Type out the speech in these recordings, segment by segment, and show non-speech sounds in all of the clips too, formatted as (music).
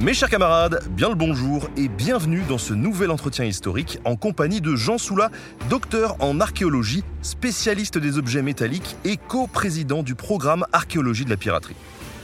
Mes chers camarades, bien le bonjour et bienvenue dans ce nouvel entretien historique en compagnie de Jean Soula, docteur en archéologie, spécialiste des objets métalliques et co-président du programme Archéologie de la piraterie.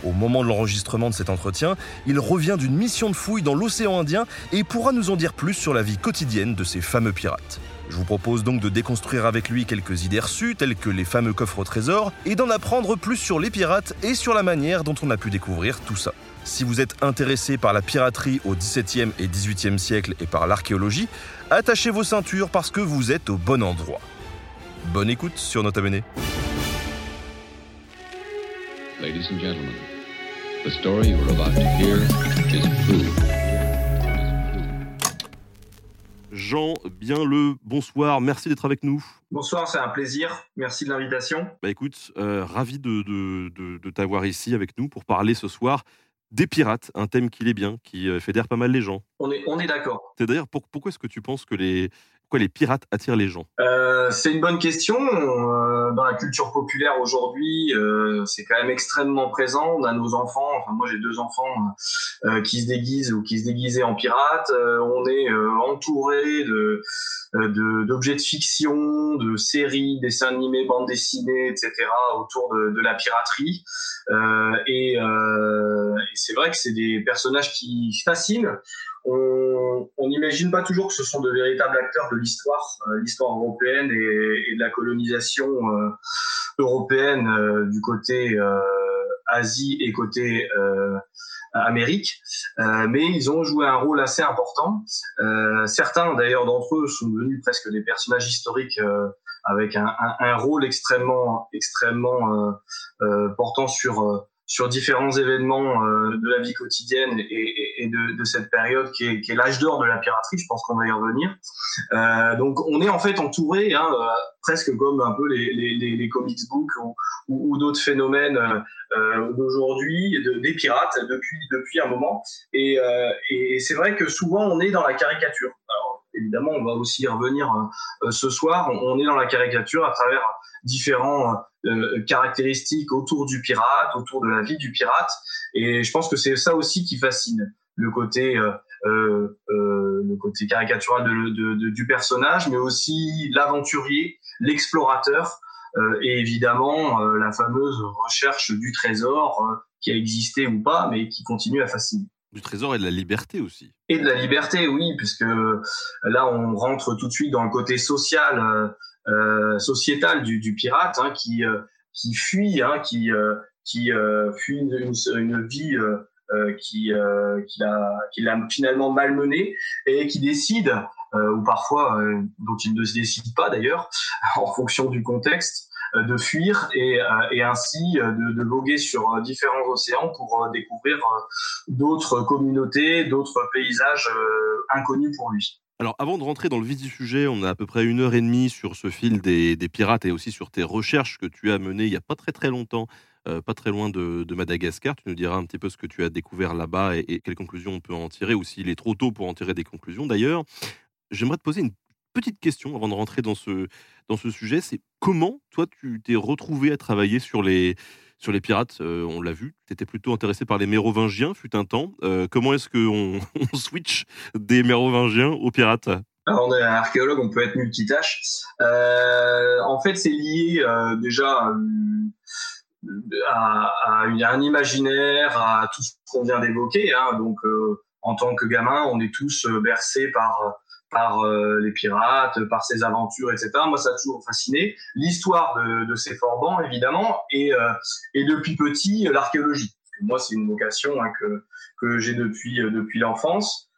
Au moment de l'enregistrement de cet entretien, il revient d'une mission de fouille dans l'océan Indien et pourra nous en dire plus sur la vie quotidienne de ces fameux pirates. Je vous propose donc de déconstruire avec lui quelques idées reçues, telles que les fameux coffres au trésor, et d'en apprendre plus sur les pirates et sur la manière dont on a pu découvrir tout ça. Si vous êtes intéressé par la piraterie au XVIIe et XVIIIe siècle et par l'archéologie, attachez vos ceintures parce que vous êtes au bon endroit. Bonne écoute sur Nota Bene. Ladies and gentlemen, the story you are about to hear is true. Jean, bien le bonsoir, merci d'être avec nous. Bonsoir, c'est un plaisir. Merci de l'invitation. Bah écoute, euh, ravi de, de- de- de t'avoir ici avec nous pour parler ce soir des pirates, un thème qui est bien, qui euh, fédère pas mal les gens. On est, on est d'accord. C'est d'ailleurs pour- pourquoi est-ce que tu penses que les, pourquoi les pirates attirent les gens? Euh, c'est une bonne question. Euh, dans la culture populaire aujourd'hui, euh, c'est quand même extrêmement présent. On a nos enfants, enfin moi j'ai deux enfants qui se déguisent ou qui se déguisaient en pirates. On est entouré d'objets de, fiction, de séries, dessins animés, bandes dessinées, etc. autour de, la piraterie. Et c'est vrai que c'est des personnages qui fascinent. On on n'imagine pas toujours que ce sont de véritables acteurs de l'histoire, euh, l'histoire européenne et, et de la colonisation euh, européenne euh, du côté euh, Asie et côté euh, Amérique. Euh, mais ils ont joué un rôle assez important. Euh, certains d'ailleurs d'entre eux sont devenus presque des personnages historiques euh, avec un, un, un rôle extrêmement extrêmement euh, euh, portant sur euh, sur différents événements euh, de la vie quotidienne et, et, de, de, cette période qui est, qui est l'âge d'or de la piraterie. Je pense qu'on va y revenir. Euh, donc on est en fait entouré, hein, euh, presque comme un peu les, les, les comics books ou, ou, d'autres phénomènes euh, d'aujourd'hui, de, des pirates depuis depuis un moment. Et, euh, et c'est vrai que souvent on est dans la caricature. Alors, évidemment, on va aussi y revenir euh, ce soir. On, on, est dans la caricature à travers différents euh, caractéristiques autour du pirate, autour de la vie du pirate. Et je pense que c'est ça aussi qui fascine le côté euh, euh, le côté caricatural de, de, de, du personnage, mais aussi l'aventurier, l'explorateur, et évidemment la fameuse recherche du trésor qui a existé ou pas, mais qui continue à fasciner du trésor et de la liberté aussi. Et de la liberté, oui, puisque là on rentre tout de suite dans le côté social, euh, sociétal du, du pirate, hein, qui qui fuit, hein, qui qui euh, fuit une, une, vie euh, qui euh, qui l'a qui l'a finalement malmené et qui décide ou parfois dont il ne se décide pas d'ailleurs (laughs) en fonction du contexte de fuir et, et ainsi de, de, voguer sur différents océans pour découvrir d'autres communautés, d'autres paysages inconnus pour lui. Alors, avant de rentrer dans le vif du sujet, on a à peu près une heure et demie sur ce fil des, pirates et aussi sur tes recherches que tu as menées il n'y a pas très très longtemps, euh, pas très loin de, de, Madagascar. Tu nous diras un petit peu ce que tu as découvert là-bas et, et, quelles conclusions on peut en tirer, ou s'il est trop tôt pour en tirer des conclusions. D'ailleurs, j'aimerais te poser une petite question avant de rentrer dans ce, dans ce sujet. C'est comment, toi, tu t'es retrouvé à travailler sur les, sur les pirates, euh, on l'a vu, tu étais plutôt intéressé par les mérovingiens, fut un temps. Euh, comment est-ce qu'on (laughs) on switch des mérovingiens aux pirates? Alors, on est archéologue, on peut être multitâche. Euh, en fait, c'est lié euh, déjà à, un imaginaire, à tout ce qu'on vient d'évoquer. Hein. Donc, en tant que gamin, on est tous bercés par par euh, les pirates, par ses aventures, etc. Moi, ça a toujours fasciné. L'histoire de, de, ces forbans, évidemment, et, euh, et depuis petit, l'archéologie. Moi, c'est une vocation hein, que, que j'ai depuis, euh, depuis l'enfance,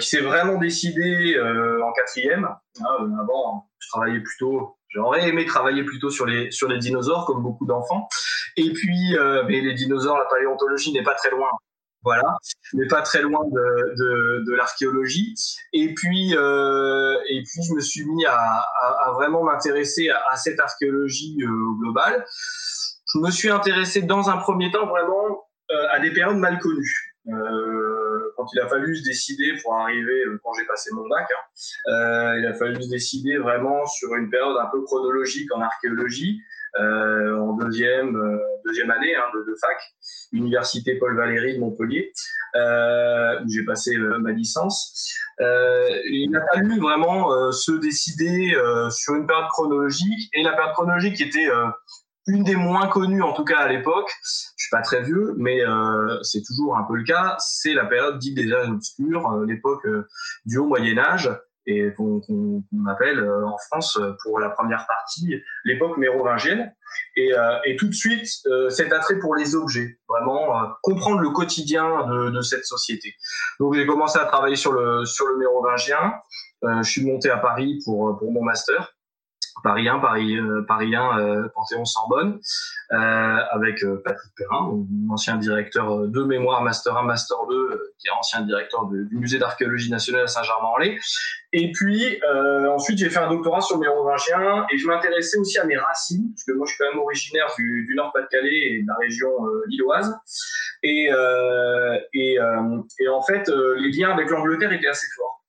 qui s'est vraiment décidée en quatrième. Hein, avant, je travaillais plutôt, J'aurais aimé travailler plutôt sur les sur les dinosaures comme beaucoup d'enfants. Et puis, euh, mais les dinosaures, la paléontologie n'est pas très loin. Voilà, n'est pas très loin de, de, de l'archéologie. Et puis, euh, et puis, je me suis mis à, à, à vraiment m'intéresser à, à, cette archéologie euh, globale. Je me suis intéressé dans un premier temps vraiment euh, à des périodes mal connues. Euh, quand il a fallu se décider pour arriver, euh, quand j'ai passé mon bac, hein, euh, il a fallu se décider vraiment sur une période un peu chronologique en archéologie, euh, en deuxième, deuxième année hein, de, fac, Université Paul Valéry de Montpellier, où j'ai passé ma licence. il a fallu vraiment se décider sur une période chronologique, et la période chronologique était une des moins connues en tout cas à l'époque. Je suis pas très vieux, mais euh, c'est toujours un peu le cas. C'est la période dite des âges obscurs, euh, l'époque euh, du haut Moyen Âge et qu'on qu appelle en France pour la première partie l'époque mérovingienne. Et, et, tout de suite, cet attrait pour les objets, vraiment comprendre le quotidien de, de, cette société. Donc j'ai commencé à travailler sur le sur le mérovingien. je suis monté à Paris pour pour mon master. Paris 1, Paris, euh, Paris 1, euh, Panthéon Sorbonne, euh, avec Patrick Perrin, ancien directeur de mémoire Master 1, Master 2, qui est ancien directeur du musée d'archéologie nationale à Saint-Germain-en-Laye. Et puis ensuite j'ai fait un doctorat sur le mérovingien et je m'intéressais aussi à mes racines, parce que moi je suis quand même originaire du, du Nord-Pas-de-Calais et de la région lilloise. Et, et, et, en fait les liens avec l'Angleterre étaient assez forts.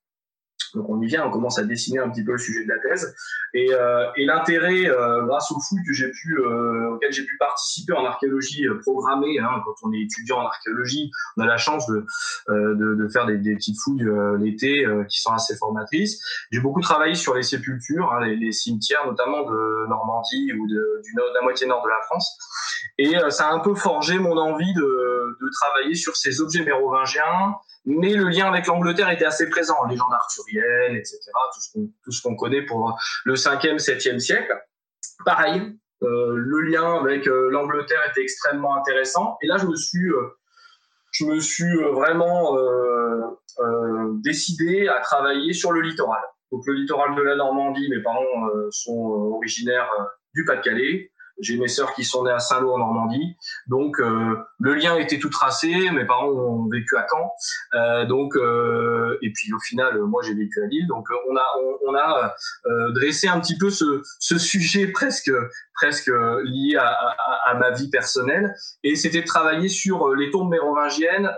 Donc on y vient, on commence à dessiner un petit peu le sujet de la thèse. Et, euh, et l'intérêt, euh, grâce aux fouilles que j'ai pu, euh, auxquelles j'ai pu participer en archéologie programmée, hein, quand on est étudiant en archéologie, on a la chance de, de, de, faire des, des, petites fouilles l'été qui sont assez formatrices. J'ai beaucoup travaillé sur les sépultures, hein, les, les, cimetières, notamment de Normandie ou de, du nord, de la moitié nord de la France. Et ça a un peu forgé mon envie de, travailler sur ces objets mérovingiens, mais le lien avec l'Angleterre était assez présent, les légendes arthuriennes, etc., tout ce qu'on connaît pour le 5e, 7e siècle. Pareil, euh, le lien avec euh, l'Angleterre était extrêmement intéressant, et là je me suis, euh, je me suis vraiment euh, euh, décidé à travailler sur le littoral. Donc le littoral de la Normandie, mes parents sont originaires du Pas-de-Calais, j'ai mes sœurs qui sont nées à Saint-Lô en Normandie, donc euh, le lien était tout tracé. Mes parents ont vécu à Caen, euh, donc euh, et puis au final, moi j'ai vécu à Lille. Donc on a on, on a dressé un petit peu ce, ce sujet presque presque lié à, à, à, ma vie personnelle, et c'était de travailler sur les tombes mérovingiennes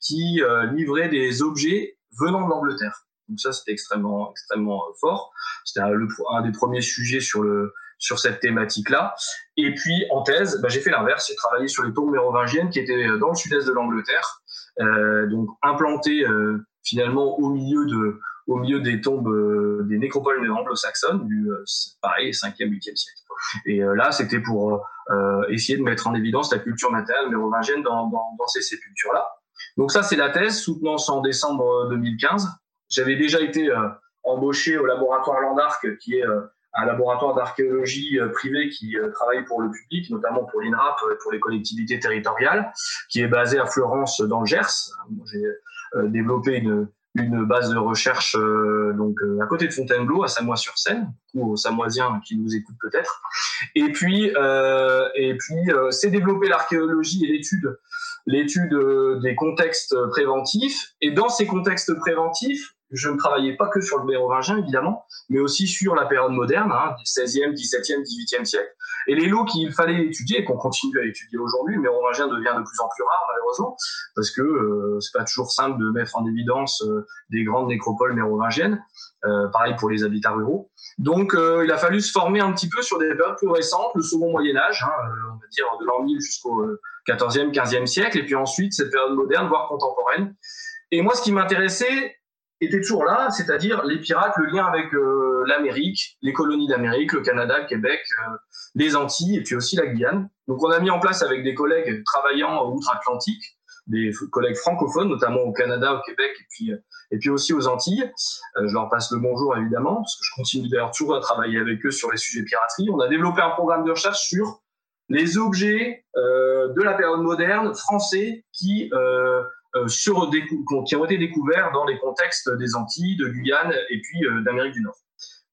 qui livraient des objets venant de l'Angleterre. Donc ça, c'était extrêmement, extrêmement fort. C'était un, des premiers sujets sur le sur cette thématique-là. Et puis en thèse, bah, j'ai fait l'inverse, j'ai travaillé sur les tombes mérovingiennes qui étaient dans le sud-est de l'Angleterre, euh, donc implantées euh, finalement au milieu de au milieu des tombes euh, des nécropoles anglo-saxonnes du pareil 5e 8e siècle. Et là, c'était pour essayer de mettre en évidence la culture matérielle mérovingienne dans, dans, dans ces sépultures-là. Donc ça, c'est la thèse, soutenance en décembre 2015. J'avais déjà été embauché au laboratoire Landark, qui est un laboratoire d'archéologie euh, privé qui euh, travaille pour le public, notamment pour l'INRAP et pour les collectivités territoriales, qui est basé à Florence dans le Gers. J'ai euh, développé une, une base de recherche donc à côté de Fontainebleau, à Samois-sur-Seine, ou aux Samoisiens qui nous écoutent peut-être. Et puis, euh, et puis, c'est développer l'archéologie et l'étude, l'étude des contextes préventifs. Et dans ces contextes préventifs, je ne travaillais pas que sur le mérovingien, évidemment, mais aussi sur la période moderne, hein, 16e, 17e, 18e siècle. Et les lots qu'il fallait étudier et qu'on continue à étudier aujourd'hui, le mérovingien devient de plus en plus rare, malheureusement, parce que euh, c'est pas toujours simple de mettre en évidence euh, des grandes nécropoles mérovingiennes. Euh, pareil pour les habitats ruraux. Donc, euh, il a fallu se former un petit peu sur des périodes plus récentes, le second Moyen Âge, hein, euh, on va dire de l'an 1000 jusqu'au 14e, 15e siècle, et puis ensuite cette période moderne, voire contemporaine. Et moi, ce qui m'intéressait, était toujours là, c'est-à-dire les pirates, le lien avec euh, l'Amérique, les colonies d'Amérique, le Canada, le Québec, euh, les Antilles et puis aussi la Guyane. Donc on a mis en place avec des collègues travaillant outre-Atlantique, des collègues francophones, notamment au Canada, au Québec et puis, et puis aussi aux Antilles. Euh, je leur passe le bonjour évidemment, parce que je continue d'ailleurs toujours à travailler avec eux sur les sujets piraterie. On a développé un programme de recherche sur les objets de la période moderne français qui euh, sur qui ont été découverts dans les contextes des Antilles, de Guyane et puis euh, d'Amérique du Nord.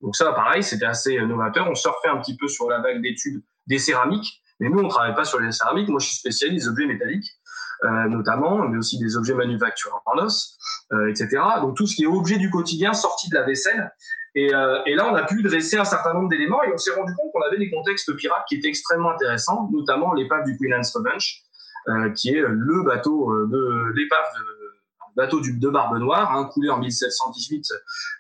Donc ça, pareil, c'était assez novateur. On surfait un petit peu sur la vague d'études des céramiques, mais nous, on travaille pas sur les céramiques. Moi, je suis spécialiste des objets métalliques, euh, notamment, mais aussi des objets manufacturés en os, euh, etc. Donc tout ce qui est objet du quotidien sorti de la vaisselle. Et, euh, et là, on a pu dresser un certain nombre d'éléments et on s'est rendu compte qu'on avait des contextes pirates qui étaient extrêmement intéressants, notamment l'épave du Queen Anne's Revenge, euh, qui est le bateau euh, de l'épave bateau du, de Barbe Noire, hein, coulé en 1718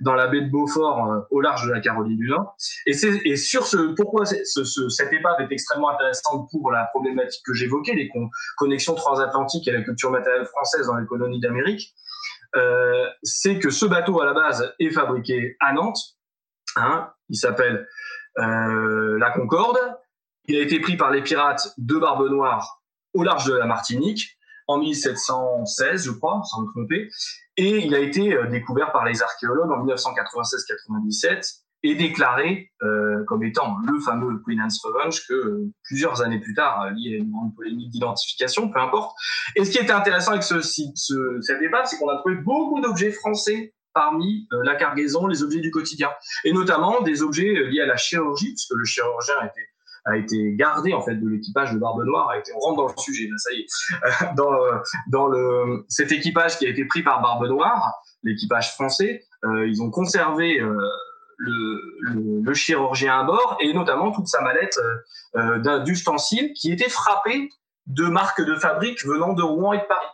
dans la baie de Beaufort euh, au large de la Caroline du Nord. Et, et sur ce, pourquoi ce, ce, cette épave est extrêmement intéressante pour la problématique que j'évoquais, les con, connexions transatlantiques et la culture matérielle française dans les colonies d'Amérique, euh, c'est que ce bateau à la base est fabriqué à Nantes. Hein, il s'appelle euh, la Concorde. Il a été pris par les pirates de Barbe Noire au large de la Martinique en 1716, je crois, sans me tromper, et il a été euh, découvert par les archéologues en 1996-97 et déclaré euh, comme étant le fameux Queen Anne's Revenge que euh, plusieurs années plus tard, euh, lié à une grande polémique d'identification, peu importe. Et ce qui était intéressant avec ce, ce, cette épave, c'est qu'on a trouvé beaucoup d'objets français parmi la cargaison, les objets du quotidien, et notamment des objets liés à la chirurgie, puisque le chirurgien était a été gardé en fait de l'équipage de Barbe Noire. A été, on rentre dans le sujet, là, ça y est. Dans, dans le, cet équipage qui a été pris par Barbe Noire, l'équipage français, euh, ils ont conservé euh, le, le, le, chirurgien à bord et notamment toute sa mallette euh, d'ustensiles qui était frappée de marques de fabrique venant de Rouen et de Paris.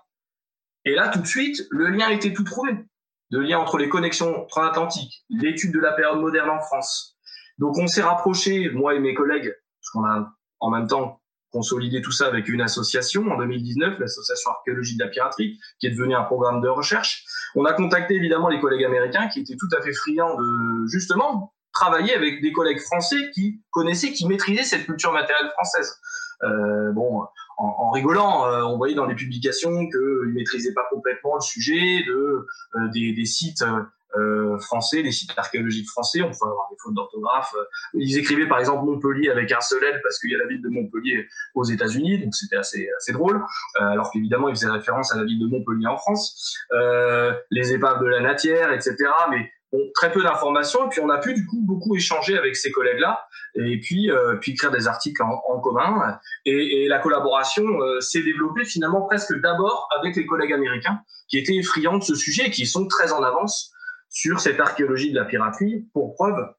Et là, tout de suite, le lien était tout trouvé. Le lien entre les connexions transatlantiques, l'étude de la période moderne en France. Donc on s'est rapproché, moi et mes collègues, parce qu'on a en même temps consolidé tout ça avec une association en 2019, l'association archéologie de la piraterie, qui est devenue un programme de recherche. On a contacté évidemment les collègues américains qui étaient tout à fait friands de justement travailler avec des collègues français qui connaissaient, qui maîtrisaient cette culture matérielle française. Euh, bon, en, en rigolant, euh, on voyait dans les publications qu'ils maîtrisaient pas complètement le sujet de euh, des, des, sites euh, français, les sites archéologiques français, on peut avoir des fautes d'orthographe. Ils écrivaient par exemple Montpellier avec un seul L parce qu'il y a la ville de Montpellier aux États-Unis, donc c'était assez assez drôle. Euh, alors qu'évidemment ils faisaient référence à la ville de Montpellier en France, euh, les épaves de la Natière, etc. Mais bon, très peu d'informations. Et puis on a pu du coup beaucoup échanger avec ces collègues-là, et puis euh, puis écrire des articles en, en commun. Et, et, la collaboration euh, s'est développée finalement presque d'abord avec les collègues américains qui étaient effrayants de ce sujet et qui sont très en avance sur cette archéologie de la piraterie. Pour preuve,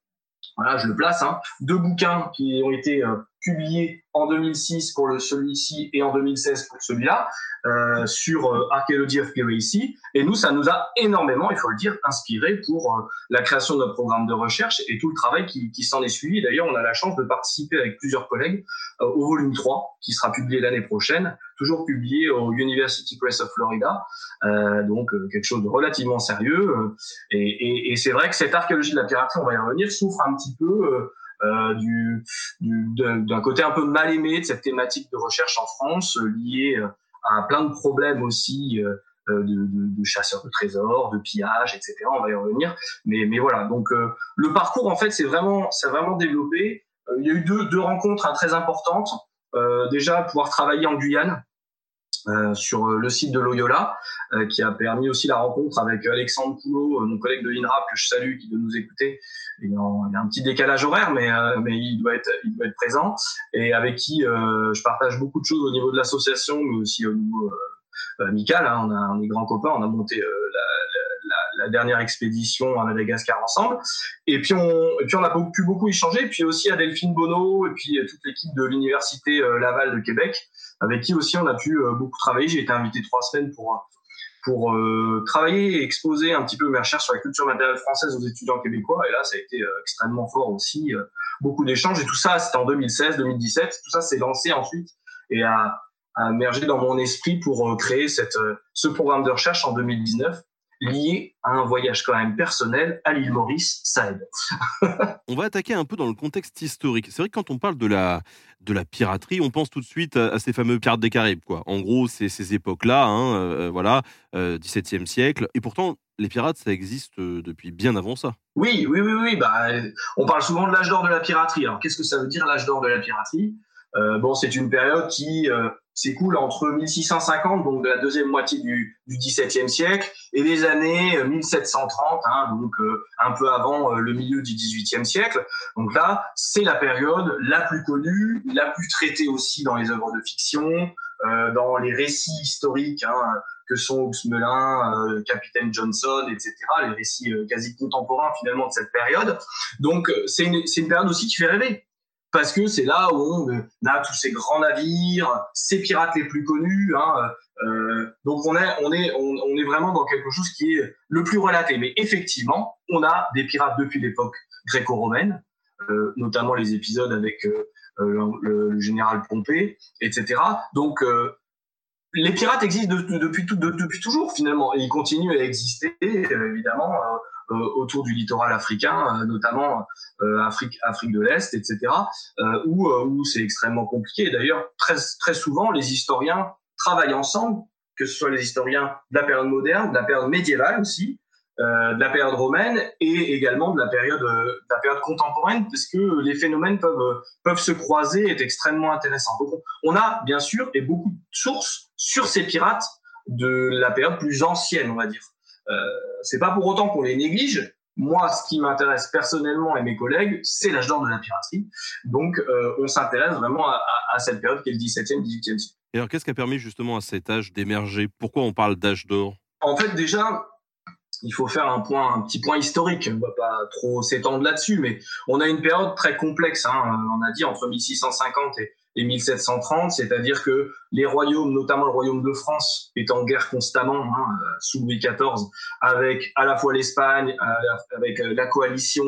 voilà, je le place, hein, deux bouquins qui ont été euh, publiés en 2006 pour celui-ci et en 2016 pour celui-là euh, sur euh, Archaeology of Piracy. Et nous, ça nous a énormément, il faut le dire, inspiré pour euh, la création de notre programme de recherche et tout le travail qui, s'en est suivi. D'ailleurs, on a la chance de participer avec plusieurs collègues au volume 3 qui sera publié l'année prochaine, toujours publié au University Press of Florida. Donc quelque chose de relativement sérieux. Et c'est vrai que cette archéologie de la piraterie, on va y revenir, souffre un petit peu euh, du, d'un côté un peu mal aimé de cette thématique de recherche en France, euh, liée euh, à plein de problèmes aussi de, de, de, chasseurs de trésors, de pillage, etc. On va y revenir. Mais, mais voilà. Donc le parcours en fait, c'est vraiment, c'est vraiment développé. il y a eu deux, deux rencontres hein, très importantes. déjà pouvoir travailler en Guyane. Euh, sur le site de Loyola, euh, qui a permis aussi la rencontre avec Alexandre Poulot, mon collègue de l'INRAP que je salue, qui doit nous écouter, il y a un petit décalage horaire, mais, euh, mais il, doit être, il doit être présent, et avec qui euh, je partage beaucoup de choses au niveau de l'association, mais aussi au niveau euh, amical. Hein, on, a, on est grands copains, on a monté la, la, la, dernière expédition à Madagascar ensemble, et puis on, et puis on a beaucoup, pu beaucoup échanger, et puis aussi à Delphine Bonneau, et puis toute l'équipe de l'université Laval de Québec, avec qui aussi on a pu beaucoup travailler. J'ai été invité trois semaines pour pour euh, travailler et exposer un petit peu mes recherches sur la culture matérielle française aux étudiants québécois. Et là, ça a été euh, extrêmement fort aussi. Euh, beaucoup d'échanges. Et tout ça, c'était en 2016, 2017. Tout ça s'est lancé ensuite et a, a émergé dans mon esprit pour euh, créer cette, euh, ce programme de recherche en 2019 lié à un voyage quand même personnel à l'île Maurice, ça aide. (laughs) on va attaquer un peu dans le contexte historique. C'est vrai que quand on parle de la, de la piraterie, on pense tout de suite à, à ces fameux pirates des Caraïbes. Quoi. En gros, c'est ces époques-là, hein, euh, voilà, euh, 17e siècle. Et pourtant, les pirates, ça existe euh, depuis bien avant ça. Oui, oui, oui, oui. Bah, on parle souvent de l'âge d'or de la piraterie. Alors, qu'est-ce que ça veut dire l'âge d'or de la piraterie? Bon, c'est une période qui s'écoule entre 1650, donc de la deuxième moitié du, du XVIIe siècle, et les années 1730, hein, donc un peu avant le milieu du XVIIIe siècle. Donc là, c'est la période la plus connue, la plus traitée aussi dans les œuvres de fiction, dans les récits historiques. Hein, que sont Oxmelin, euh, Capitaine Johnson, etc., les récits euh, quasi contemporains finalement de cette période. Donc euh, c'est une, une période aussi qui fait rêver parce que c'est là où on a tous ces grands navires, ces pirates les plus connus. Hein, euh, donc on est, vraiment dans quelque chose qui est le plus relaté. Mais effectivement, on a des pirates depuis l'époque gréco-romaine, euh, notamment les épisodes avec euh, le, général Pompée, etc. Donc les pirates existent depuis, depuis toujours finalement et ils continuent à exister évidemment euh, euh, autour du littoral africain, euh, notamment Afrique, Afrique de l'Est, etc. où, où c'est extrêmement compliqué. D'ailleurs, très, très souvent, les historiens travaillent ensemble, que ce soit les historiens de la période moderne, de la période médiévale aussi, euh, de la période romaine et également de la période, euh, de la période contemporaine, parce que les phénomènes peuvent, euh, peuvent se croiser et est extrêmement intéressant. Donc, on a bien sûr et beaucoup de sources sur ces pirates de la période plus ancienne, on va dire. Euh, c'est pas pour autant qu'on les néglige. Moi, ce qui m'intéresse personnellement et mes collègues, c'est l'âge d'or de la piraterie. Donc, euh, on s'intéresse vraiment à, à, à, cette période qui est le 17e, 18e siècle. Et alors, qu'est-ce qui a permis justement à cet âge d'émerger? Pourquoi on parle d'âge d'or? En fait, déjà, il faut faire un point, un petit point historique. On va pas trop s'étendre là-dessus, mais on a une période très complexe. Hein. On a dit entre 1650 et, 1730, c'est-à-dire que les royaumes, notamment le royaume de France, est en guerre constamment hein, sous Louis XIV, avec à la fois l'Espagne, avec euh, la coalition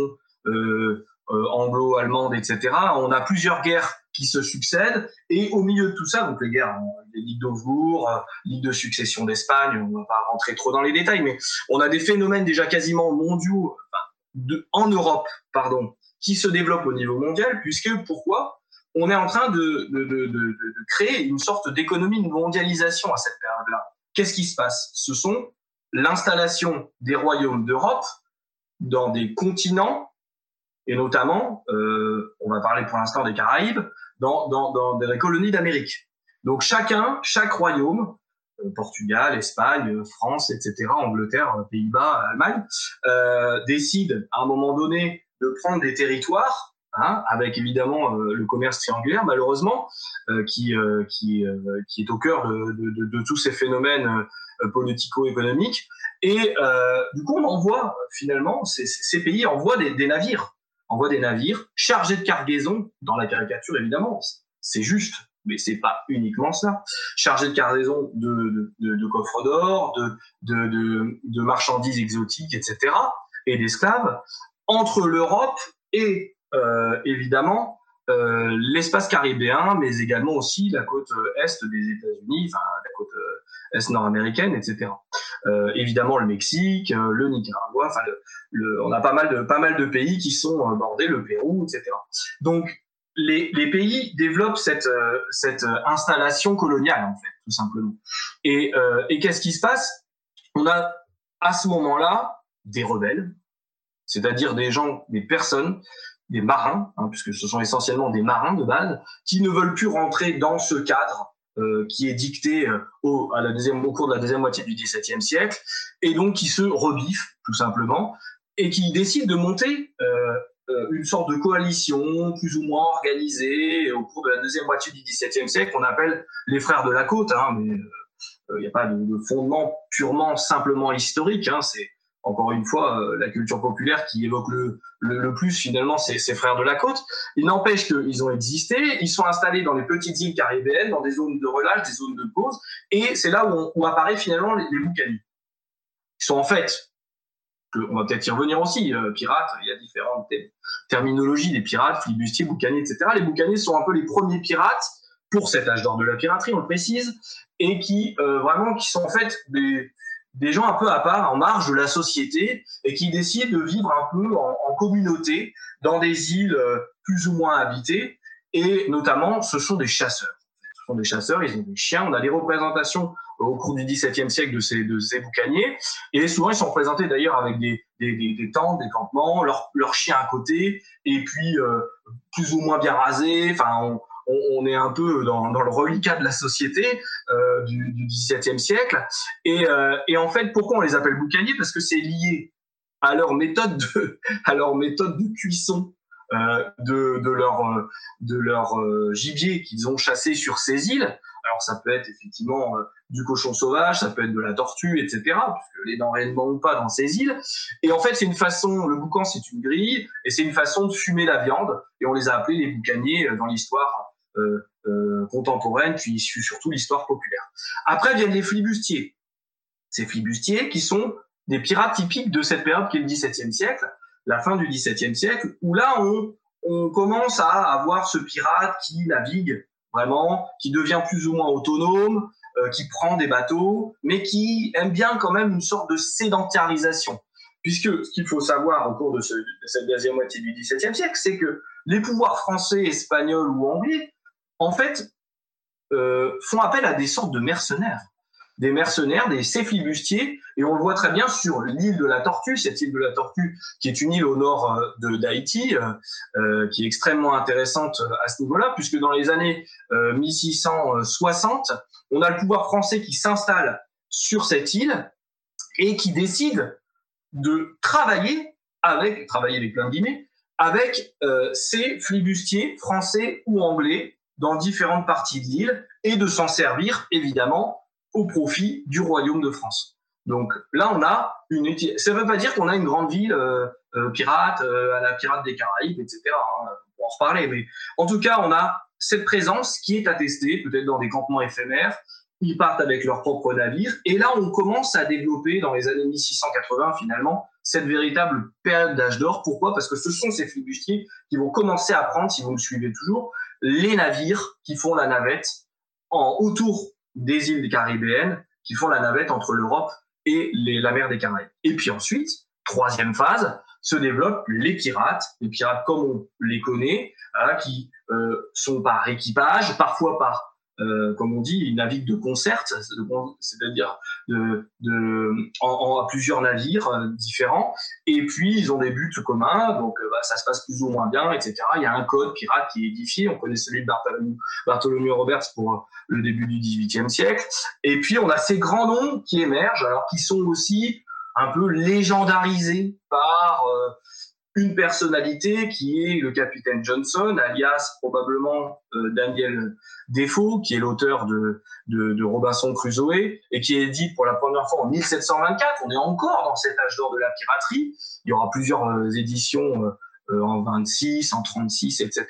euh, euh, anglo-allemande, etc. On a plusieurs guerres qui se succèdent. Et au milieu de tout ça, donc les guerres, les ligues d'Augsbourg, euh, ligue de succession d'Espagne, on va pas rentrer trop dans les détails, mais on a des phénomènes déjà quasiment mondiaux de, en Europe, pardon, qui se développent au niveau mondial, puisque pourquoi? On est en train de, de, de, de créer une sorte d'économie de mondialisation à cette période-là. Qu'est-ce qui se passe? Ce sont l'installation des royaumes d'Europe dans des continents et notamment, euh, on va parler pour l'instant des Caraïbes, dans, dans, dans des colonies d'Amérique. Donc chacun, chaque royaume, euh, Portugal, Espagne, France, etc., Angleterre, Pays-Bas, Allemagne, euh, décide à un moment donné de prendre des territoires, hein, avec évidemment euh, le commerce triangulaire, malheureusement, euh, qui, euh, qui, qui est au cœur de, de, tous ces phénomènes politico-économiques. Et du coup, on envoie finalement, ces, pays envoient des, navires envoie des navires chargés de cargaison, dans la caricature évidemment, c'est juste, mais c'est pas uniquement ça, chargés de cargaison de, de, coffres d'or, de, de, marchandises exotiques, etc., et d'esclaves, entre l'Europe et évidemment euh, l'espace caribéen, mais également aussi la côte est des États-Unis, enfin la côte euh, est nord-américaine, etc. Euh, évidemment le Mexique, euh, le Nicaragua, enfin le, on a pas mal de pas mal de pays qui sont euh, bordés, le Pérou, etc. Donc les, les pays développent cette cette installation coloniale en fait, tout simplement. Et, et qu'est-ce qui se passe? On a à ce moment-là des rebelles, c'est-à-dire des gens, des personnes des marins, hein, puisque ce sont essentiellement des marins de base, qui ne veulent plus rentrer dans ce cadre euh, qui est dicté euh, au, à la deuxième, au cours de la deuxième moitié du XVIIe siècle, et donc qui se rebiffent, tout simplement, et qui décident de monter euh, euh une sorte de coalition plus ou moins organisée au cours de la deuxième moitié du XVIIe siècle, qu'on appelle les frères de la côte, hein, mais il n'y a pas de, de, fondement purement simplement historique, hein, c'est encore une fois, euh, la culture populaire qui évoque le, plus finalement ces, ces frères de la côte. Il n'empêche qu'ils ont existé, ils sont installés dans les petites îles caribéennes, dans des zones de relâche, des zones de pause, et c'est là où, on, où apparaît finalement les, les boucaniers. Ils sont en fait, on va peut-être y revenir aussi, euh, pirates, il y a différentes terminologies, des pirates, flibustiers, boucaniers, etc. Les boucaniers sont un peu les premiers pirates pour cet âge d'or de la piraterie, on le précise, et qui euh, vraiment qui sont en fait des des gens un peu à part, en marge de la société, et qui décident de vivre un peu en, communauté dans des îles euh, plus ou moins habitées. Et notamment, ce sont des chasseurs. Ce sont des chasseurs, ils ont des chiens. On a des représentations au cours du XVIIe siècle de ces, de ces boucaniers. Et souvent, ils sont représentés d'ailleurs avec des, des, des, des, tentes, des campements, leurs leur chiens à côté, et puis euh, plus ou moins bien rasés. Enfin, on, on, est un peu dans, le reliquat de la société euh, du, XVIIe siècle. Et, euh, et, en fait, pourquoi on les appelle boucaniers Parce que c'est lié à leur méthode de, (laughs) à leur méthode de cuisson euh, de, de, leur, de leur gibier qu'ils ont chassé sur ces îles. Alors ça peut être effectivement du cochon sauvage, ça peut être de la tortue, etc. Parce que les denrées ne manquent pas dans ces îles. Et en fait, c'est une façon, le boucan c'est une grille, et c'est une façon de fumer la viande. Et on les a appelés les boucaniers dans l'histoire euh, euh, contemporaine, puis surtout l'histoire populaire. Après viennent les flibustiers. Ces flibustiers qui sont des pirates typiques de cette période qui est le XVIIe siècle, la fin du XVIIe siècle, où là on, on commence à avoir ce pirate qui navigue vraiment, qui devient plus ou moins autonome, euh, qui prend des bateaux, mais qui aime bien quand même une sorte de sédentarisation. Puisque ce qu'il faut savoir au cours de, de cette deuxième moitié du XVIIe siècle, c'est que les pouvoirs français, espagnols ou anglais en fait, euh, font appel à des sortes de mercenaires. Des mercenaires, des céphilibustiers, et on le voit très bien sur l'île de la Tortue, cette île de la Tortue qui est une île au nord euh, de d'Haïti, euh, qui est extrêmement intéressante à ce niveau-là, puisque dans les années 1660, on a le pouvoir français qui s'installe sur cette île et qui décide de travailler avec, travailler avec plein de guillemets, avec ces flibustiers français ou anglais dans différentes parties de l'île et de s'en servir évidemment au profit du royaume de France. Donc là, on a une Ça ne veut pas dire qu'on a une grande ville euh, euh, pirate, euh, à la pirate des Caraïbes, etc. Hein, on va en reparler, mais en tout cas, on a cette présence qui est attestée, peut-être dans des campements éphémères. Ils partent avec leurs propres navires, et là, on commence à développer dans les années 1680 finalement cette véritable période d'âge d'or. Pourquoi? Parce que ce sont ces flibustiers qui vont commencer à prendre, si vous me suivez toujours, les navires qui font la navette en, autour des îles caribéennes, qui font la navette entre l'Europe et la mer des Caraïbes. Et puis ensuite, troisième phase, se développent les pirates, les pirates comme on les connaît, hein, qui euh, sont par équipage, parfois par euh, comme on dit, ils naviguent de concert, c'est-à-dire de, de, en, à plusieurs navires euh, différents. Et puis, ils ont des buts communs, donc euh, bah, ça se passe plus ou moins bien, etc. Il y a un code pirate qui est édifié. On connaît celui de Bartholomew, Bartholomew Roberts pour le début du XVIIIe siècle. Et puis, on a ces grands noms qui émergent, alors qui sont aussi un peu légendarisés par une personnalité qui est le capitaine Johnson, alias probablement euh, Daniel Defoe, qui est l'auteur de, de, Robinson Crusoe, et qui est dit pour la première fois en 1724. On est encore dans cet âge d'or de la piraterie. Il y aura plusieurs euh, éditions euh, en 26, en 36, etc.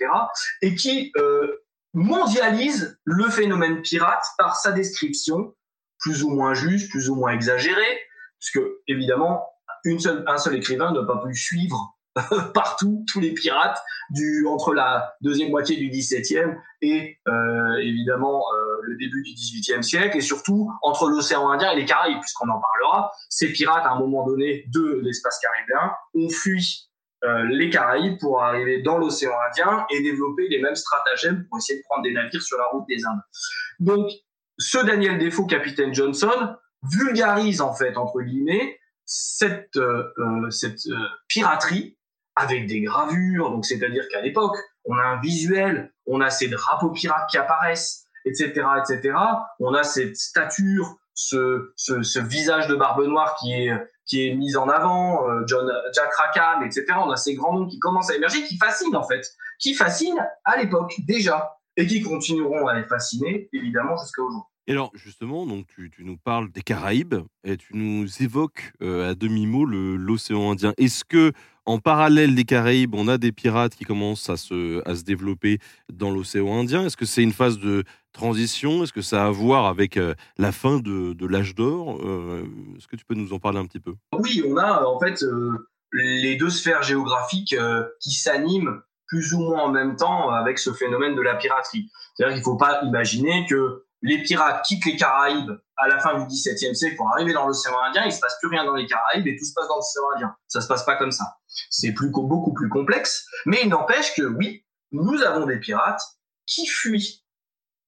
Et qui mondialise le phénomène pirate par sa description, plus ou moins juste, plus ou moins exagérée, puisque évidemment, une seule, un seul écrivain n'a pas pu suivre (laughs) partout, tous les pirates, du, entre la deuxième moitié du XVIIe et euh, évidemment euh, le début du XVIIIe siècle, et surtout entre l'océan Indien et les Caraïbes, puisqu'on en parlera. Ces pirates, à un moment donné de l'espace caribéen, ont fui euh, les Caraïbes pour arriver dans l'océan Indien et développer les mêmes stratagèmes pour essayer de prendre des navires sur la route des Indes. Donc, ce Daniel Defoe, capitaine Johnson, vulgarise en fait, entre guillemets, cette, cette piraterie avec des gravures. Donc, c'est-à-dire qu'à l'époque, on a un visuel, on a ces drapeaux pirates qui apparaissent, etc., etc. On a cette stature, ce, visage de barbe noire qui est mis en avant, euh, John, Jack Rackham, etc. On a ces grands noms qui commencent à émerger, qui fascinent en fait, qui fascinent à l'époque déjà, et qui continueront à les fasciner évidemment jusqu'à aujourd'hui. Et alors justement, donc tu, nous parles des Caraïbes et tu nous évoques euh, à demi mot l'océan Indien. Est-ce que en parallèle des Caraïbes, on a des pirates qui commencent à se, à se développer dans l'océan Indien. Est-ce que c'est une phase de transition? Est-ce que ça a à voir avec euh, la fin de, de l'âge d'or? Euh, Est-ce que tu peux nous en parler un petit peu? Oui, on a en fait euh, les deux sphères géographiques qui s'animent plus ou moins en même temps avec ce phénomène de la piraterie. C'est-à-dire qu'il ne faut pas imaginer que les pirates quittent les Caraïbes à la fin du XVIIe siècle pour arriver dans l'océan Indien, il se passe plus rien dans les Caraïbes et tout se passe dans l'océan Indien. Ça se passe pas comme ça. C'est beaucoup plus complexe, mais il n'empêche que oui, nous avons des pirates qui fuient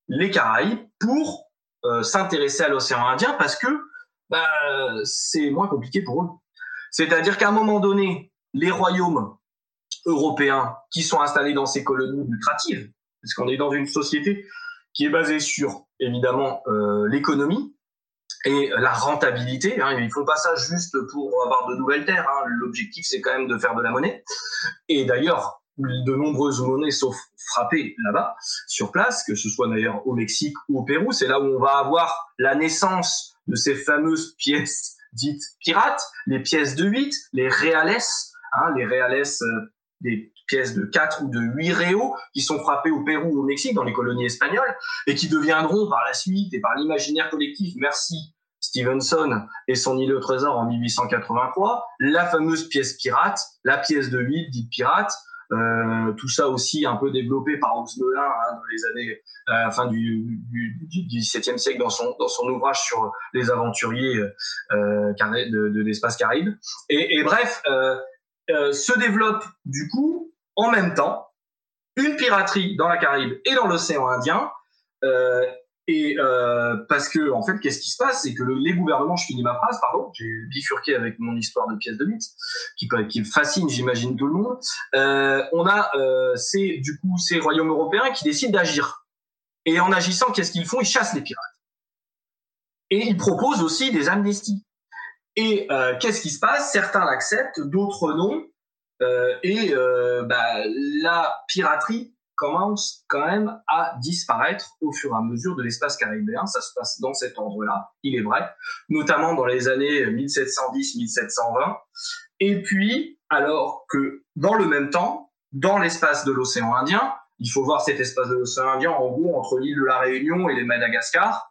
les Caraïbes pour euh, s'intéresser à l'océan Indien parce que bah, c'est moins compliqué pour eux. C'est-à-dire qu'à un moment donné, les royaumes européens qui sont installés dans ces colonies lucratives, parce qu'on est dans une société qui est basée sur évidemment euh, l'économie et la rentabilité. Hein. Ils font pas ça juste pour avoir de nouvelles terres. Hein. L'objectif, c'est quand même de faire de la monnaie. Et d'ailleurs, de nombreuses monnaies sont frappées là-bas, sur place, que ce soit d'ailleurs au Mexique ou au Pérou. C'est là où on va avoir la naissance de ces fameuses pièces dites pirates, les pièces de 8, les reales, hein, les reales, euh, des pièces de 4 ou de 8 réaux qui sont frappées au Pérou ou au Mexique, dans les colonies espagnoles, et qui deviendront par la suite et par l'imaginaire collectif, merci Stevenson et son île au trésor en 1883, la fameuse pièce pirate, la pièce de 8 dite pirate, euh, tout ça aussi un peu développé par Hans Melin hein, dans les années euh, fin du, XVIIe siècle dans son dans son ouvrage sur les aventuriers euh, de, l'espace caraïbe. Et, et bref, euh, euh, se développe du coup en même temps une piraterie dans la Caraïbe et dans l'océan Indien. Euh, et euh, parce que en fait, qu'est-ce qui se passe, c'est que les gouvernements, je finis ma phrase, pardon, j'ai bifurqué avec mon histoire de pièce de mythe, qui, fascine, j'imagine tout le monde. Euh, on a ces du coup ces royaumes européens qui décident d'agir. Et en agissant, qu'est-ce qu'ils font? Ils chassent les pirates. Et ils proposent aussi des amnisties. Et qu'est-ce qui se passe? Certains l'acceptent, d'autres non. Euh, et euh, bah, la piraterie commence quand même à disparaître au fur et à mesure de l'espace caribéen. Ça se passe dans cet ordre-là, il est vrai, notamment dans les années 1710-1720. Et puis, alors que dans le même temps, dans l'espace de l'océan Indien, il faut voir cet espace de l'océan Indien en gros entre l'île de la Réunion et les Madagascar,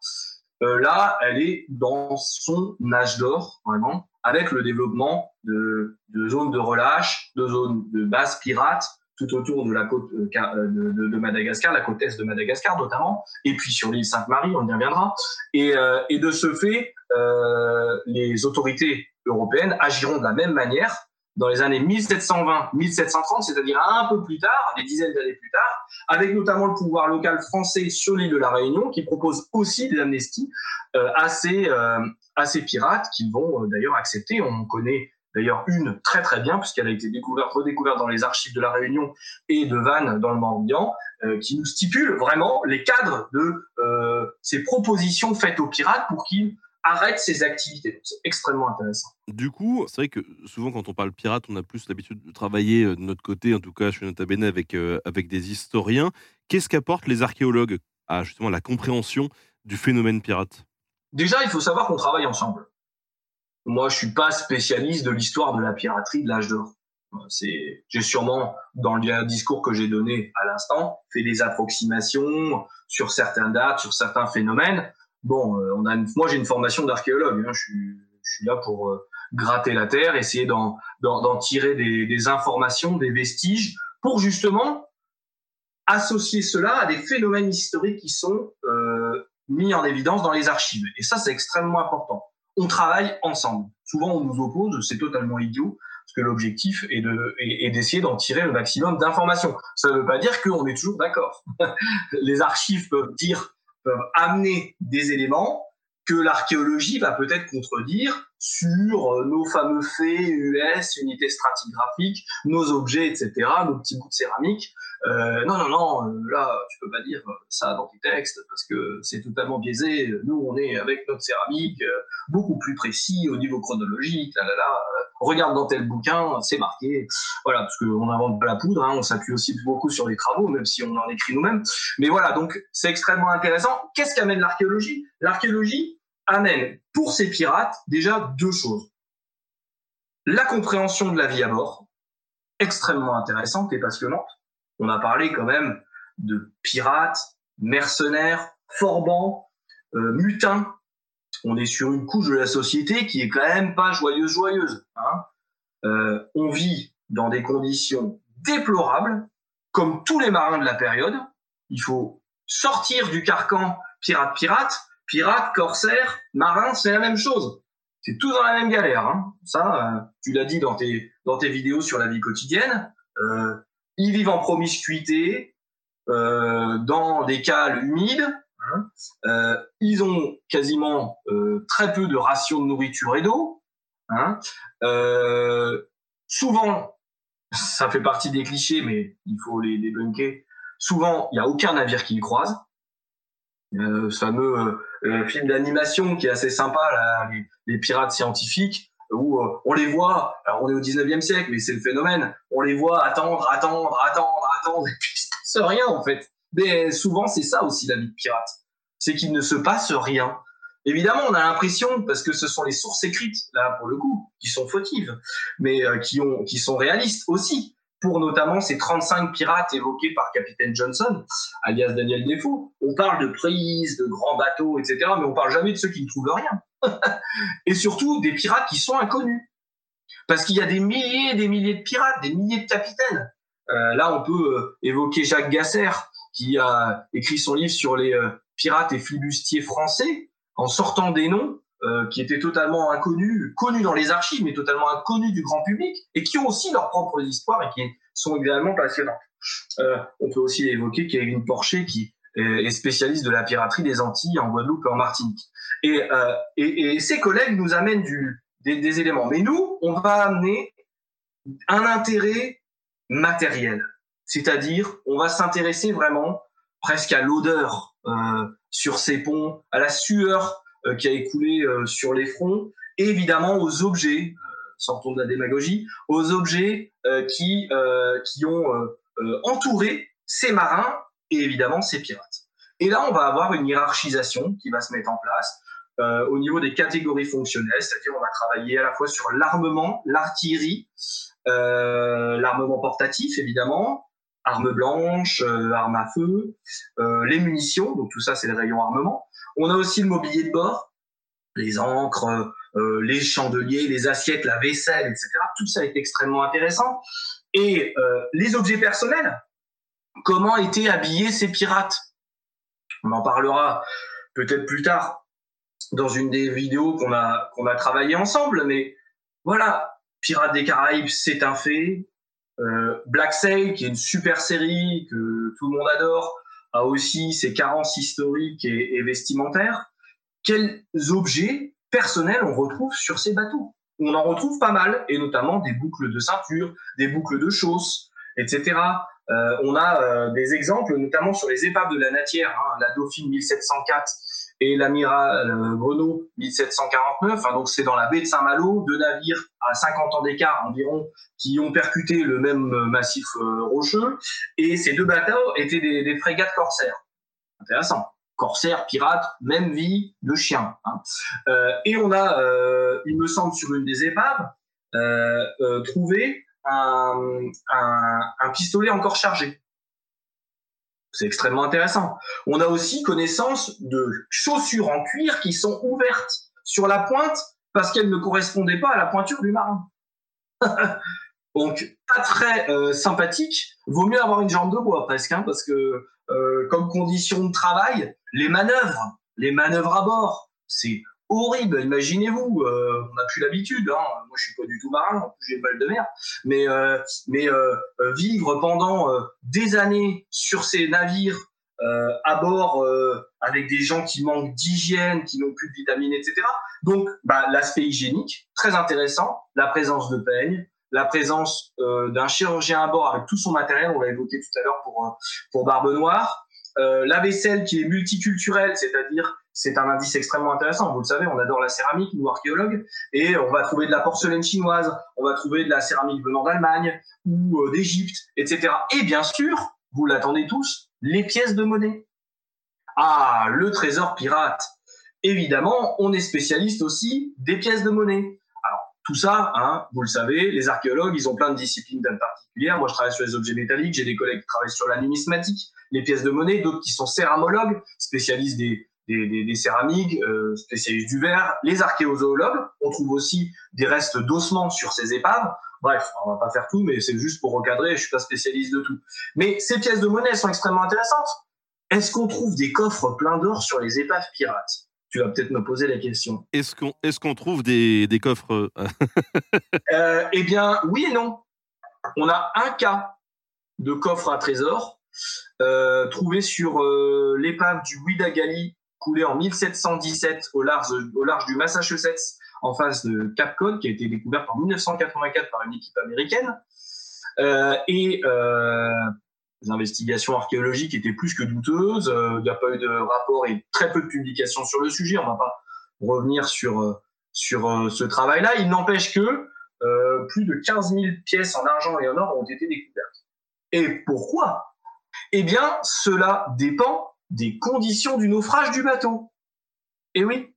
euh, là, elle est dans son âge d'or, vraiment, avec le développement de, de, zones de relâche, de zones de base pirates tout autour de la côte euh, euh, de, de, de, Madagascar, la côte est de Madagascar notamment, et puis sur l'île Sainte-Marie, on y reviendra. Et, euh, et de ce fait, euh, les autorités européennes agiront de la même manière dans les années 1720-1730, c'est-à-dire un peu plus tard, des dizaines d'années plus tard, avec notamment le pouvoir local français sur l'île de la Réunion, qui propose aussi des amnesties euh, à, ces, euh, ces pirates qu'ils vont euh, d'ailleurs accepter. On connaît d'ailleurs une très très bien, puisqu'elle a été découverte, redécouverte dans les archives de la Réunion et de Vannes dans le Morbihan, euh, qui nous stipule vraiment les cadres de euh, ces propositions faites aux pirates pour qu'ils arrête ses activités. C'est extrêmement intéressant. Du coup, c'est vrai que souvent quand on parle pirate, on a plus l'habitude de travailler euh, de notre côté, en tout cas chez Nota Bene, avec, euh, avec des historiens. Qu'est-ce qu'apportent les archéologues à justement la compréhension du phénomène pirate? Déjà, il faut savoir qu'on travaille ensemble. Moi, je suis pas spécialiste de l'histoire de la piraterie de l'âge d'or. C'est, j'ai sûrement, dans le discours que j'ai donné à l'instant, fait des approximations sur certaines dates, sur certains phénomènes bon, euh, moi j'ai une formation d'archéologue, hein, je, suis, là pour euh, gratter la terre, essayer d'en tirer des, informations, des vestiges, pour justement associer cela à des phénomènes historiques qui sont euh, mis en évidence dans les archives. Et ça, c'est extrêmement important. On travaille ensemble. Souvent, on nous oppose, c'est totalement idiot, parce que l'objectif est est, d'essayer d'en tirer le maximum d'informations. Ça ne veut pas dire qu'on est toujours d'accord. (laughs) les archives peuvent dire peuvent amener des éléments que l'archéologie va peut-être contredire sur euh, nos fameux faits US, unités stratigraphiques, nos objets, etc., nos petits bouts de céramique. Euh, non, non, non, euh, là, tu peux pas dire ça dans tes textes parce que c'est totalement biaisé. Nous, on est avec notre céramique beaucoup plus précis au niveau chronologique. Là, là, là. Regarde dans tel bouquin, c'est marqué. Voilà, parce qu'on n'invente pas la poudre, hein, on s'appuie aussi beaucoup sur les travaux, même si on en écrit nous-mêmes. Mais voilà, donc c'est extrêmement intéressant. Qu'est-ce qu'amène l'archéologie? L'archéologie, amène pour ces pirates déjà deux choses. La compréhension de la vie à bord, extrêmement intéressante et passionnante. On a parlé quand même de pirates, mercenaires, forbans, euh, mutins. On est sur une couche de la société qui est quand même pas joyeuse, joyeuse. Hein. Euh, on vit dans des conditions déplorables, comme tous les marins de la période. Il faut sortir du carcan pirate-pirate Pirate, corsaire, marin, c'est la même chose. C'est tout dans la même galère. Hein. Ça, euh, tu l'as dit dans tes, dans tes vidéos sur la vie quotidienne. Euh, ils vivent en promiscuité, euh, dans des cales humides. Hein. Ils ont quasiment très peu de rations de nourriture et d'eau. Hein. souvent, ça fait partie des clichés, mais il faut les débunker. Souvent, il n'y a aucun navire qui le croise. Euh, ce fameux euh, film d'animation qui est assez sympa, là, les, pirates scientifiques, où euh, on les voit, alors on est au 19e siècle, mais c'est le phénomène, on les voit attendre, attendre, attendre, attendre, (laughs) et puis il se passe rien en fait. Mais souvent, c'est ça aussi la vie de pirate. C'est qu'il ne se passe rien. Évidemment, on a l'impression, parce que ce sont les sources écrites, là, pour le coup, qui sont fautives, mais euh, qui, ont, qui sont réalistes aussi, pour notamment ces 35 pirates évoqués par Capitaine Johnson, alias Daniel Defoe. On parle de prises, de grands bateaux, etc., mais on parle jamais de ceux qui ne trouvent rien. (laughs) Et surtout, des pirates qui sont inconnus. Parce qu'il y a des milliers et des milliers de pirates, des milliers de capitaines. Euh, là, on peut euh, évoquer Jacques Gasser, qui a écrit son livre sur les euh, pirates et flibustiers français, en sortant des noms euh, qui étaient totalement inconnus, connus dans les archives, mais totalement inconnus du grand public, et qui ont aussi leur propre histoire et qui sont également passionnantes. Euh, on peut aussi évoquer Kevin Porcher, qui est spécialiste de la piraterie des Antilles en Guadeloupe et en Martinique. Et, euh, et, et ses collègues nous amènent du, des, des éléments. Mais nous, on va amener un intérêt matériel. C'est-à-dire, on va s'intéresser vraiment presque à l'odeur euh, sur ces ponts, à la sueur qui a écoulé euh, sur les fronts, évidemment aux objets, euh, sortons de la démagogie, aux objets euh, qui, euh, qui ont euh, euh, entouré ces marins et évidemment ces pirates. Et là, on va avoir une hiérarchisation qui va se mettre en place euh, au niveau des catégories fonctionnelles, c'est-à-dire on va travailler à la fois sur l'armement, l'artillerie, euh, l'armement portatif évidemment, armes blanches, euh, armes à feu, euh, les munitions, donc tout ça c'est le rayon armement. On a aussi le mobilier de bord, les encres, euh, les chandeliers, les assiettes, la vaisselle, etc. Tout ça est extrêmement intéressant. Et euh, les objets personnels, comment étaient habillés ces pirates? On en parlera peut-être plus tard dans une des vidéos qu'on a, qu'on a travaillé ensemble, mais voilà, Pirates des Caraïbes, c'est un fait. Euh, Black Sail, qui est une super série que tout le monde adore, a aussi ses carences historiques et, vestimentaires. Quels objets personnels on retrouve sur ces bateaux? On en retrouve pas mal, et notamment des boucles de ceinture, des boucles de chausses, etc. Euh, on a euh, des exemples, notamment sur les épaves de la Natière, hein, la Dauphine 1704 et l'amiral Renault 1749. Hein, donc c'est dans la baie de Saint-Malo, deux navires à 50 ans d'écart environ qui ont percuté le même euh, massif euh, rocheux. Et ces deux bateaux étaient des, frégates corsaires. Intéressant. Corsaires, pirates, même vie de chien. Hein. Euh, et on a, euh, il me semble, sur une des épaves, euh, trouvé un, un, un pistolet encore chargé. C'est extrêmement intéressant. On a aussi connaissance de chaussures en cuir qui sont ouvertes sur la pointe parce qu'elles ne correspondaient pas à la pointure du marin. (laughs) Donc, pas très euh, sympathique. Vaut mieux avoir une jambe de bois presque, hein, parce que euh, comme condition de travail, les manœuvres, les manœuvres à bord, c'est horrible. Imaginez-vous, euh, on n'a plus l'habitude. Hein. Moi, je suis pas du tout marin, j'ai une balle de mer. Mais, euh, mais euh, euh, vivre pendant euh, des années sur ces navires euh, à bord avec des gens qui manquent d'hygiène, qui n'ont plus de vitamines, etc. Donc, bah, l'aspect hygiénique, très intéressant. La présence de peignes, la présence d'un chirurgien à bord avec tout son matériel, on l'a évoqué tout à l'heure pour, pour Barbe Noire. La vaisselle qui est multiculturelle, c'est-à-dire c'est un indice extrêmement intéressant. Vous le savez, on adore la céramique, nous archéologues, et on va trouver de la porcelaine chinoise, on va trouver de la céramique venant d'Allemagne ou euh, d'Égypte, etc. Et bien sûr, vous l'attendez tous, les pièces de monnaie. Ah, le trésor pirate. Évidemment, on est spécialiste aussi des pièces de monnaie. Alors, tout ça, hein, vous le savez, les archéologues, ils ont plein de disciplines particulières. Moi, je travaille sur les objets métalliques, j'ai des collègues qui travaillent sur la numismatique, les pièces de monnaie, d'autres qui sont céramologues, spécialistes des, des, des, des céramiques, euh, spécialistes du verre, les archéozoologues. On trouve aussi des restes d'ossements sur ces épaves. Bref, on va pas faire tout, mais c'est juste pour recadrer. Je suis pas spécialiste de tout. Mais ces pièces de monnaie elles sont extrêmement intéressantes. Est-ce qu'on trouve des coffres pleins d'or sur les épaves pirates? Tu vas peut-être me poser la question. Est-ce qu'on est qu'on trouve des, des coffres euh, (laughs) Euh, eh bien, oui et non. On a un cas de coffre à trésor euh, trouvé sur euh, l'épave du Widagali coulé en 1717 au large, du Massachusetts en face de Cap Cod, qui a été découverte en 1984 par une équipe américaine. Euh, et euh, Les investigations archéologiques étaient plus que douteuses. Il n'y a pas eu de rapport et très peu de publications sur le sujet. On ne va pas revenir sur, sur ce travail-là. Il n'empêche que plus de 15 000 pièces en argent et en or ont été découvertes. Et pourquoi? Eh bien, cela dépend des conditions du naufrage du bateau. Et oui,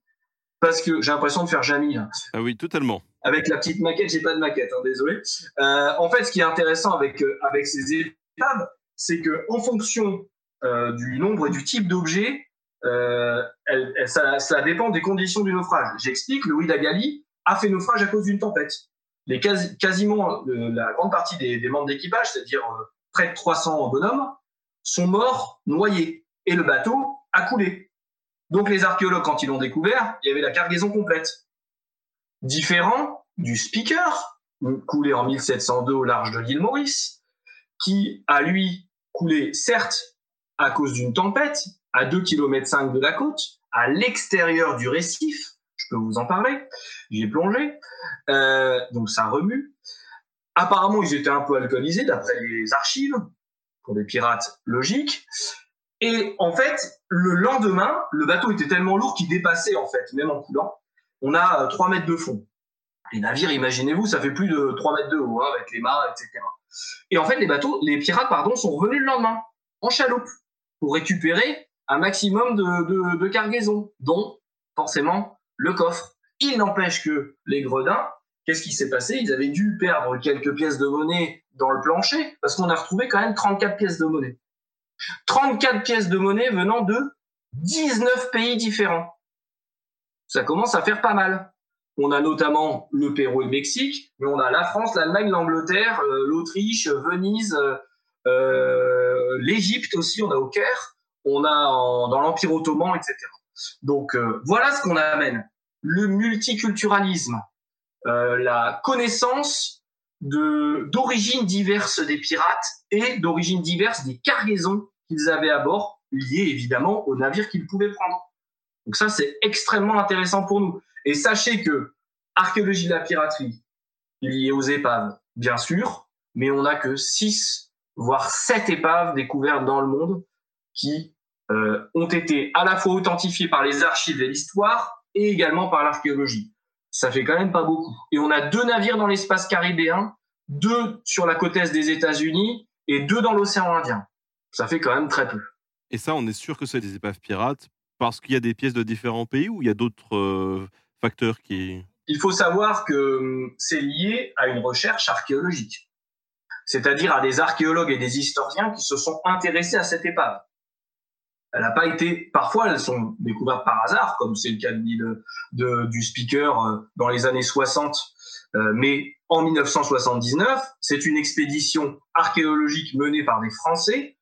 parce que j'ai l'impression de faire Jamie. Ah oui, totalement. Avec la petite maquette, j'ai pas de maquette, hein, désolé. Euh, en fait, ce qui est intéressant avec, euh, avec ces épaves, c'est que en fonction euh, du nombre et du type d'objet, ça, ça, dépend des conditions du naufrage. J'explique, le Dagali a fait naufrage à cause d'une tempête. Les quasiment la grande partie des, des membres d'équipage, c'est-à-dire près de 300 bonhommes, sont morts noyés et le bateau a coulé. Donc les archéologues, quand ils l'ont découvert, il y avait la cargaison complète. Différent du Speaker, coulé en 1702 au large de l'île Maurice, qui a lui coulé certes à cause d'une tempête, à 2 km de la côte, à l'extérieur du récif, je peux vous en parler, j'y ai plongé, euh, donc ça remue. Apparemment, ils étaient un peu alcoolisés, d'après les archives, pour des pirates logiques. Et en fait, le lendemain, le bateau était tellement lourd qu'il dépassait, en fait, même en coulant. On a 3 euh, mètres de fond. Les navires, imaginez-vous, ça fait plus de 3 mètres de haut, hein, avec les mâts, etc. Et en fait, les bateaux, les pirates, pardon, sont revenus le lendemain, en chaloupe, pour récupérer un maximum de, de cargaison, dont, forcément, le coffre. Il n'empêche que les gredins, qu'est-ce qui s'est passé? Ils avaient dû perdre quelques pièces de monnaie dans le plancher, parce qu'on a retrouvé quand même 34 pièces de monnaie. 34 pièces de monnaie venant de 19 pays différents. Ça commence à faire pas mal. On a notamment le Pérou et le Mexique, mais on a la France, l'Allemagne, l'Angleterre, euh, l'Autriche, Venise, euh, euh, l'Égypte aussi, on a au Caire, on a dans l'Empire ottoman, etc. Donc voilà ce qu'on amène. Le multiculturalisme, la connaissance d'origines diverses des pirates et d'origines diverses des cargaisons qu'ils avaient à bord, liées évidemment au navire qu'ils pouvaient prendre. Donc ça, c'est extrêmement intéressant pour nous. Et sachez que archéologie de la piraterie, liée aux épaves, bien sûr, mais on n'a que 6, voire 7 épaves découvertes dans le monde qui euh, ont été à la fois authentifiées par les archives et l'histoire et également par l'archéologie. Ça fait quand même pas beaucoup. Et on a deux navires dans l'espace caribéen, deux sur la côte est des États-Unis et deux dans l'océan Indien ça fait quand même très peu. Et ça, on est sûr que c'est des épaves pirates parce qu'il y a des pièces de différents pays ou il y a d'autres euh, facteurs qui... Il faut savoir que hum, c'est lié à une recherche archéologique, c'est-à-dire à des archéologues et des historiens qui se sont intéressés à cette épave. Elle n'a pas été, parfois elles sont découvertes par hasard, comme c'est le cas de, du speaker euh, dans les années 60, euh, mais en 1979, c'est une expédition archéologique menée par des Français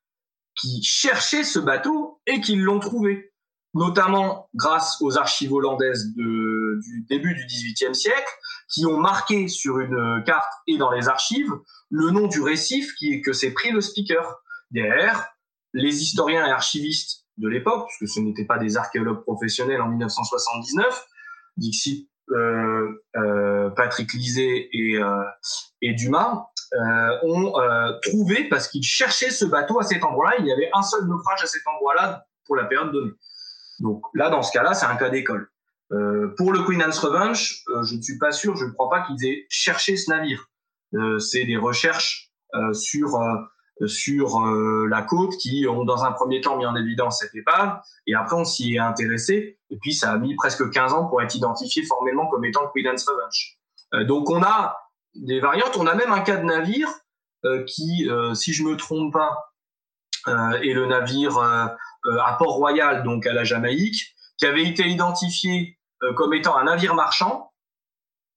qui cherchaient ce bateau et qui l'ont trouvé, notamment grâce aux archives hollandaises de, du début du XVIIIe siècle, qui ont marqué sur une carte et dans les archives le nom du récif que s'est pris le speaker. Derrière, les historiens et archivistes de l'époque, puisque ce n'étaient pas des archéologues professionnels en 1979, Dixit, euh, euh, Patrick Lisée et, euh, et Dumas, ont trouvé, parce qu'ils cherchaient ce bateau à cet endroit-là, il y avait un seul naufrage à cet endroit-là pour la période donnée. Donc là, dans ce cas-là, c'est un cas d'école. Pour le Queen Anne's Revenge, je ne suis pas sûr, je ne crois pas qu'ils aient cherché ce navire. c'est des recherches sur sur la côte qui ont dans un premier temps mis en évidence cette épave et après on s'y est intéressé et puis ça a mis presque 15 ans pour être identifié formellement comme étant le Revenge. donc on a des variantes. On a même un cas de navire euh, qui, euh, si je me trompe pas, euh, est le navire à Port-Royal, donc à la Jamaïque, qui avait été identifié comme étant un navire marchand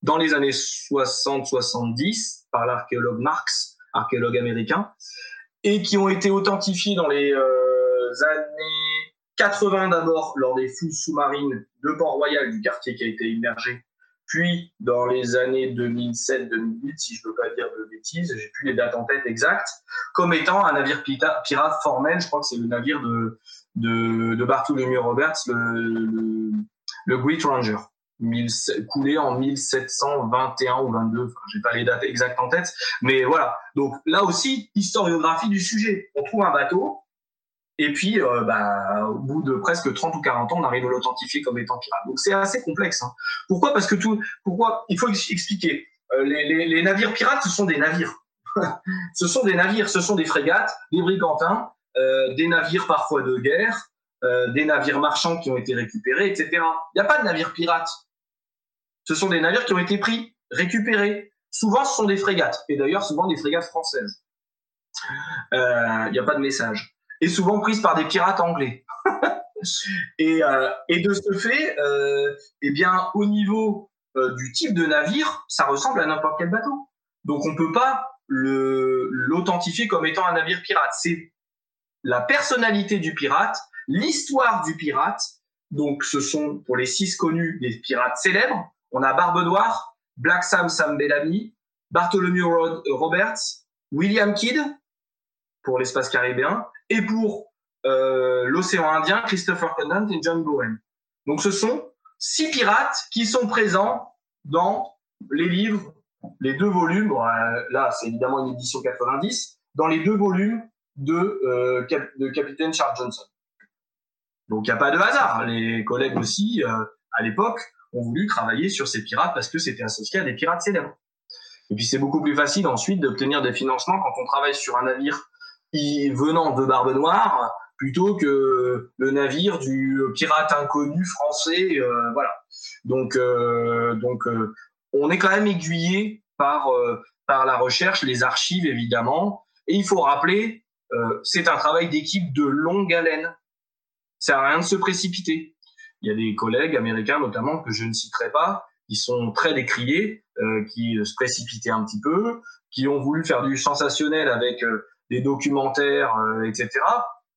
dans les années 60-70 par l'archéologue Marx, archéologue américain, et qui ont été authentifiés dans les années 80 d'abord lors des fouilles sous-marines de Port-Royal, du quartier qui a été immergé puis, dans les années 2007-2008, si je ne veux pas dire de bêtises, j'ai plus les dates en tête exactes, comme étant un navire pirate formel. Je crois que c'est le navire de, de, de Bartholomew Roberts, le, le, Great Ranger. Coulé en 1721 ou 22. Enfin, j'ai pas les dates exactes en tête, mais voilà. Donc là aussi, historiographie du sujet. On trouve un bateau, et puis, euh, bah, au bout de presque 30 ou 40 ans, on arrive à l'authentifier comme étant pirate. Donc c'est assez complexe. Hein. Pourquoi? Parce que tout. Pourquoi? Il faut expliquer. Euh, les, navires pirates, ce sont des navires. (laughs) ce sont des navires, ce sont des frégates, des brigantins, euh, des navires parfois de guerre, euh, des navires marchands qui ont été récupérés, etc. Il n'y a pas de navires pirates. Ce sont des navires qui ont été pris, récupérés. Souvent, ce sont des frégates. Et d'ailleurs, souvent des frégates françaises. Il n'y a pas de message et souvent prise par des pirates anglais. (laughs) et, euh, et, de ce fait, euh, eh bien, au niveau euh, du type de navire, ça ressemble à n'importe quel bateau. Donc on ne peut pas l'authentifier comme étant un navire pirate. C'est la personnalité du pirate, l'histoire du pirate. Donc ce sont pour les six connus des pirates célèbres. On a Barbe Noire, Black Sam Sam Bellamy, Bartholomew Roberts, William Kidd pour l'espace caribéen, et pour euh, l'océan Indien, Christopher Conant et John Bowen. Donc ce sont six pirates qui sont présents dans les livres, les deux volumes, euh, là c'est évidemment une édition 90, dans les deux volumes de, euh, de Capitaine Charles Johnson. Donc il n'y a pas de hasard. Les collègues aussi, à l'époque, ont voulu travailler sur ces pirates parce que c'était associé à des pirates célèbres. Et puis c'est beaucoup plus facile ensuite d'obtenir des financements quand on travaille sur un navire venant de Barbe Noire plutôt que le navire du pirate inconnu français. Euh, voilà. Donc, euh, donc euh, on est quand même aiguillé par, par la recherche, les archives évidemment. Et il faut rappeler, c'est un travail d'équipe de longue haleine. Ça n'a rien de se précipiter. Il y a des collègues américains notamment que je ne citerai pas, qui sont très décriés, qui se précipitaient un petit peu, qui ont voulu faire du sensationnel avec des documentaires, euh, etc.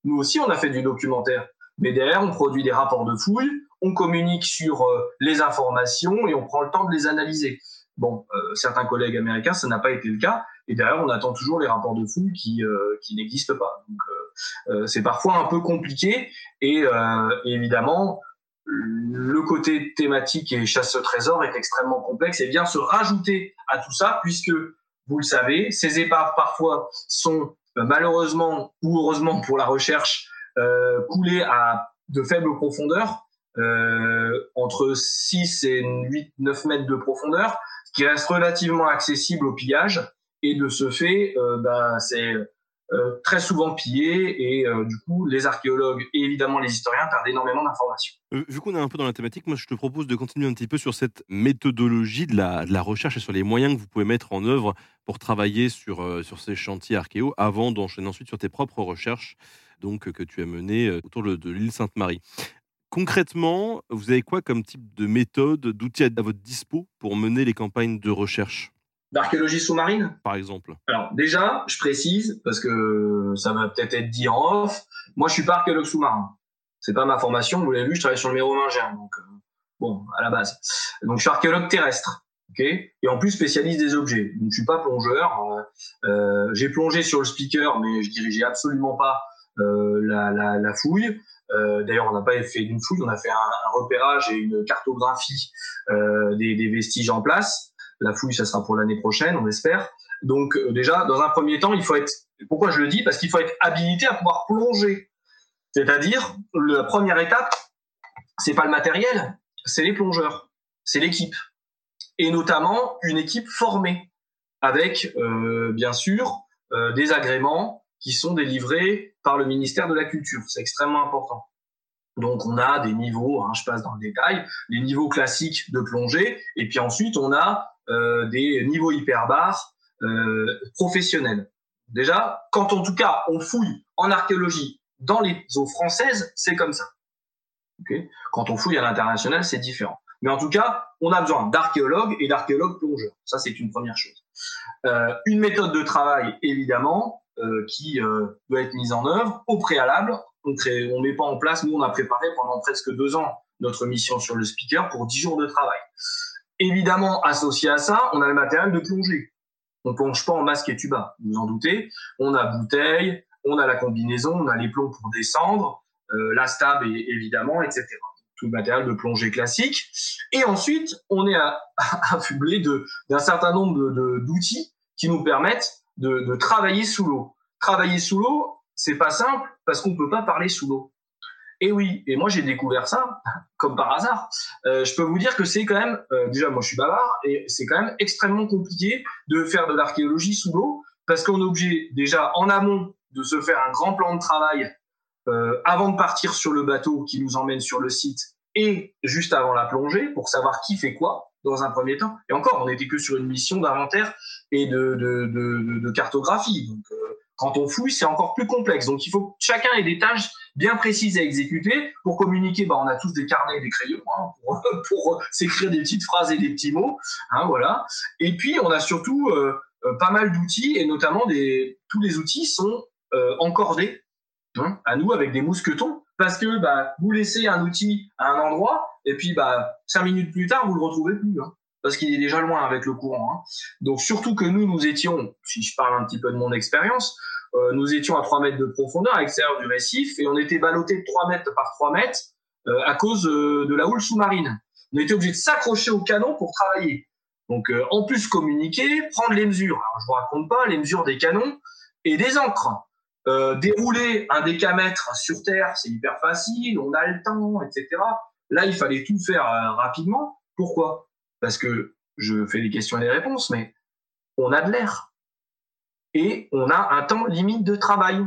Nous aussi, on a fait du documentaire. Mais derrière, on produit des rapports de fouille, on communique sur euh, les informations et on prend le temps de les analyser. Bon, euh, certains collègues américains, ça n'a pas été le cas. Et derrière, on attend toujours les rapports de fouille qui, qui n'existent pas. Donc, c'est parfois un peu compliqué. Et, évidemment, le côté thématique et chasse au trésor est extrêmement complexe et vient se rajouter à tout ça, puisque vous le savez. Ces épaves, parfois, sont euh, malheureusement ou heureusement pour la recherche euh, coulées à de faibles profondeurs, euh, entre 6 et 8, 9 mètres de profondeur, ce qui reste relativement accessible au pillage. Et de ce fait, euh, bah, c'est euh, très souvent pillé et euh, du coup les archéologues et évidemment les historiens perdent énormément d'informations. Euh, vu qu'on est un peu dans la thématique, moi je te propose de continuer un petit peu sur cette méthodologie de la, recherche et sur les moyens que vous pouvez mettre en œuvre pour travailler sur, sur ces chantiers archéo avant d'enchaîner ensuite sur tes propres recherches donc, que tu as menées autour de, l'île Sainte-Marie. Concrètement, vous avez quoi comme type de méthode, d'outils à votre dispo pour mener les campagnes de recherche? D'archéologie sous-marine Par exemple. Alors déjà, je précise, parce que ça va peut-être être dit en off, moi je suis pas archéologue sous-marin. C'est pas ma formation, vous l'avez vu, je travaille sur le mérovingien, donc euh, bon, à la base. Donc je suis archéologue terrestre. ok? Et en plus spécialiste des objets. Donc je suis pas plongeur. Euh, euh j'ai plongé sur le speaker, mais je dirigeais absolument pas euh, la, la, la, fouille. Euh, D'ailleurs, on n'a pas fait une fouille, on a fait un, un repérage et une cartographie euh, des, des, vestiges en place. La fouille, ça sera pour l'année prochaine, on espère. Donc euh, déjà, dans un premier temps, il faut être. Pourquoi je le dis? Parce qu'il faut être habilité à pouvoir plonger. C'est-à-dire, la première étape, c'est pas le matériel, c'est les plongeurs, c'est l'équipe, et notamment une équipe formée avec, euh, bien sûr, euh, des agréments qui sont délivrés par le ministère de la Culture. C'est extrêmement important. Donc on a des niveaux, hein, je passe dans le détail, les niveaux classiques de plongée, et puis ensuite on a des niveaux hyperbares euh, professionnels. Déjà, quand en tout cas on fouille en archéologie dans les eaux françaises, c'est comme ça. Quand on fouille à l'international, c'est différent. Mais en tout cas, on a besoin d'archéologues et d'archéologues plongeurs. Ça, c'est une première chose. Euh, une méthode de travail, évidemment, euh, qui euh, doit être mise en œuvre au préalable. On ne met pas en place. Nous, on a préparé pendant presque deux ans notre mission sur le speaker pour dix jours de travail. Évidemment, associé à ça, on a le matériel de plongée. On plonge pas en masque et tuba, vous en doutez. On a bouteille, on a la combinaison, on a les plombs pour descendre, euh, la stab évidemment, etc. tout le matériel de plongée classique. Et ensuite, on est (laughs) affublé d'un certain nombre d'outils qui nous permettent de, de travailler sous l'eau. Travailler sous l'eau, c'est pas simple parce qu'on peut pas parler sous l'eau. Et oui, et moi j'ai découvert ça (laughs) comme par hasard. Euh, je peux vous dire que c'est quand même, euh, déjà moi je suis bavard, et c'est quand même extrêmement compliqué de faire de l'archéologie sous l'eau parce qu'on est obligé déjà en amont de se faire un grand plan de travail euh, avant de partir sur le bateau qui nous emmène sur le site et juste avant la plongée pour savoir qui fait quoi dans un premier temps. Et encore, on n'était que sur une mission d'inventaire et de, de, cartographie. Donc, quand on fouille, c'est encore plus complexe. Donc, il faut que chacun ait des tâches bien précises à exécuter. Pour communiquer, bah, on a tous des carnets et des crayons hein, pour, (laughs) pour s'écrire des petites phrases et des petits mots. Hein, voilà. Et puis, on a surtout euh, pas mal d'outils, et notamment des, tous les outils sont encordés Hein, à nous avec des mousquetons parce que bah, vous laissez un outil à un endroit et puis bah, cinq minutes plus tard vous le retrouvez plus hein, parce qu'il est déjà loin avec le courant. Donc surtout que nous nous étions, si je parle un petit peu de mon expérience, euh, nous étions à 3 mètres de profondeur à l'extérieur du récif et on était ballotté de 3 mètres par 3 mètres euh, à cause euh, de la houle sous-marine. On était obligé de s'accrocher au canon pour travailler. Donc en plus communiquer, prendre les mesures. Alors, je vous raconte pas les mesures des canons et des encres. Euh, dérouler un décamètre sur Terre, c'est hyper facile, on a le temps, etc. Là, il fallait tout faire euh, rapidement. Pourquoi? Parce que je fais des questions et des réponses, mais on a de l'air. Et on a un temps limite de travail.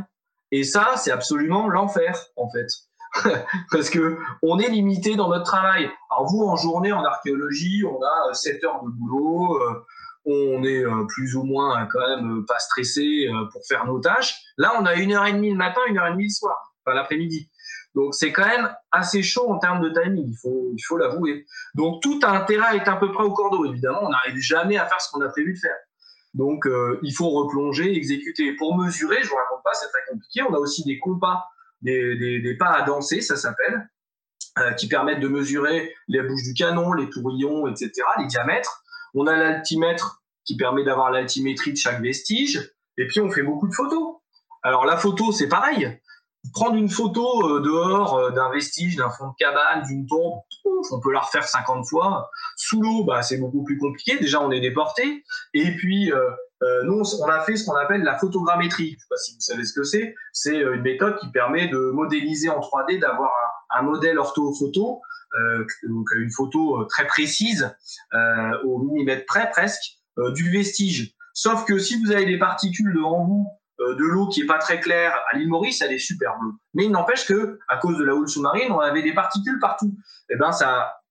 Et ça, c'est absolument l'enfer, en fait. (laughs) Parce que on est limité dans notre travail. Alors vous, en journée, en archéologie, on a 7 heures de boulot, euh, on est euh, plus ou moins euh, quand même euh, pas stressé pour faire nos tâches. Là, on a une heure et demie le matin, une heure et demie le soir, pas l'après-midi. Donc c'est quand même assez chaud en termes de timing, il faut il faut l'avouer. Donc tout intérêt est à peu près au cordeau. Évidemment, on n'arrive jamais à faire ce qu'on a prévu de faire. Donc il faut replonger, exécuter. Pour mesurer, je vous raconte pas, c'est très compliqué. On a aussi des compas, des, des, pas à danser, ça s'appelle, qui permettent de mesurer les bouches du canon, les tourillons, etc., les diamètres. On a l'altimètre qui permet d'avoir l'altimétrie de chaque vestige. Et puis, on fait beaucoup de photos. Alors, la photo, c'est pareil. Prendre une photo euh, dehors euh, d'un vestige, d'un fond de cabane, d'une tombe, on peut la refaire 50 fois. Sous l'eau, bah, c'est beaucoup plus compliqué. Déjà, on est déporté. Et puis, euh, nous, on a fait ce qu'on appelle la photogrammétrie. Je ne sais pas si vous savez ce que c'est. C'est une méthode qui permet de modéliser en 3D, d'avoir un, un modèle orthophoto euh, donc une photo euh, très précise euh, au millimètre près presque du vestige. Sauf que si vous avez des particules devant vous de l'eau qui est pas très claire à l'île Maurice, elle est super bleue. Mais il n'empêche que à cause de la houle sous-marine, on avait des particules partout. Et eh ben ça a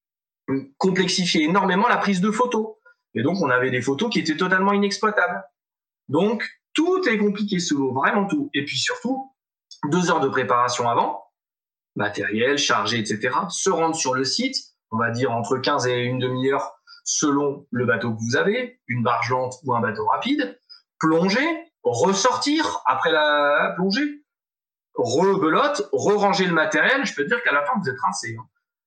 complexifié énormément la prise de photos. Et donc on avait des photos qui étaient totalement inexploitables. Donc tout est compliqué sous l'eau, vraiment tout. Et puis surtout deux heures de préparation avant, matériel, chargé, etc., se rendre sur le site, on va dire entre 15 et une demi-heure selon le bateau que vous avez, une barge lente ou un bateau rapide, plonger, ressortir après la plongée, rebelote, re-ranger le matériel, je peux dire qu'à la fin, vous êtes rincé. Hein.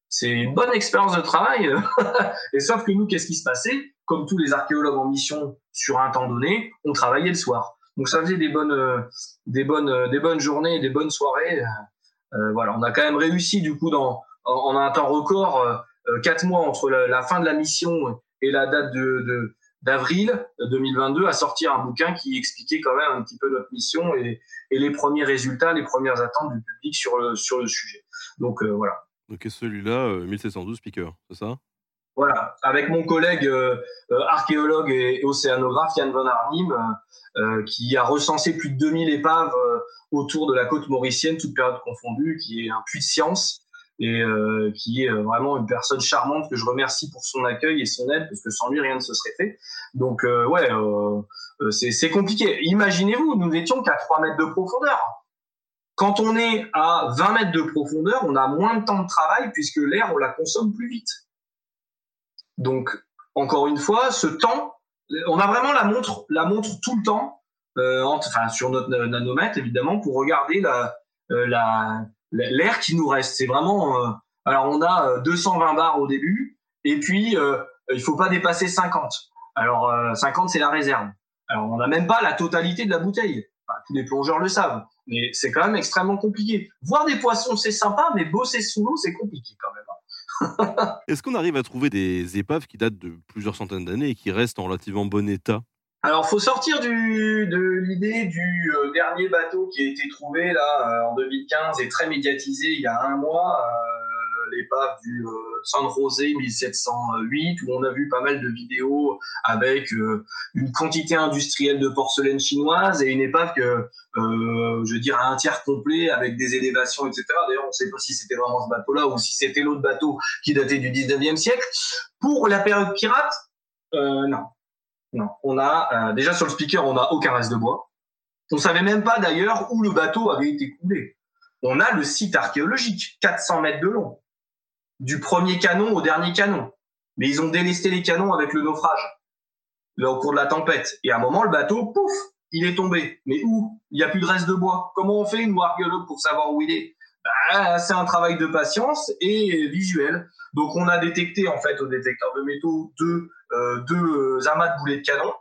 C'est une bonne expérience de travail. (laughs) et sauf que nous, qu'est-ce qui se passait? Comme tous les archéologues en mission sur un temps donné, on travaillait le soir. Donc ça faisait des bonnes, euh, des bonnes, euh, des bonnes journées, des bonnes soirées. Euh, voilà, on a quand même réussi du coup dans en, un temps record, euh, euh, quatre mois entre la, fin de la mission et la date de, d'avril 2022 à sortir un bouquin qui expliquait quand même un petit peu notre mission et, les premiers résultats, les premières attentes du public sur le, sur le sujet. Donc voilà. Donc celui-là, 1712 speakers, c'est ça? Voilà, avec mon collègue archéologue et, océanographe Yann Van Arnim, qui a recensé plus de 2000 épaves autour de la côte mauricienne, toute période confondue, qui est un puits de science et euh, qui est euh, vraiment une personne charmante que je remercie pour son accueil et son aide parce que sans lui rien ne se serait fait. Donc euh, ouais, c'est compliqué. Imaginez-vous, nous n'étions qu'à 3 mètres de profondeur. Quand on est à 20 mètres de profondeur, on a moins de temps de travail puisque l'air, on la consomme plus vite. Donc, encore une fois, ce temps, on a vraiment la montre, la montre tout le temps euh, enfin sur notre nanomètre évidemment pour regarder la euh, la l'air qui nous reste. C'est vraiment euh, alors on a 220 bars au début et puis il faut pas dépasser 50. Alors 50 c'est la réserve. Alors on n'a même pas la totalité de la bouteille. tous les plongeurs le savent, mais c'est quand même extrêmement compliqué. Voir des poissons c'est sympa, mais bosser sous l'eau c'est compliqué quand même. Hein. (laughs) Est-ce qu'on arrive à trouver des épaves qui datent de plusieurs centaines d'années et qui restent en relativement bon état? Alors, faut sortir du, de l'idée du euh, dernier bateau qui a été trouvé là euh, en 2015 et très médiatisé il y a un mois, euh, l'épave du San José 1708, où on a vu pas mal de vidéos avec une quantité industrielle de porcelaine chinoise et une épave que, je veux dire, à un tiers complet avec des élévations, etc. D'ailleurs, on ne sait pas si c'était vraiment ce bateau-là ou si c'était l'autre bateau qui datait du 19e siècle. Pour la période pirate, non non. On a euh, déjà sur le speaker, on n'a aucun reste de bois. On savait même pas d'ailleurs où le bateau avait été coulé. On a le site archéologique, 400 mètres de long, du premier canon au dernier canon. Mais ils ont délesté les canons avec le naufrage, là, au cours de la tempête. Et à un moment, le bateau, pouf, il est tombé. Mais où? Il n'y a plus de reste de bois. Comment on fait, nous, archéologues, pour savoir où il est? Bah, C'est un travail de patience et visuel. Donc, on a détecté, en fait, au détecteur de métaux, deux euh, deux amas de boulets de canon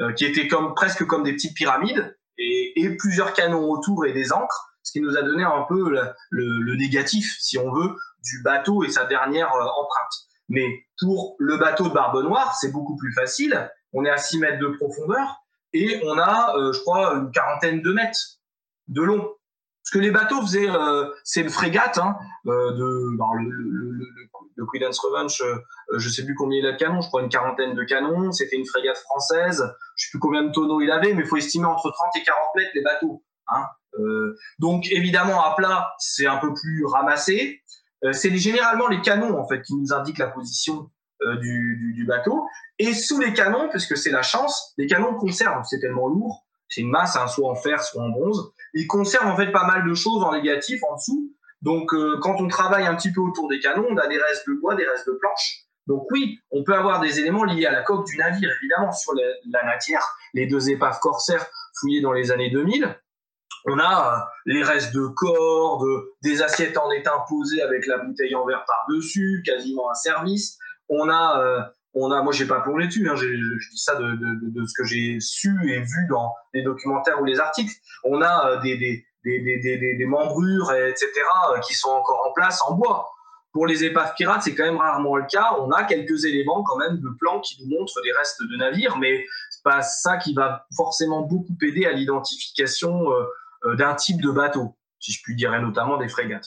euh, qui étaient comme presque comme des petites pyramides et, plusieurs canons autour et des encres, ce qui nous a donné un peu le, négatif, si on veut, du bateau et sa dernière euh, empreinte. Mais pour le bateau de Barbe Noire, c'est beaucoup plus facile. On est à 6 mètres de profondeur et on a, je crois, une quarantaine de mètres de long. Ce que les bateaux faisaient, c'est une frégate hein, de le, le Queen's Revenge, euh, je sais plus combien il a de canons, je crois une quarantaine de canons. C'était une frégate française. Je sais plus combien de tonneaux il avait, mais il faut estimer entre 30 et 40 mètres les bateaux. Hein. Euh, donc évidemment à plat, c'est un peu plus ramassé. Euh, c'est généralement les canons en fait qui nous indiquent la position du, du, bateau. Et sous les canons, parce que c'est la chance, les canons conservent. C'est tellement lourd, c'est une masse, hein, soit en fer, soit en bronze. Ils conservent en fait pas mal de choses en négatif en dessous. Donc, euh, quand on travaille un petit peu autour des canons, on a des restes de bois, des restes de planches. Donc oui, on peut avoir des éléments liés à la coque du navire, évidemment, sur la, matière. Les deux épaves corsaires fouillées dans les années 2000. On a euh, les restes de cordes, des assiettes en étain posées avec la bouteille en verre par-dessus, quasiment un service. On a, euh, on a moi j'ai pas plongé dessus, hein, je dis ça de, de, de ce que j'ai su et vu dans les documentaires ou les articles. On a des, des, des, des, des, membrures, etc., euh, qui sont encore en place en bois. Pour les épaves pirates, c'est quand même rarement le cas. On a quelques éléments quand même de plans qui nous montrent des restes de navires, mais c'est pas ça qui va forcément beaucoup aider à l'identification euh, euh, d'un type de bateau, si je puis dire, et notamment des frégates.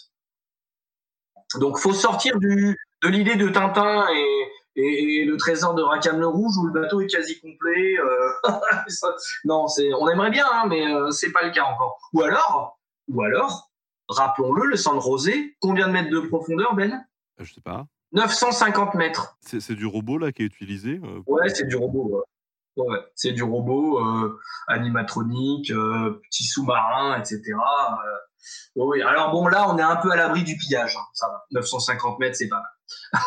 Donc, faut sortir du, de l'idée de Tintin et, et, le trésor de Rackham le Rouge où le bateau est quasi complet. Euh, (laughs) non, c'est, on aimerait bien, hein, mais euh, c'est pas le cas encore. Ou alors, ou alors, rappelons-le, le San Rosé, combien de mètres de profondeur, Ben? Je sais pas. 950 mètres. C'est, du robot là qui est utilisé euh, Ouais, c'est du robot. Ouais. c'est du robot animatronique, petit sous-marin, etc. oui, alors bon, là, on est un peu à l'abri du pillage. Hein, ça va. 950 mètres, c'est pas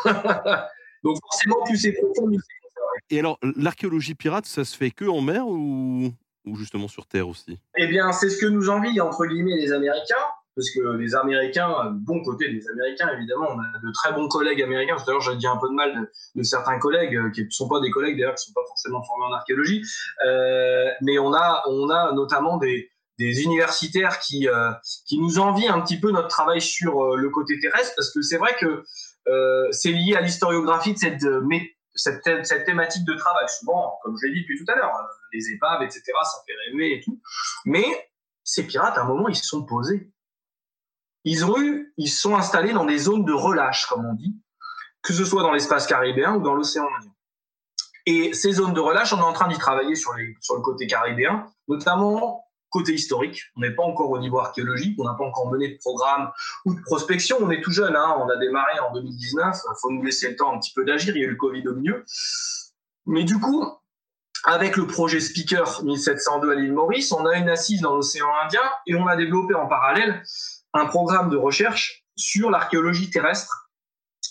mal. (laughs) Donc forcément, plus c'est profond, plus c'est Et alors, l'archéologie pirate, ça se fait que en mer ou, ou justement sur terre aussi? Eh bien, c'est ce que nous envient, entre guillemets, les Américains. Parce que les Américains, bon côté des Américains, évidemment, on a de très bons collègues américains. Tout à l'heure, j'ai dit un peu de mal de, certains collègues, euh, qui ne sont pas des collègues d'ailleurs, qui ne sont pas forcément formés en archéologie. Euh, mais on a, on a notamment des, des universitaires qui, euh, qui nous envient un petit peu notre travail sur euh, le côté terrestre, parce que c'est vrai que euh, c'est lié à l'historiographie de cette, euh, cette, cette, thématique de travail. Souvent, comme je l'ai dit depuis tout à l'heure, euh, les épaves, etc., ça fait rêver et tout. Mais ces pirates, à un moment, ils se sont posés. Ils ont eu, ils se sont installés dans des zones de relâche, comme on dit, que ce soit dans l'espace caribéen ou dans l'océan Indien. Et ces zones de relâche, on est en train d'y travailler sur, les, sur le côté caribéen, notamment côté historique. On n'est pas encore au niveau archéologique, on n'a pas encore mené de programme ou de prospection. On est tout jeune, hein. on a démarré en 2019. Il faut nous laisser le temps un petit peu d'agir. Il y a eu le Covid au milieu. Mais du coup, avec le projet Speaker 1702 à l'île Maurice, on a une assise dans l'océan Indien et on a développé en parallèle un programme de recherche sur l'archéologie terrestre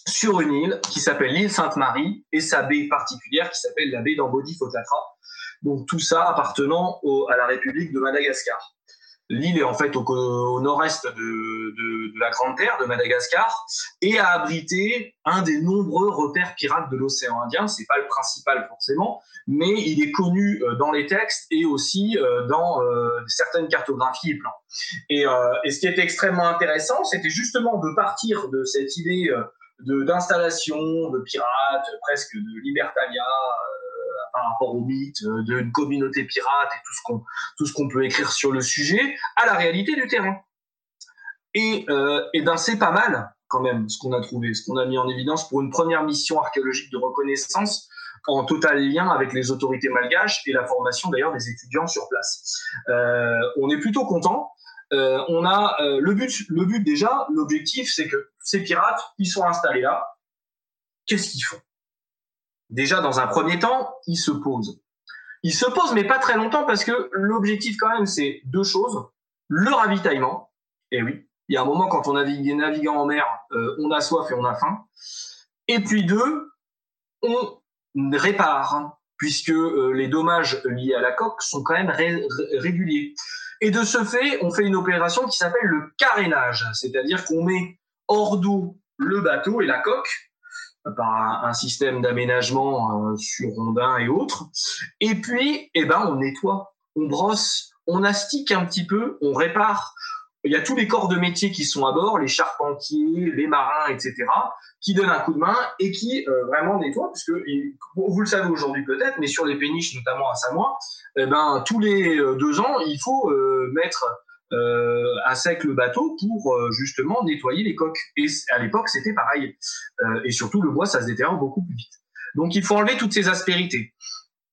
sur une île qui s'appelle l'île Sainte-Marie et sa baie particulière qui s'appelle la baie d'Ambodi-Fotatra donc tout ça appartenant à la République de Madagascar. L'île est en fait au, nord-est de, la Grande Terre de Madagascar et a abrité un des nombreux repères pirates de l'océan Indien. C'est pas le principal forcément, mais il est connu euh, dans les textes et aussi euh, dans euh, certaines cartographies et plans. Et, ce qui était extrêmement intéressant, c'était justement de partir de cette idée d'installation de, pirates, presque de libertalia par rapport au mythe d'une communauté pirate et tout ce qu'on tout ce qu'on peut écrire sur le sujet, à la réalité du terrain. Et, et ben c'est pas mal quand même ce qu'on a trouvé, ce qu'on a mis en évidence pour une première mission archéologique de reconnaissance en total lien avec les autorités malgaches et la formation d'ailleurs des étudiants sur place. Euh, on est plutôt content. Euh, on a euh, le but, le but déjà, l'objectif, c'est que ces pirates, ils sont installés là. Qu'est-ce qu'ils font? Déjà, dans un premier temps, ils se posent. Ils se posent, mais pas très longtemps, parce que l'objectif quand même, c'est deux choses le ravitaillement. Et oui, il y a un moment quand on navigue, naviguant en mer, on a soif et on a faim. Et puis deux, on répare, puisque euh, les dommages liés à la coque sont quand même réguliers. Et de ce fait, on fait une opération qui s'appelle le carénage, c'est-à-dire qu'on met hors d'eau le bateau et la coque par un, système d'aménagement euh, sur rondins et autres. Et puis, eh ben, on nettoie, on brosse, on astique un petit peu, on répare il y a tous les corps de métier qui sont à bord, les charpentiers, les marins, etc., qui donnent un coup de main et qui euh, vraiment nettoient, puisque vous le savez aujourd'hui peut-être, mais sur les péniches, notamment à Samoa, eh ben, tous les euh, deux ans, il faut euh, mettre à sec le bateau pour justement nettoyer les coques. Et à l'époque, c'était pareil. et surtout, le bois, ça se détériore beaucoup plus vite. Donc, il faut enlever toutes ces aspérités.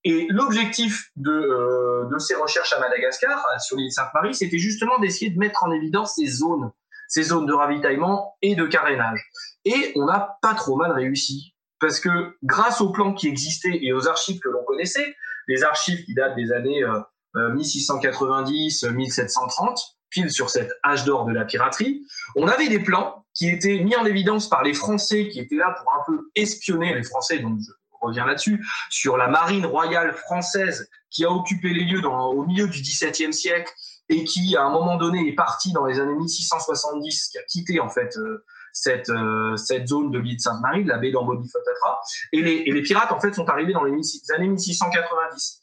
Et l'objectif de, euh, de, ces recherches à Madagascar, sur l'île Sainte-Marie, c'était justement d'essayer de mettre en évidence ces zones, ces zones de ravitaillement et de carénage. Et on n'a pas trop mal réussi, parce que grâce aux plans qui existaient et aux archives que l'on connaissait, les archives qui datent des années euh, 1690, euh, 1730, euh, pile sur cette âge d'or de la piraterie, on avait des plans qui étaient mis en évidence par les Français qui étaient là pour un peu espionner les Français, donc revient là-dessus, sur la marine royale française qui a occupé les lieux dans, au milieu du XVIIe siècle et qui, à un moment donné, est partie dans les années 1670, qui a quitté en fait euh, cette, euh, cette zone de l'île de Sainte-Marie, la baie d'Ambodifotatra. Et les, et les pirates, en fait, sont arrivés dans les, années 1690.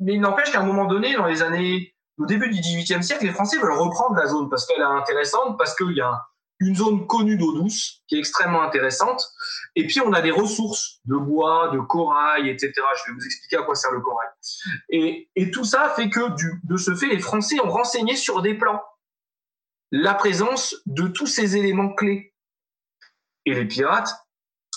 Mais il n'empêche qu'à un moment donné, dans les années, au début du XVIIIe siècle, les Français veulent reprendre la zone parce qu'elle est intéressante, parce qu'il y a une zone connue d'eau douce qui est extrêmement intéressante. Et puis, on a des ressources de bois, de corail, etc. Je vais vous expliquer à quoi sert le corail. Et, tout ça fait que, de ce fait, les Français ont renseigné sur des plans la présence de tous ces éléments clés. Et les pirates,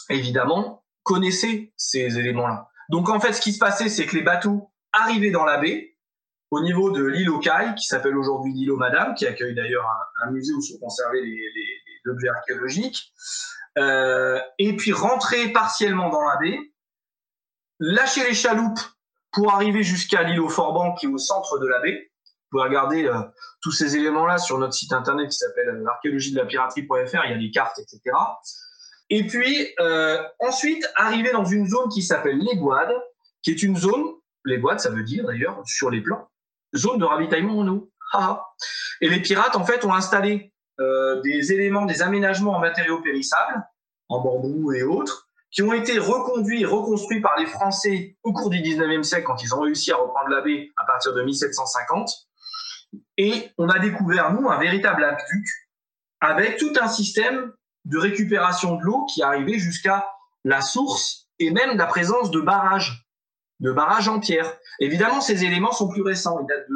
évidemment, connaissaient ces éléments-là. Donc, en fait, ce qui se passait, c'est que les bateaux arrivaient dans la baie, au niveau de l'île aux qui s'appelle aujourd'hui l'île Madame, qui accueille d'ailleurs un, musée où sont conservés les, objets archéologiques. Euh, et puis rentrer partiellement dans la baie, lâcher les chaloupes pour arriver jusqu'à l'île au Forban qui est au centre de la baie. Vous pouvez regarder euh, tous ces éléments-là sur notre site internet qui s'appelle euh, l'archéologie de la piraterie.fr, il y a les cartes, etc. Et puis euh, ensuite arriver dans une zone qui s'appelle Boades, qui est une zone, Boades ça veut dire d'ailleurs sur les plans, zone de ravitaillement en eau. Et les pirates en fait ont installé euh, des éléments, des aménagements en matériaux périssables, en bambou et autres, qui ont été reconduits et reconstruits par les Français au cours du 19e siècle quand ils ont réussi à reprendre la baie à partir de 1750. Et on a découvert, nous, un véritable aqueduc avec tout un système de récupération de l'eau qui arrivait jusqu'à la source et même la présence de barrages, de barrages en pierre. Évidemment, ces éléments sont plus récents, ils datent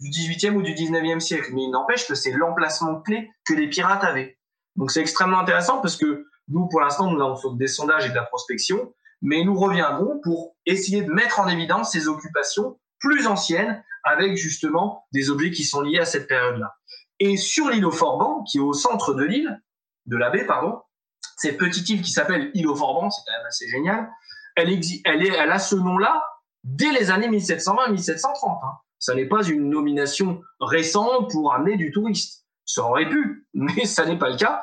du 18e ou du 19e siècle. Mais il n'empêche que c'est l'emplacement clé que les pirates avaient. Donc c'est extrêmement intéressant parce que nous, pour l'instant, nous avons fait des sondages et de la prospection, mais nous reviendrons pour essayer de mettre en évidence ces occupations plus anciennes avec justement des objets qui sont liés à cette période-là. Et sur l'île au Forban, qui est au centre de l'île, de la pardon, cette petite île qui s'appelle île au Forban, c'est quand même assez génial, elle, elle, est, elle a ce nom-là dès les années 1720-1730. Hein. Ça n'est pas une nomination récente pour amener du touriste. Ça aurait pu, mais ça n'est pas le cas.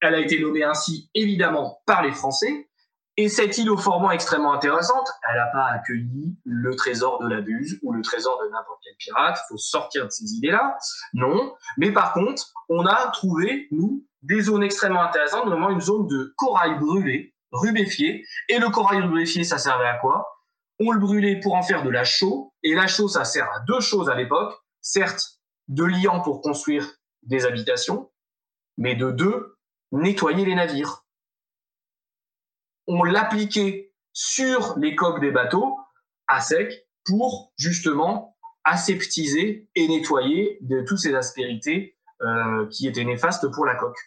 Elle a été nommée ainsi, évidemment, par les Français. Et cette île au extrêmement intéressante, elle n'a pas accueilli le trésor de la Buse ou le trésor de n'importe quel pirate. Il faut sortir de ces idées-là. Non. Mais par contre, on a trouvé, nous, des zones extrêmement intéressantes, notamment une zone de corail brûlé, rubéfié. Et le corail rubéfié, ça servait à quoi? On le brûlait pour en faire de la chaux. Et la chaux, ça sert à deux choses à l'époque. Certes, de liant pour construire des habitations, mais de deux, nettoyer les navires. on l'appliquait sur les coques des bateaux à sec pour justement aseptiser et nettoyer de toutes ces aspérités qui étaient néfastes pour la coque.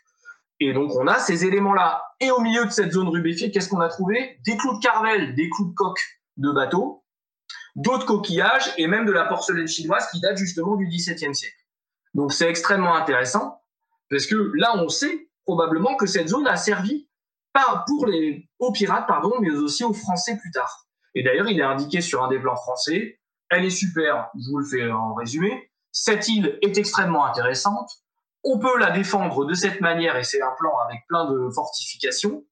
Et donc on a ces éléments-là. Et au milieu de cette zone rubéfiée, qu'est-ce qu'on a trouvé? Des clous de carvel, des clous de coque de bateaux, d'autres coquillages et même de la porcelaine chinoise qui date justement du XVIIe siècle. Donc c'est extrêmement intéressant parce que là on sait probablement que cette zone a servi pour les aux pirates pardon, mais aussi aux Français plus tard. Et d'ailleurs il est indiqué sur un des plans français. Elle est super, je vous le fais en résumé. Cette île est extrêmement intéressante. On peut la défendre de cette manière et c'est un plan avec plein de fortifications.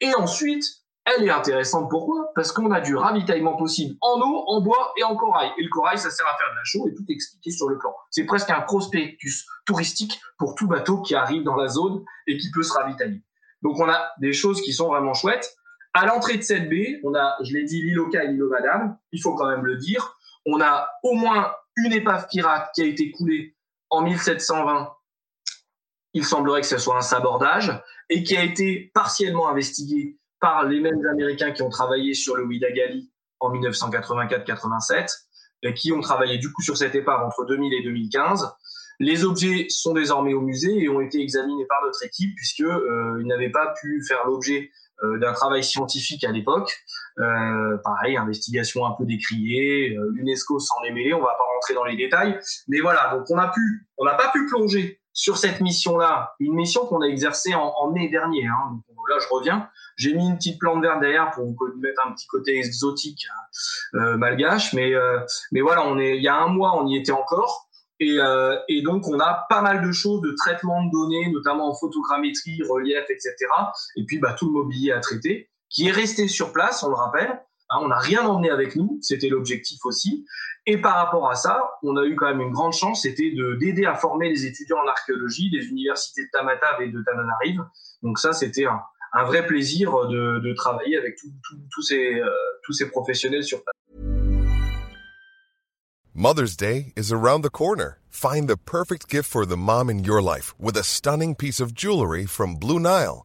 Et ensuite, elle est intéressante pourquoi? Parce qu'on a du ravitaillement possible en eau, en bois et en corail. Et le corail, ça sert à faire de la chaux et tout est expliqué sur le plan. C'est presque un prospectus touristique pour tout bateau qui arrive dans la zone et qui peut se ravitailler. Donc on a des choses qui sont vraiment chouettes. À l'entrée de cette baie, on a, je l'ai dit, l'île et l'île Madame. Il faut quand même le dire. On a au moins une épave pirate qui a été coulée en 1720 il semblerait que ce soit un sabordage, et qui a été partiellement investigué par les mêmes Américains qui ont travaillé sur le Widagali en 1984-87, et qui ont travaillé du coup sur cette épave entre 2000 et 2015. Les objets sont désormais au musée et ont été examinés par notre équipe puisqu'ils euh, n'avaient pas pu faire l'objet euh, d'un travail scientifique à l'époque. Euh, pareil, investigation un peu décriée, euh, l'UNESCO s'en est mêlé, on va pas rentrer dans les détails, mais voilà, donc on n'a pas pu plonger sur cette mission-là, une mission qu'on a exercée en, mai dernier. Hein. là, je reviens. J'ai mis une petite plante verte derrière pour vous mettre un petit côté exotique euh, malgache, mais euh, mais voilà, on est. Il y a un mois, on y était encore. Et, euh, et, donc, on a pas mal de choses de traitement de données, notamment en photogrammétrie, relief, etc. Et puis, bah, tout le mobilier à traiter, qui est resté sur place, on le rappelle. Hein, on n'a rien emmené avec nous, c'était l'objectif aussi. Et par rapport à ça, on a eu quand même une grande chance, c'était d'aider à former les étudiants en archéologie des universités de Tamatave et de Tananarive. Donc ça, c'était un, vrai plaisir de, de travailler avec tous ces, euh, tous ces professionnels sur place. Mother's Day is around the corner. Find the perfect gift for the mom in your life with a stunning piece of jewelry from Blue Nile.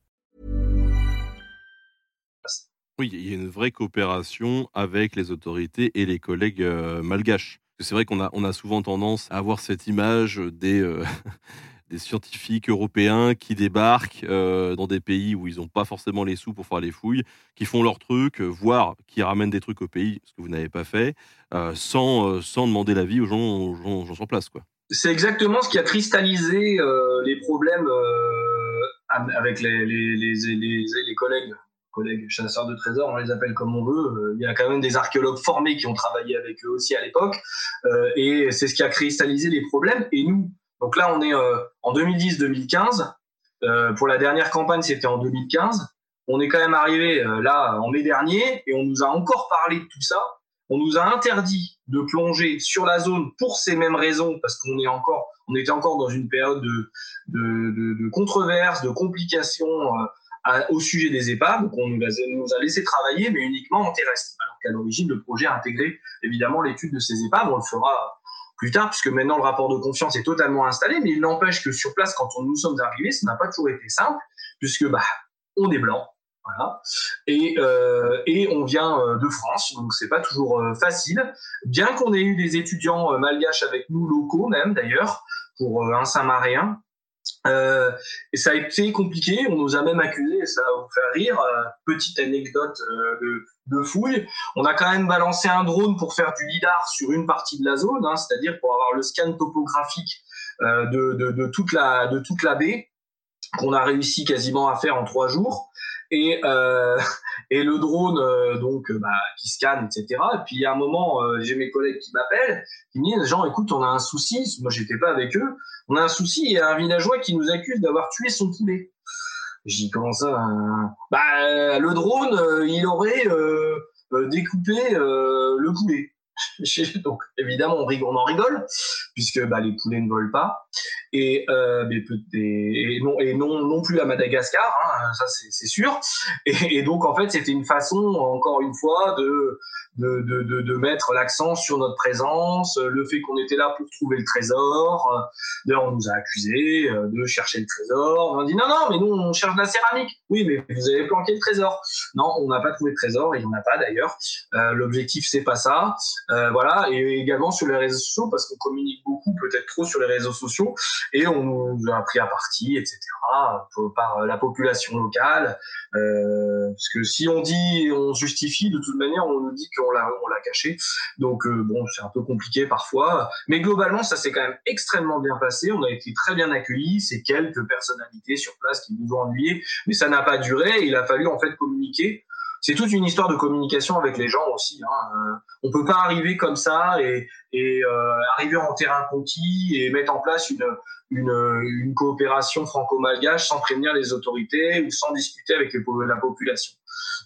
Oui, il y a une vraie coopération avec les autorités et les collègues euh, malgaches. C'est vrai qu'on a, souvent tendance à avoir cette image des, euh, (laughs) scientifiques européens qui débarquent euh, dans des pays où ils n'ont pas forcément les sous pour faire les fouilles, qui font leurs trucs, voire qui ramènent des trucs au pays, ce que vous n'avez pas fait, sans, demander l'avis aux gens, aux gens, aux gens sur place. C'est exactement ce qui a cristallisé les problèmes avec les, les, les, les, collègues collègues chasseurs de trésors, on les appelle comme on veut. Il y a quand même des archéologues formés qui ont travaillé avec eux aussi à l'époque, et c'est ce qui a cristallisé les problèmes. Et nous, donc là, on est euh, en 2010-2015. Euh, pour la dernière campagne, c'était en 2015. On est quand même arrivé euh, là en mai dernier et on nous a encore parlé de tout ça. On nous a interdit de plonger sur la zone pour ces mêmes raisons parce qu'on est encore, on était encore dans une période de, de, de, de controverses, de complications au sujet des épaves. Donc on nous a, nous a, laissé travailler, mais uniquement en terrestre. Alors qu'à l'origine, le projet a intégré évidemment l'étude de ces épaves. On le fera plus tard, puisque maintenant le rapport de confiance est totalement installé, mais il n'empêche que sur place, quand on, nous sommes arrivés, ça n'a pas toujours été simple, puisque bah, on est blanc, voilà, et, euh, et on vient euh, de France, donc c'est pas toujours euh, facile. Bien qu'on ait eu des étudiants euh, malgaches avec nous, locaux même d'ailleurs, pour un Saint-Maréen, euh, et ça a été compliqué, on nous a même accusé, ça va vous faire rire, euh, petite anecdote euh, de, fouille, on a quand même balancé un drone pour faire du lidar sur une partie de la zone, hein, c'est-à-dire pour avoir le scan topographique de toute la baie, qu'on a réussi quasiment à faire en trois jours. Et, euh, (laughs) et le drone euh, donc bah, qui scanne, etc. Et puis à un moment, euh, j'ai mes collègues qui m'appellent, qui me disent Jean, écoute, on a un souci. Moi, j'étais pas avec eux. On a un souci. Il y a un villageois qui nous accuse d'avoir tué son poulet. Dit comment ça hein? Bah le drone, il aurait découpé le poulet. (laughs) donc évidemment on, rigole, on en rigole puisque bah, les poulets ne volent pas. Et, euh, non non non plus à Madagascar hein, ça c'est sûr. Et, donc en fait c'était une façon encore une fois de de, de, mettre l'accent sur notre présence le fait qu'on était là pour trouver le trésor d'ailleurs on nous a accusés euh, de chercher le trésor. On a dit non non mais nous on cherche de la céramique. Oui mais vous avez planqué le trésor. Non on n'a pas trouvé de trésor et il n'y en a pas d'ailleurs. Euh, l'objectif c'est pas ça euh, voilà, et également sur les réseaux sociaux, parce qu'on communique beaucoup, peut-être trop sur les réseaux sociaux, et on nous a pris à partie, etc., pour- par la population locale. Euh, parce que si on dit, on justifie, de toute manière, on nous dit qu'on l'a, on l'a caché. Donc, euh, bon, c'est un peu compliqué parfois. Mais globalement, ça s'est quand même extrêmement bien passé. On a été très bien accueillis. C'est quelques personnalités sur place qui nous ont ennuyés, mais ça n'a pas duré. Il a fallu, en fait, communiquer. C'est toute une histoire de communication avec les gens aussi. Hein. Euh, on peut pas arriver comme ça et, et euh, arriver en terrain conquis et mettre en place une, une, une coopération franco-malgache sans prévenir les autorités ou sans discuter avec la population.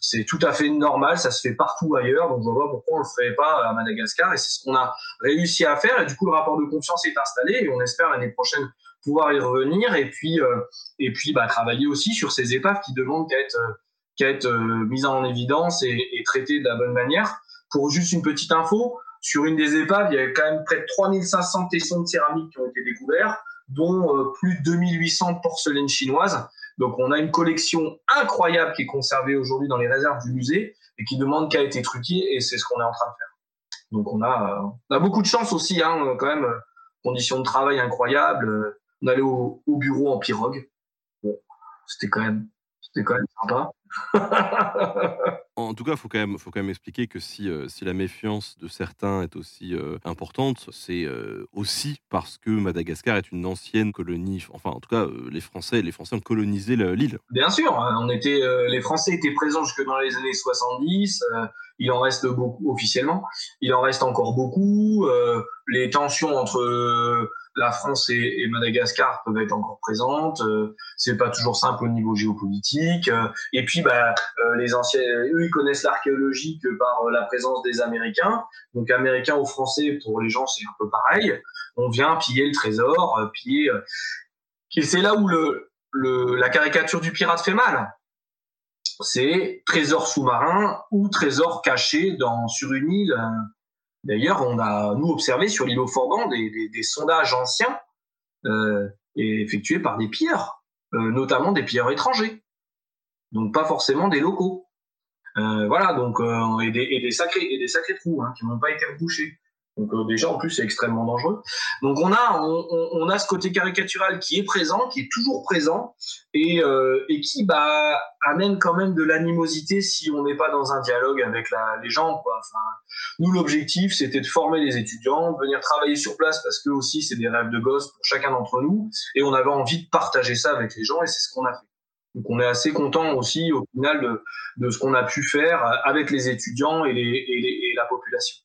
C'est tout à fait normal, ça se fait partout ailleurs, donc je vois pas pourquoi on le ferait pas à Madagascar et c'est ce qu'on a réussi à faire et du coup le rapport de confiance est installé et on espère l'année prochaine pouvoir y revenir et puis euh, et puis bah, travailler aussi sur ces épaves qui demandent qu'à euh, qu'à être euh, mises en évidence et, et traitées de la bonne manière. Pour juste une petite info, sur une des épaves, il y avait quand même près de 3500 tessons de céramique qui ont été découverts, dont euh, plus de 2800 de porcelaine chinoise. Donc on a une collection incroyable qui est conservée aujourd'hui dans les réserves du musée et qui demande qu'à être truquée et c'est ce qu'on est en train de faire. Donc on a, euh, on a beaucoup de chance aussi, hein, quand même, euh, conditions de travail incroyables. euh, On allait au, au bureau en pirogue. Bon, c'était quand même, c'était quand même sympa. (laughs) En tout cas, il faut, quand même- faut quand même expliquer que si, euh, si la méfiance de certains est aussi euh, importante, c'est euh, aussi parce que Madagascar est une ancienne colonie. Enfin, en tout cas, les Français, les Français ont colonisé le- l'île. Bien sûr, hein, on était, les Français étaient présents jusque dans les années 70. euh, il en reste beaucoup officiellement. Il en reste encore beaucoup. les tensions entre la France et, Madagascar peuvent être encore présentes. euh, c'est pas toujours simple au niveau géopolitique. euh, et puis, bah, euh, les anciens, eux, ils connaissent l'archéologie que par euh, la présence des Américains. Donc, Américains ou Français, pour les gens, c'est un peu pareil. On vient piller le trésor, euh, piller. euh, et c'est là où le, le, la caricature du pirate fait mal. C'est trésor sous-marin ou trésor caché dans, sur une île. D'ailleurs, on a, nous, observé sur l'île au Forban des, sondages anciens euh, effectués par des pilleurs, euh, notamment des pilleurs étrangers. Donc, pas forcément des locaux. Euh, voilà, donc, et, des, et, des sacrés, et des sacrés trous hein, qui n'ont pas été rebouchés. Donc euh, déjà en plus c'est extrêmement dangereux. Donc on a on, on- a ce côté caricatural qui est présent, qui est toujours présent et, euh, et qui bah amène quand même de l'animosité si on n'est pas dans un dialogue avec la, les gens quoi. Enfin, nous l'objectif c'était de former les étudiants, de venir travailler sur place parce que aussi c'est des rêves de gosse pour chacun d'entre nous et on avait envie de partager ça avec les gens et c'est ce qu'on a fait. Donc on est assez content aussi au final de, de ce qu'on a pu faire avec les étudiants et, les, et, les- et la population.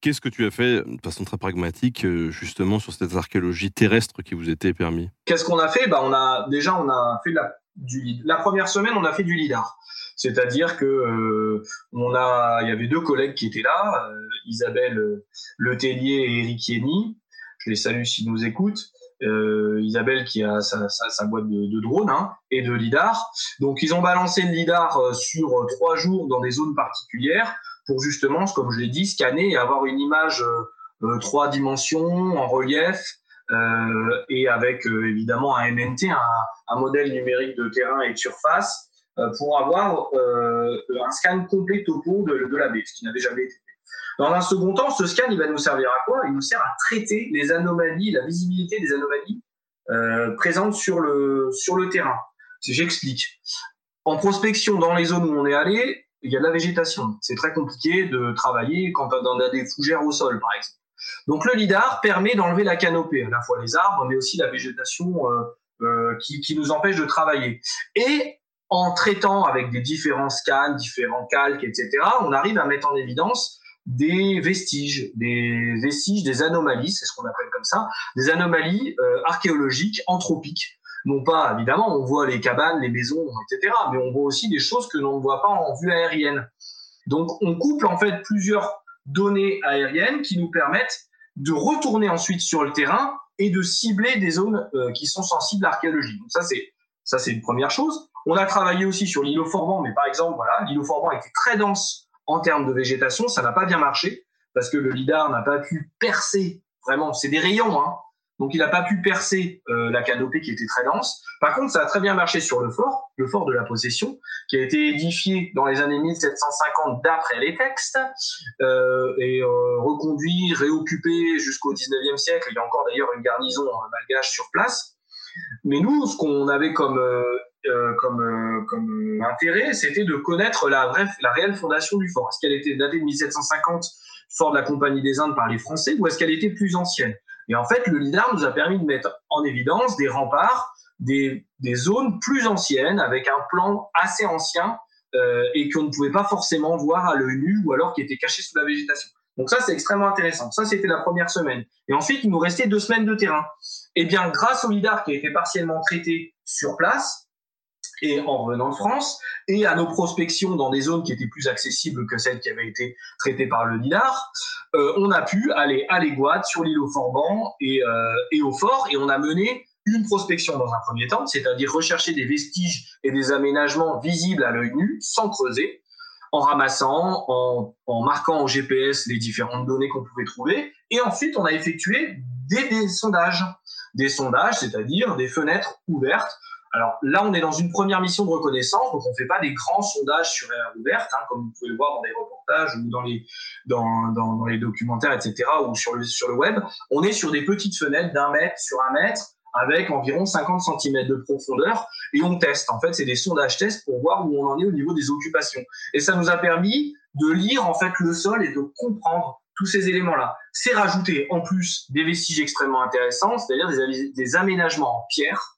Qu'est-ce que tu as fait de façon très pragmatique, euh, justement, sur cette archéologie terrestre qui vous était permis Qu'est-ce qu'on a fait? Bah, on a déjà on a fait la, du la première semaine on a fait du lidar. C'est-à-dire que euh, y avait deux collègues qui étaient là, euh, Isabelle euh, Letellier et Eric Yenny. Je les salue s'ils nous écoutent. Isabelle qui a sa, boîte de, de drone hein, et de lidar. Donc ils ont balancé le lidar sur trois jours dans des zones particulières pour justement, comme je l'ai dit, scanner et avoir une image euh, euh, trois dimensions en relief euh, et avec euh, évidemment un MNT, un, un modèle numérique de terrain et de surface, euh, pour avoir un scan complet topo de, de la baie, ce qui n'avait jamais été fait. Dans un second temps, ce scan, il va nous servir à quoi? Il nous sert à traiter les anomalies, la visibilité des anomalies euh, présentes sur le, sur le terrain. J'explique. En prospection, dans les zones où on est allé, il y a de la végétation. C'est très compliqué de travailler quand on a des fougères au sol, par exemple. Donc le lidar permet d'enlever la canopée, à la fois les arbres, mais aussi la végétation euh, euh, qui, qui, nous empêche de travailler. Et en traitant avec des différents scans, différents calques, etc., on arrive à mettre en évidence des vestiges, des vestiges, des anomalies, c'est ce qu'on appelle comme ça, des anomalies euh, archéologiques, anthropiques. Non pas, évidemment, on voit les cabanes, les maisons, etc., mais on voit aussi des choses que l'on ne voit pas en vue aérienne. Donc on couple en fait plusieurs données aériennes qui nous permettent de retourner ensuite sur le terrain et de cibler des zones euh, qui sont sensibles à l'archéologie. Donc ça c'est ça c'est une première chose. On a travaillé aussi sur l'îlot Forban, mais par exemple voilà, l'îlot Forban était très dense en termes de végétation, ça n'a pas bien marché parce que le lidar n'a pas pu percer vraiment. C'est des rayons, hein, donc il n'a pas pu percer euh, la canopée qui était très dense. Par contre, ça a très bien marché sur le fort, le fort de la possession, qui a été édifié dans les années 1750 d'après les textes, euh, et euh, reconduit, réoccupé jusqu'au 19e siècle. Il y a encore d'ailleurs une garnison malgache sur place. Mais nous, ce qu'on avait comme, comme, comme intérêt, c'était de connaître la, vraie, la réelle fondation du fort. Est-ce qu'elle était datée de 1750, fort de la Compagnie des Indes par les Français, ou est-ce qu'elle était plus ancienne? Et en fait, le LIDAR nous a permis de mettre en évidence des remparts, des, des zones plus anciennes, avec un plan assez ancien euh, et qu'on ne pouvait pas forcément voir à l'œil nu ou alors qui était caché sous la végétation. Donc ça, c'est extrêmement intéressant. Ça, c'était la première semaine. Et ensuite, il nous restait deux semaines de terrain. Eh bien, grâce au LIDAR qui a été partiellement traité sur place, et en revenant de France, et à nos prospections dans des zones qui étaient plus accessibles que celles qui avaient été traitées par le LIDAR, euh, on a pu aller à l'Aiguade, sur l'île au Forban et, euh, et au Fort, et on a mené une prospection dans un premier temps, c'est-à-dire rechercher des vestiges et des aménagements visibles à l'œil nu, sans creuser, en ramassant, en, en, marquant au GPS les différentes données qu'on pouvait trouver. Et ensuite, on a effectué des, des sondages. Des sondages, c'est-à-dire des fenêtres ouvertes alors là, on est dans une première mission de reconnaissance, donc on ne fait pas des grands sondages sur air ouverte, hein, comme vous pouvez le voir dans les reportages ou dans les, dans, dans, les documentaires, etc., ou sur le, sur le web. On est sur des petites fenêtres d'un mètre sur un mètre, avec environ 50 cm de profondeur, et on teste. En fait, c'est des sondages tests pour voir où on en est au niveau des occupations. Et ça nous a permis de lire en fait le sol et de comprendre tous ces éléments-là. C'est rajouter en plus des vestiges extrêmement intéressants, c'est-à-dire des, des aménagements en pierre,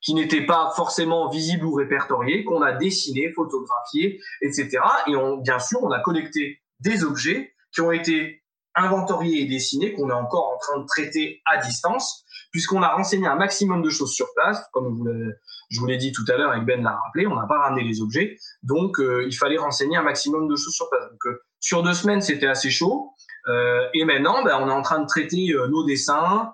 qui n'étaient pas forcément visibles ou répertoriés, qu'on a dessinés, photographiés, etc. Et on, bien sûr, on a collecté des objets qui ont été inventoriés et dessinés, qu'on est encore en train de traiter à distance, puisqu'on a renseigné un maximum de choses sur place, comme je vous l'ai dit tout à l'heure et Ben l'a rappelé, on n'a pas ramené les objets, donc euh, il fallait renseigner un maximum de choses sur place. Euh, sur deux semaines, c'était assez chaud, euh, et maintenant, ben, on est en train de traiter nos dessins,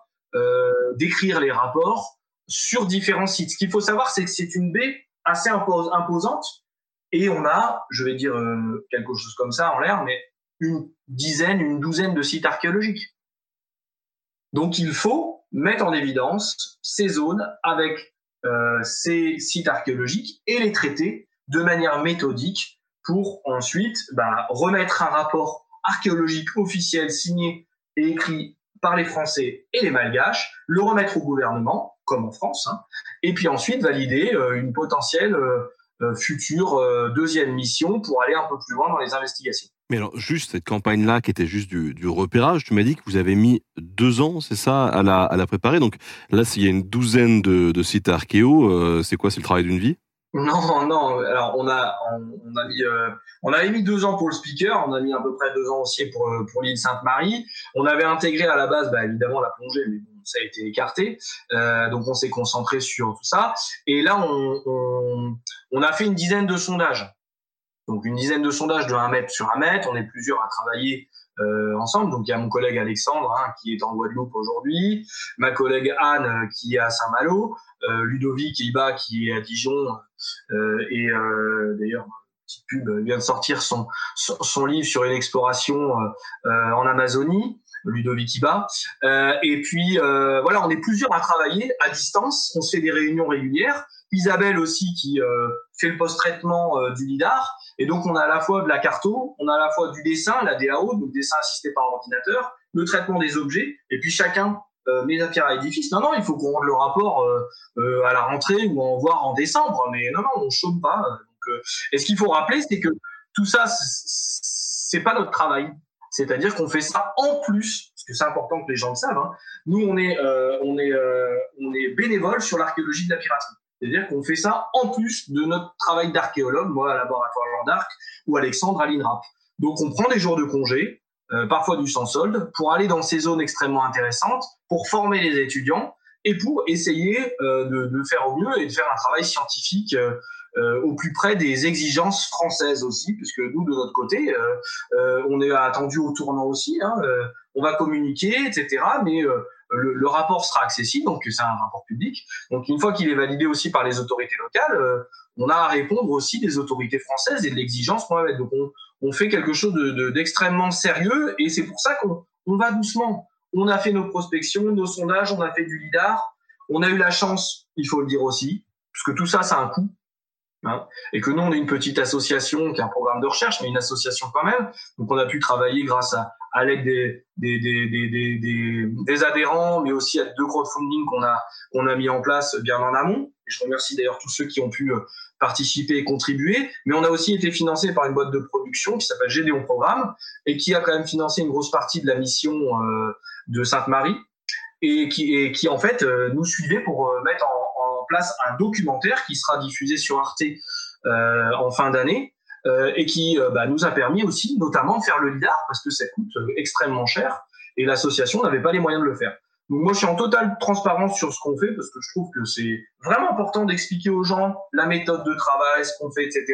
d'écrire les rapports, sur différents sites. Ce qu'il faut savoir, c'est que c'est une baie assez imposante et on a, je vais dire euh, quelque chose comme ça en l'air, mais une dizaine, une douzaine de sites archéologiques. Donc il faut mettre en évidence ces zones avec euh, ces sites archéologiques et les traiter de manière méthodique pour ensuite bah, remettre un rapport archéologique officiel signé et écrit par les Français et les Malgaches, le remettre au gouvernement comme en France, hein, et puis ensuite valider euh, une potentielle euh, euh, future deuxième mission pour aller un peu plus loin dans les investigations. Mais alors, juste cette campagne-là, qui était juste du, repérage, tu m'as dit que vous avez mis deux ans, c'est ça, à la, à la préparer. Donc là, s'il y a une douzaine de, de sites archéo, c'est quoi? C'est le travail d'une vie? Non, non. Alors on a on, a mis euh, on avait mis deux ans pour le speaker, on a mis à peu près deux ans aussi pour pour l'île Sainte-Marie. On avait intégré à la base, bah, évidemment la plongée, mais bon, ça a été écarté. Euh, donc on s'est concentré sur tout ça. Et là on, a fait une dizaine de sondages. Donc une dizaine de sondages de 1 mètre sur 1 mètre. On est plusieurs à travailler euh, ensemble. Donc il y a mon collègue Alexandre hein, qui est en Guadeloupe aujourd'hui, ma collègue Anne euh, qui est à Saint-Malo, Ludovic Iba qui est à Dijon et d'ailleurs petite pub vient de sortir son son, livre sur une exploration en Amazonie. Ludovic Iba. et puis voilà, on est plusieurs à travailler à distance. On se fait des réunions régulières. Isabelle aussi qui fait le post-traitement du lidar. Et donc, on a à la fois de la carto, on a à la fois du dessin, la DAO, donc dessin assisté par ordinateur, le traitement des objets, et puis chacun euh, la pierre à l'édifice. Non, non, il faut qu'on rende le rapport euh, euh, à la rentrée ou en voir en décembre, mais non, non, on ne chôme pas. Donc, et ce qu'il faut rappeler, c'est que tout ça, c'est pas notre travail. C'est-à-dire qu'on fait ça en plus, parce que c'est important que les gens le savent. Hein. Nous, on est, on est, on est bénévole sur l'archéologie de la piraterie. C'est-à-dire qu'on fait ça en plus de notre travail d'archéologue, moi à Laboratoire Jean d'Arc ou Alexandre à l'INRAP. Donc on prend des jours de congé, euh, parfois du sans solde, pour aller dans ces zones extrêmement intéressantes, pour former les étudiants et pour essayer de, de, faire au mieux et de faire un travail scientifique au plus près des exigences françaises aussi, puisque nous, de notre côté, on est attendu au tournant aussi. Hein, on va communiquer, etc. Mais le, rapport sera accessible, donc c'est un rapport public. Donc une fois qu'il est validé aussi par les autorités locales, euh, on a à répondre aussi des autorités françaises et de l'exigence qu'on va mettre. Donc on, fait quelque chose d'extrêmement sérieux et c'est pour ça qu'on va doucement. On a fait nos prospections, nos sondages, on a fait du lidar. On a eu la chance, il faut le dire aussi, puisque tout ça, ça a un coût. Hein, et que nous, on est une petite association qui a un programme de recherche, mais une association quand même. Donc on a pu travailler grâce à, l'aide des, adhérents, mais aussi à deux crowdfunding qu'on a, mis en place bien en amont. Je remercie d'ailleurs tous ceux qui ont pu euh, participer et contribuer. Mais on a aussi été financé par une boîte de production qui s'appelle Gédéon Programme et qui a quand même financé une grosse partie de la mission euh, de Sainte-Marie et qui, et qui en fait euh, nous suivait pour mettre en, place un documentaire qui sera diffusé sur Arte en fin d'année euh, et qui euh, bah, nous a permis aussi notamment de faire le LIDAR parce que ça coûte euh, extrêmement cher et l'association n'avait pas les moyens de le faire. Donc moi, je suis en totale transparence sur ce qu'on fait parce que je trouve que c'est vraiment important d'expliquer aux gens la méthode de travail, ce qu'on fait, etc.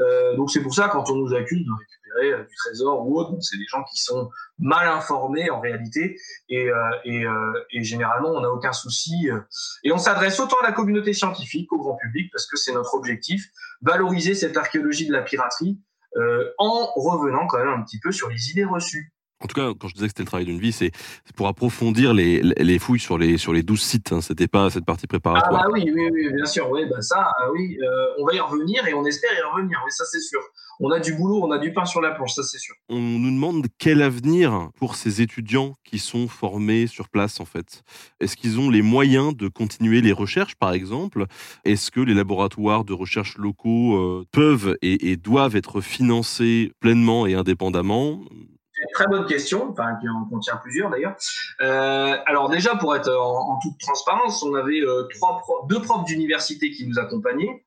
Euh, donc c'est pour ça quand on nous accuse de récupérer euh, du trésor ou autre, c'est des gens qui sont mal informés en réalité et, euh, et, euh, et généralement on n'a aucun souci et on s'adresse autant à la communauté scientifique qu'au grand public parce que c'est notre objectif, valoriser cette archéologie de la piraterie en revenant quand même un petit peu sur les idées reçues en tout cas, quand je disais que c'était le travail d'une vie, c'est pour approfondir les, les, fouilles sur les, sur les 12 sites. Hein. C'était pas cette partie préparatoire. Ah bah oui, oui, oui bien sûr. Oui, bah ça, ah oui, euh, on va y revenir et on espère y revenir. Oui, ça c'est sûr. On a du boulot, on a du pain sur la planche, ça c'est sûr. On nous demande quel avenir pour ces étudiants qui sont formés sur place en fait. Est-ce qu'ils ont les moyens de continuer les recherches par exemple? Est-ce que les laboratoires de recherche locaux euh, peuvent et, et doivent être financés pleinement et indépendamment? Très bonne question, enfin qui en contient plusieurs d'ailleurs. Euh, alors déjà pour être en, toute transparence, on avait euh, trois deux profs d'université qui nous accompagnaient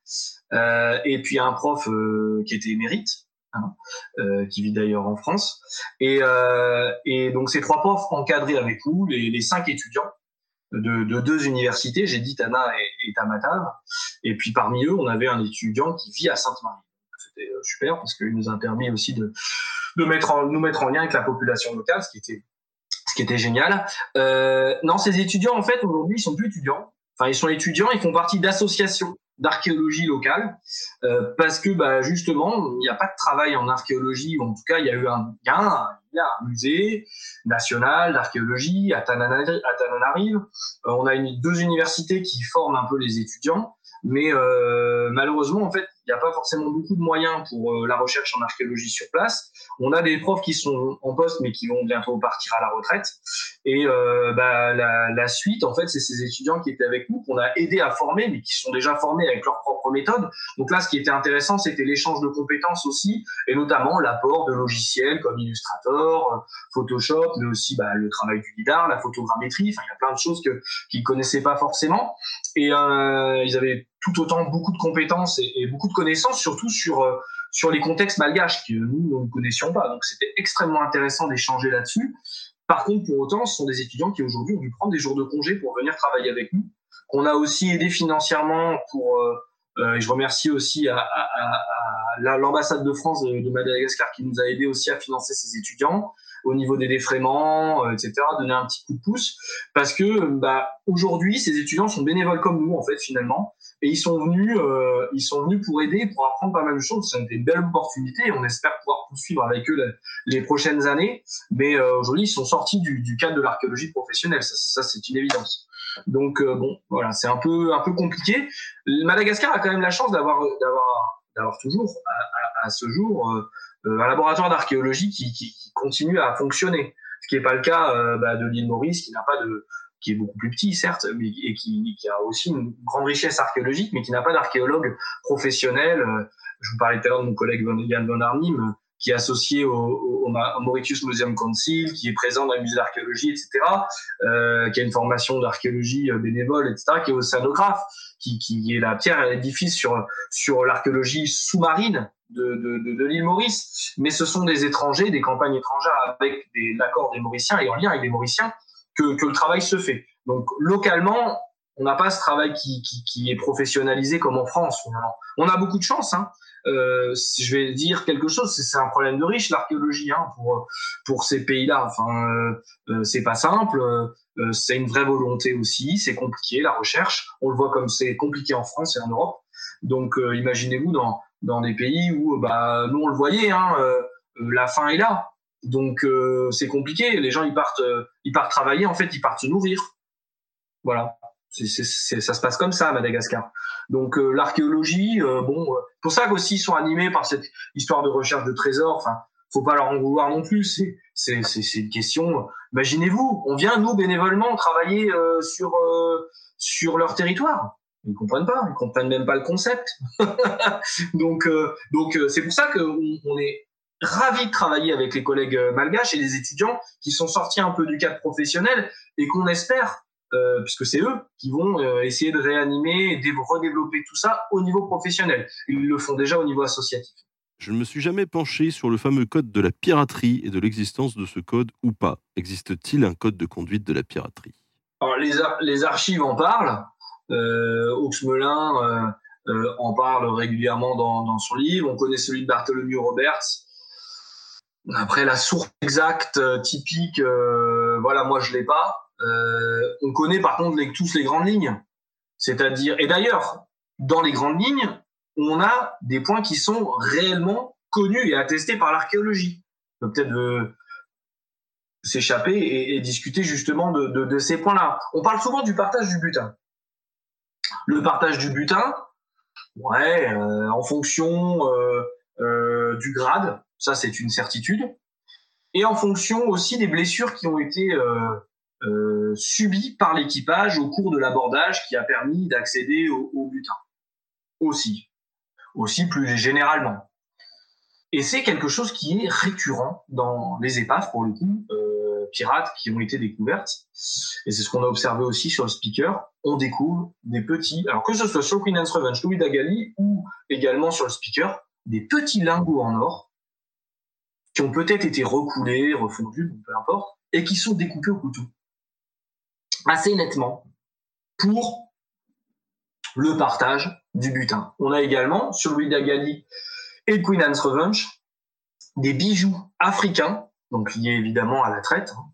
euh, et puis un prof euh, qui était émérite. Hein, euh, qui vit d'ailleurs en France. Et, et, donc ces trois profs encadrés avec nous, les, les cinq étudiants de, de, deux universités, j'ai dit Tana et, et Tamatave. Et puis parmi eux, on avait un étudiant qui vit à Sainte-Marie. C'était super parce qu'il nous a permis aussi de, de mettre en, nous mettre en lien avec la population locale, ce qui était, ce qui était génial. Euh, non, ces étudiants, en fait, aujourd'hui, ils sont plus étudiants. Enfin, ils sont étudiants, ils font partie d'associations d'archéologie locale euh, parce que bah, justement il n'y a pas de travail en archéologie ou en tout cas il y a eu un y a un, y a un musée national d'archéologie à Tananarive euh, on a une, deux universités qui forment un peu les étudiants mais euh, malheureusement en fait il n'y a pas forcément beaucoup de moyens pour euh, la recherche en archéologie sur place. On a des profs qui sont en poste mais qui vont bientôt partir à la retraite. Et euh, bah, la, la, suite, en fait, c'est ces étudiants qui étaient avec nous qu'on a aidé à former, mais qui sont déjà formés avec leurs propres méthodes. Donc là, ce qui était intéressant, c'était l'échange de compétences aussi, et notamment l'apport de logiciels comme Illustrator, euh, Photoshop, mais aussi bah, le travail du lidar, la photogrammétrie. Enfin, il y a plein de choses que qu'ils connaissaient pas forcément. Et euh, ils avaient tout autant beaucoup de compétences et, beaucoup de connaissances, surtout sur euh, sur les contextes malgaches que nous ne connaissions pas. Donc c'était extrêmement intéressant d'échanger là-dessus. Par contre, pour autant, ce sont des étudiants qui aujourd'hui ont dû prendre des jours de congé pour venir travailler avec nous, qu'on a aussi aidé financièrement pour. Euh, euh je remercie aussi à, à, à, l'ambassade de France de, de, Madagascar qui nous a aidé aussi à financer ces étudiants au niveau des défraiements, euh, etc. Donner un petit coup de pouce parce que bah, aujourd'hui, ces étudiants sont bénévoles comme nous en fait finalement et ils sont venus, euh, ils sont venus pour aider, pour apprendre pas mal de choses. C'est une belle opportunité. On espère pouvoir poursuivre avec eux les, prochaines années. Mais euh, aujourd'hui, ils sont sortis du, cadre de l'archéologie professionnelle. Ça, c'est une évidence. Donc euh, bon, voilà, c'est un peu un peu compliqué. Madagascar a quand même la chance d'avoir d'avoir d'avoir toujours à, ce jour euh, un laboratoire d'archéologie qui, qui, qui, continue à fonctionner. Ce qui n'est pas le cas bah, de l'île Maurice, qui n'a pas de qui est beaucoup plus petit, certes, mais, et qui, qui, a aussi une grande richesse archéologique, mais qui n'a pas d'archéologue professionnel. Euh, je vous parlais tout à l'heure de mon collègue Yann Von Arnim, qui est associé au, au, Mauritius Museum Council, qui est présent dans le musée d'archéologie, etc., euh, qui a une formation d'archéologie euh, bénévole, etc., qui est océanographe, qui, qui est la pierre à l'édifice sur, sur l'archéologie sous-marine de, de, de, de l'île Maurice. Mais ce sont des étrangers, des campagnes étrangères avec l'accord des Mauriciens et en lien avec les Mauriciens que, que le travail se fait. Donc localement, on n'a pas ce travail qui, qui, qui, est professionnalisé comme en France. On a beaucoup de chance. Hein. Euh, je vais dire quelque chose, c'est un problème de riche l'archéologie hein, pour pour ces pays-là. Enfin, euh, euh c'est pas simple. Euh, c'est une vraie volonté aussi. C'est compliqué la recherche. On le voit comme c'est compliqué en France et en Europe. Donc euh, imaginez-vous dans dans des pays où bah nous on le voyait, hein, la faim est là. Donc c'est compliqué. Les gens ils partent ils partent travailler. En fait ils partent se nourrir. Voilà. C'est, ça se passe comme ça à Madagascar. Donc euh, l'archéologie, euh, bon, euh, pour ça qu'aussi ils sont animés par cette histoire de recherche de trésors. Enfin, faut pas leur en vouloir non plus. C'est, c'est, c'est, une question. Imaginez-vous, on vient nous bénévolement travailler sur sur leur territoire. Ils comprennent pas, ils comprennent même pas le concept. (laughs) donc donc c'est pour ça qu'on on est ravis de travailler avec les collègues malgaches et les étudiants qui sont sortis un peu du cadre professionnel et qu'on espère euh, puisque c'est eux qui vont euh, essayer de réanimer et de redévelopper tout ça au niveau professionnel. Ils le font déjà au niveau associatif. Je ne me suis jamais penché sur le fameux code de la piraterie et de l'existence de ce code ou pas. Existe-t-il un code de conduite de la piraterie? Alors, les, les, archives en parlent. Euh, Oxmelin euh, en parle régulièrement dans, dans, son livre. On connaît celui de Bartholomew Roberts. Après, la source exacte, typique, voilà, moi je l'ai pas. Euh, on connaît par contre les, tous les grandes lignes. C'est-à-dire, et d'ailleurs, dans les grandes lignes, on a des points qui sont réellement connus et attestés par l'archéologie. peut peut-être euh, s'échapper et, discuter justement de, ces points-là. On parle souvent du partage du butin. Le partage du butin, ouais, euh, en fonction du grade, ça c'est une certitude, et en fonction aussi des blessures qui ont été euh, subi par l'équipage au cours de l'abordage qui a permis d'accéder au, butin. Aussi. Aussi plus généralement. Et c'est quelque chose qui est récurrent dans les épaves, pour le coup, euh, pirates qui ont été découvertes. Et c'est ce qu'on a observé aussi sur le speaker. On découvre des petits, alors que ce soit sur Queen Anne's Revenge, Louis Dagali, ou également sur le speaker, des petits lingots en or qui ont peut-être été recoulés, refondus, peu importe, et qui sont découpés au couteau assez nettement pour le partage du butin. On a également, sur Louis Dagali et Queen Anne's Revenge, des bijoux africains, donc liés évidemment à la traite, hein,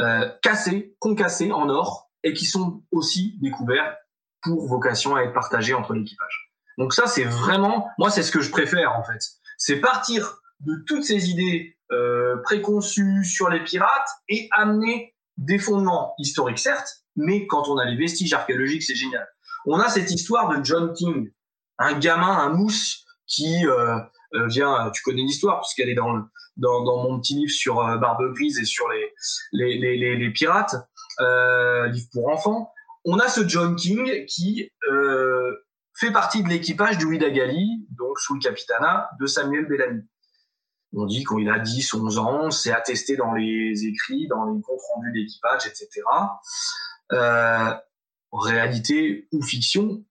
euh, cassés, concassés en or, et qui sont aussi découverts pour vocation à être partagés entre l'équipage. Donc ça, c'est vraiment, moi, c'est ce que je préfère en fait. C'est partir de toutes ces idées euh, préconçues sur les pirates et amener des fondements historiques, certes, mais quand on a les vestiges archéologiques, c'est génial. On a cette histoire de John King, un gamin, un mousse qui euh, euh vient, tu connais l'histoire puisqu'elle est dans, dans, dans, mon petit livre sur euh, Barbe Grise et sur les, les, les, les, pirates, euh, livre pour enfants. On a ce John King qui euh, fait partie de l'équipage du Widagali, donc sous le capitanat de Samuel Bellamy. On dit qu'il a 10, 11 ans, c'est attesté dans les écrits, dans les comptes rendus d'équipage, etc. Euh, réalité ou fiction,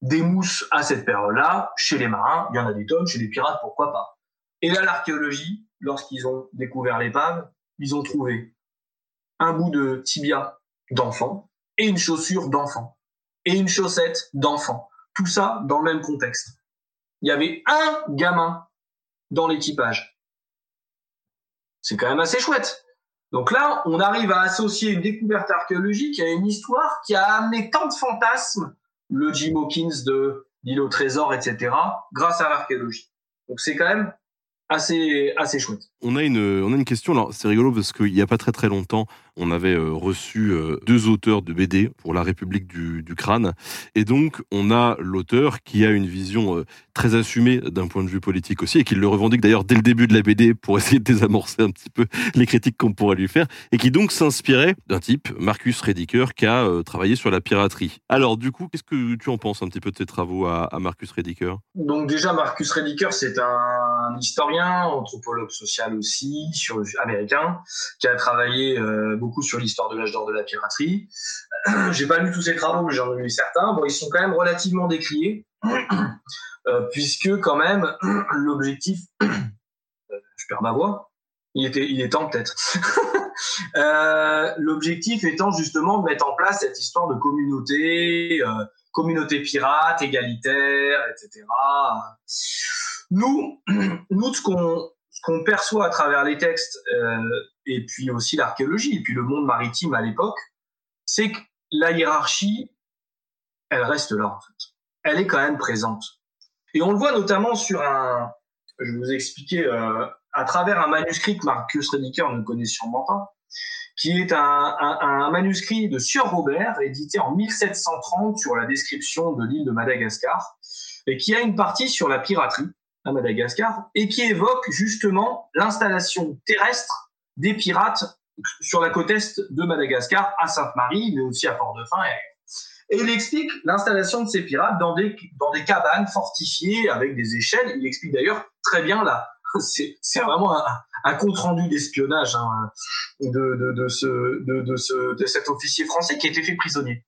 des mousses à cette période-là, chez les marins, il y en a des tonnes, chez les pirates, pourquoi pas. Et là, l'archéologie, lorsqu'ils ont découvert l'épave, ils ont trouvé un bout de tibia d'enfant et une chaussure d'enfant et une chaussette d'enfant. Tout ça dans le même contexte. Il y avait un gamin dans l'équipage c'est quand même assez chouette. Donc là, on arrive à associer une découverte archéologique à une histoire qui a amené tant de fantasmes, le Jim Hawkins de l'île au trésor, etc., grâce à l'archéologie. Donc c'est quand même assez, assez chouette. On a une, on a une question, alors c'est rigolo parce qu'il n'y a pas très très longtemps, on avait euh, reçu euh, deux auteurs de BD pour la République du, du crâne. Et donc, on a l'auteur qui a une vision euh, très assumée d'un point de vue politique aussi, et qui le revendique d'ailleurs dès le début de la BD pour essayer de désamorcer un petit peu (laughs) les critiques qu'on pourrait lui faire, et qui donc s'inspirait d'un type, Marcus Rediker, qui a travaillé sur la piraterie. Alors, du coup, qu'est-ce que tu en penses un petit peu de tes travaux à, à Marcus Rediker? Donc déjà, Marcus Rediker, c'est un historien, anthropologue social aussi, sur, américain, qui a travaillé beaucoup sur l'histoire de l'âge d'or de la piraterie. (clears throat) J'ai pas lu tous ses travaux, mais j'en ai lu certains. Ils sont quand même relativement décriés, (clears throat) euh, puisque quand même (clears throat) l'objectif, euh, je perds ma voix, Il était, il en tête. (laughs) euh, L'objectif étant justement de mettre en place cette histoire de communauté, euh, communauté pirate, égalitaire, etc. Nous, nous, ce qu'on qu'on perçoit à travers les textes euh, et puis aussi l'archéologie et puis le monde maritime à l'époque, c'est que la hiérarchie, elle reste là en fait. Elle est quand même présente. Et on le voit notamment sur un, je vous expliquer, euh, à travers un manuscrit que Marcus Rediker ne connaît sûrement pas, qui est un, manuscrit de Sieur Robert, édité en 1730 sur la description de l'île de Madagascar, et qui a une partie sur la piraterie à Madagascar, et qui évoque justement l'installation terrestre des pirates sur la côte est de Madagascar, à Sainte-Marie, mais aussi à Port-de-Fin. Et, il explique l'installation de ces pirates dans des, dans des cabanes fortifiées avec des échelles. Il explique d'ailleurs très bien là. (laughs) C'est vraiment un, un compte rendu d'espionnage hein, de, de, ce, de, ce, de cet officier français qui a été fait prisonnier.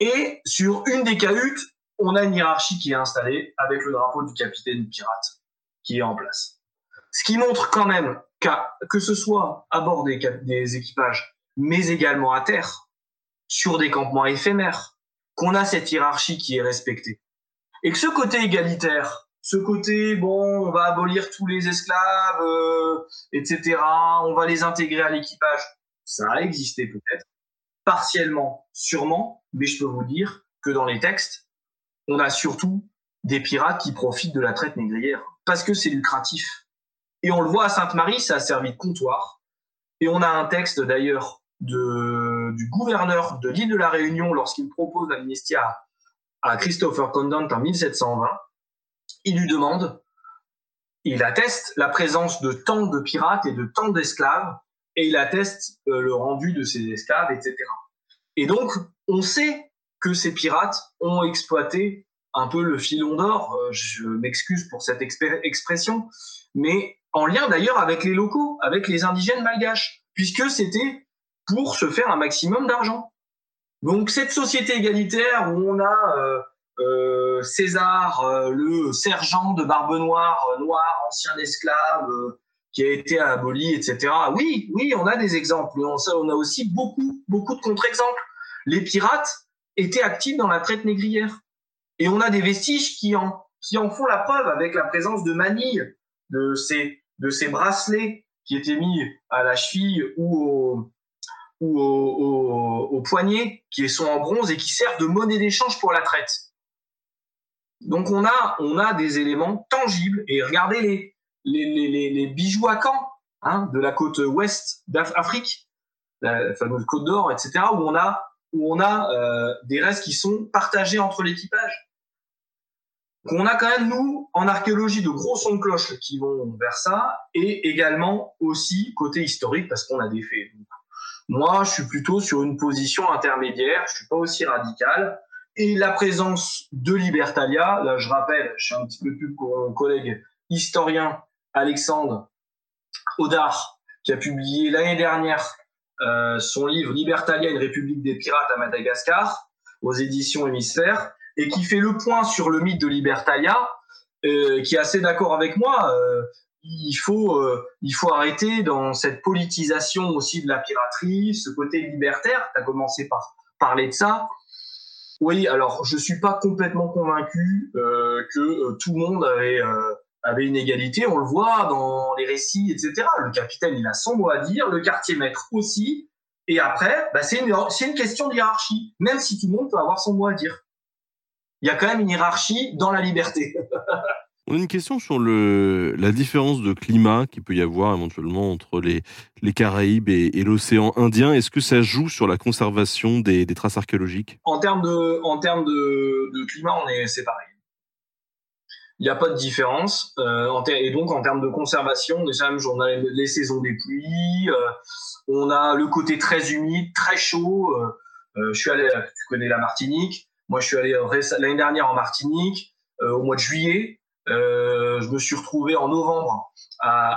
Et sur une des cahutes, on a une hiérarchie qui est installée avec le drapeau du capitaine pirate qui est en place. Ce qui montre quand même que ce soit à bord des, des équipages, mais également à terre, sur des campements éphémères, qu'on a cette hiérarchie qui est respectée. Et que ce côté égalitaire, ce côté, bon, on va abolir tous les esclaves, euh, etc., on va les intégrer à l'équipage, ça a existé peut-être, partiellement, sûrement, mais je peux vous dire que dans les textes, on a surtout des pirates qui profitent de la traite négrière parce que c'est lucratif. Et on le voit à Sainte-Marie, ça a servi de comptoir. Et on a un texte d'ailleurs du gouverneur de l'île de la Réunion lorsqu'il propose l'amnistie à, à Christopher Condon en 1720. Il lui demande, il atteste la présence de tant de pirates et de tant d'esclaves, et il atteste euh, le rendu de ces esclaves, etc. Et donc, on sait que ces pirates ont exploité un peu le filon d'or, euh, je m'excuse pour cette expression, mais en lien d'ailleurs avec les locaux, avec les indigènes malgaches, puisque c'était pour se faire un maximum d'argent. Donc cette société égalitaire où on a euh, euh, César, le sergent de Barbe Noire, noir, ancien esclave, qui a été aboli, etc. Oui, oui, on a des exemples, mais on a aussi beaucoup, beaucoup de contre-exemples. Les pirates étaient actifs dans la traite négrière. Et on a des vestiges qui en, qui en font la preuve avec la présence de manilles, de ces, de ces bracelets qui étaient mis à la cheville ou au, ou au, au, poignet, qui sont en bronze et qui servent de monnaie d'échange pour la traite. Donc on a, on a des éléments tangibles. Et regardez les, les, les, les bijoux à Caen hein, de la côte ouest d'Afrique, la fameuse côte d'or, etc., où on a, où on a euh, des restes qui sont partagés entre l'équipage. Donc on a quand même, nous, en archéologie, de gros sons de cloche qui vont vers ça, et également aussi côté historique, parce qu'on a des faits. Moi, je suis plutôt sur une position intermédiaire, je suis pas aussi radical. Et la présence de Libertalia, là je rappelle, je suis un petit peu plus pour mon collègue historien Alexandre Audard, qui a publié l'année dernière euh, son livre Libertalia, une république des pirates à Madagascar, aux éditions Hémisphère, et qui fait le point sur le mythe de Libertalia, euh, qui est assez d'accord avec moi. Euh, il faut, euh, il faut arrêter dans cette politisation aussi de la piraterie, ce côté libertaire. Tu as commencé par parler de ça. Oui, alors je suis pas complètement convaincu euh, que tout le monde avait, avait une égalité. On le voit dans les récits, etc. Le capitaine, il a son mot à dire, le quartier maître aussi. Et après, bah, c'est une, une question de hiérarchie, même si tout le monde peut avoir son mot à dire. Il y a quand même une hiérarchie dans la liberté. (laughs) On a une question sur le, la différence de climat qu'il peut y avoir éventuellement entre les, les Caraïbes et, et l'océan Indien. Est-ce que ça joue sur la conservation des, des traces archéologiques? En termes de, en termes de, de climat, on est, c'est pareil. Il n'y a pas de différence. Euh, en et donc, en termes de conservation, déjà, on a les saisons des pluies, euh, on a le côté très humide, très chaud. Euh, je suis allé, tu connais la Martinique. Moi, je suis allé l'année dernière en Martinique, au mois de juillet. Euh, je me suis retrouvé en novembre à,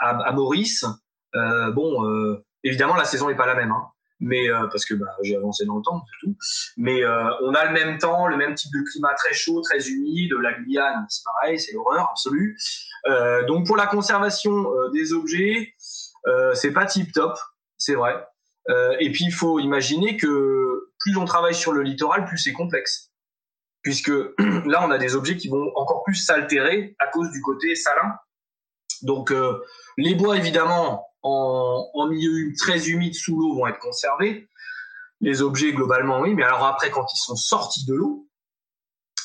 à, à Maurice. Euh, bon, euh, évidemment, la saison n'est pas la même, hein, mais parce que bah, j'ai avancé dans le temps, c'est tout. Mais on a le même temps, le même type de climat très chaud, très humide. La Guyane, c'est pareil, c'est l'horreur absolue. donc pour la conservation des objets, Euh, c'est pas tip top, c'est vrai. Euh, et puis il faut imaginer que plus on travaille sur le littoral, plus c'est complexe, puisque (clears throat) là on a des objets qui vont encore plus s'altérer à cause du côté salin. Donc euh, les bois évidemment en, milieu très humide sous l'eau vont être conservés. Les objets globalement oui, mais alors après quand ils sont sortis de l'eau,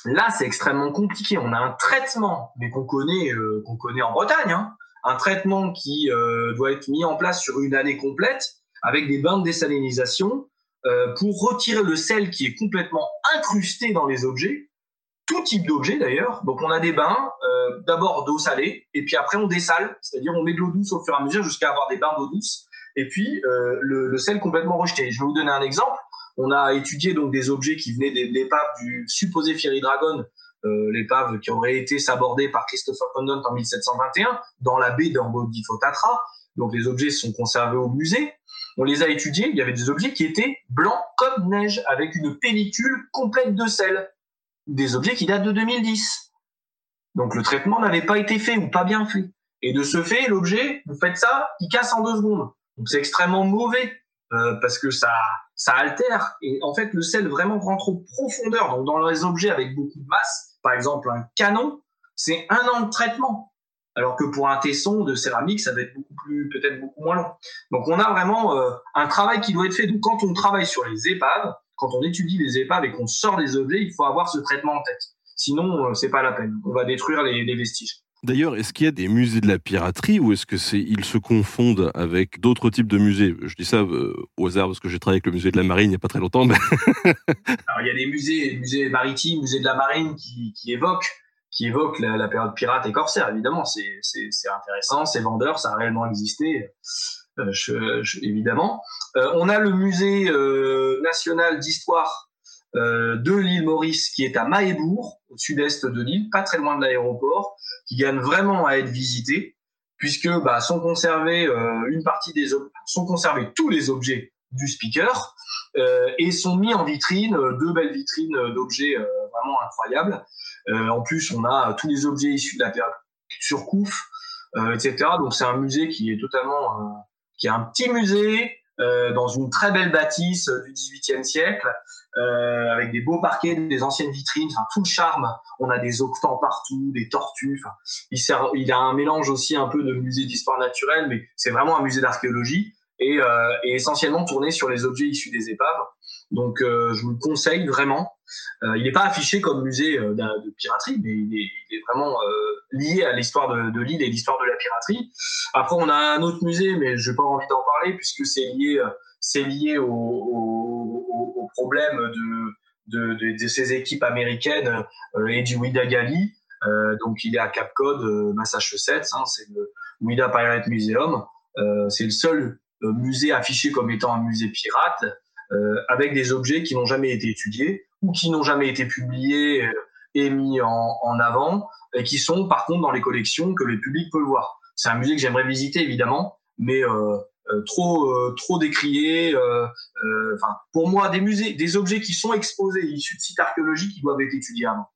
Là, c'est extrêmement compliqué. On a un traitement, mais qu'on connaît, euh, qu'on connaît en Bretagne, hein. un traitement qui euh, doit être mis en place sur une année complète, avec des bains de désalinisation, pour retirer le sel qui est complètement incrusté dans les objets, tout type d'objets d'ailleurs. Donc on a des bains, d'abord d'eau salée, et puis après on dessale, c'est-à-dire on met de l'eau douce au fur et à mesure jusqu'à avoir des bains d'eau douce, et puis le, le sel complètement rejeté. Je vais vous donner un exemple. On a étudié donc des objets qui venaient de l'épave du supposé Ferry Dragon, euh, l'épave qui aurait été sabordée par Christopher Condon en 1721 dans la baie d'Ambodifotatra. Donc les objets sont conservés au musée. On les a étudiés. Il y avait des objets qui étaient blancs comme neige avec une pellicule complète de sel. Des objets qui datent de 2010. Donc le traitement n'avait pas été fait ou pas bien fait. Et de ce fait, l'objet, vous faites ça, il casse en deux secondes. Donc c'est extrêmement mauvais euh, parce que ça, ça altère. Et en fait, le sel vraiment rentre en profondeur. Donc, dans les objets avec beaucoup de masse, par exemple un canon, c'est un an de traitement. Alors que pour un tesson de céramique, ça va être beaucoup plus, peut-être beaucoup moins long. Donc, on a vraiment euh, un travail qui doit être fait. Donc, quand on travaille sur les épaves, quand on étudie les épaves et qu'on sort des objets, il faut avoir ce traitement en tête. Sinon, euh, c'est pas la peine. On va détruire les, les vestiges. D'ailleurs, est-ce qu'il y a des musées de la piraterie ou est-ce que c'est ils se confondent avec d'autres types de musées? Je dis ça euh, au hasard parce que j'ai travaillé avec le musée de la marine il n'y a pas très longtemps. Mais... (laughs) Alors il y a des musées, musées maritimes, musées de la marine qui, qui évoquent qui évoquent la, période pirate et corsaire. Évidemment, c'est intéressant, c'est vendeur, ça a réellement existé. Euh, évidemment. Euh, on a le musée national d'histoire euh, de l'île Maurice qui est à Mahébourg, au sud-est de l'île, pas très loin de l'aéroport, qui gagne vraiment à être visité, puisque bah, sont conservés euh, une partie des sont conservés tous les objets du speaker euh, et sont mis en vitrine, deux belles vitrines d'objets vraiment incroyables. en plus, on a tous les objets issus de la période surcouf, etc. Donc c'est un musée qui est totalement, qui est un petit musée dans une très belle bâtisse du XVIIIe siècle, euh, avec des beaux parquets, des anciennes vitrines, tout le charme. On a des octans partout, des tortues. Il, a un mélange aussi un peu de musée d'histoire naturelle, mais c'est vraiment un musée d'archéologie et, euh, essentiellement tourné sur les objets issus des épaves. Donc euh, je vous le conseille vraiment. Euh, il n'est pas affiché comme musée euh, de piraterie, mais il est vraiment lié à l'histoire de, l'île et l'histoire de la piraterie. Après on a un autre musée, mais je n'ai pas envie d'en parler puisque c'est lié c'est lié au, au, problème de, ces équipes américaines euh, et du Wida Gali. Euh, donc il est à Cape Cod, euh, Massachusetts. Hein, c'est le Wida Pirate Museum. c'est le seul musée affiché comme étant un musée pirate avec des objets qui n'ont jamais été étudiés ou qui n'ont jamais été publiés et mis en, en, avant et qui sont par contre dans les collections que le public peut voir. C'est un musée que j'aimerais visiter évidemment, mais euh, euh, trop euh, trop décriés. Euh, enfin, pour moi, des musées, des objets qui sont exposés issus de sites archéologiques, ils doivent être étudiés avant.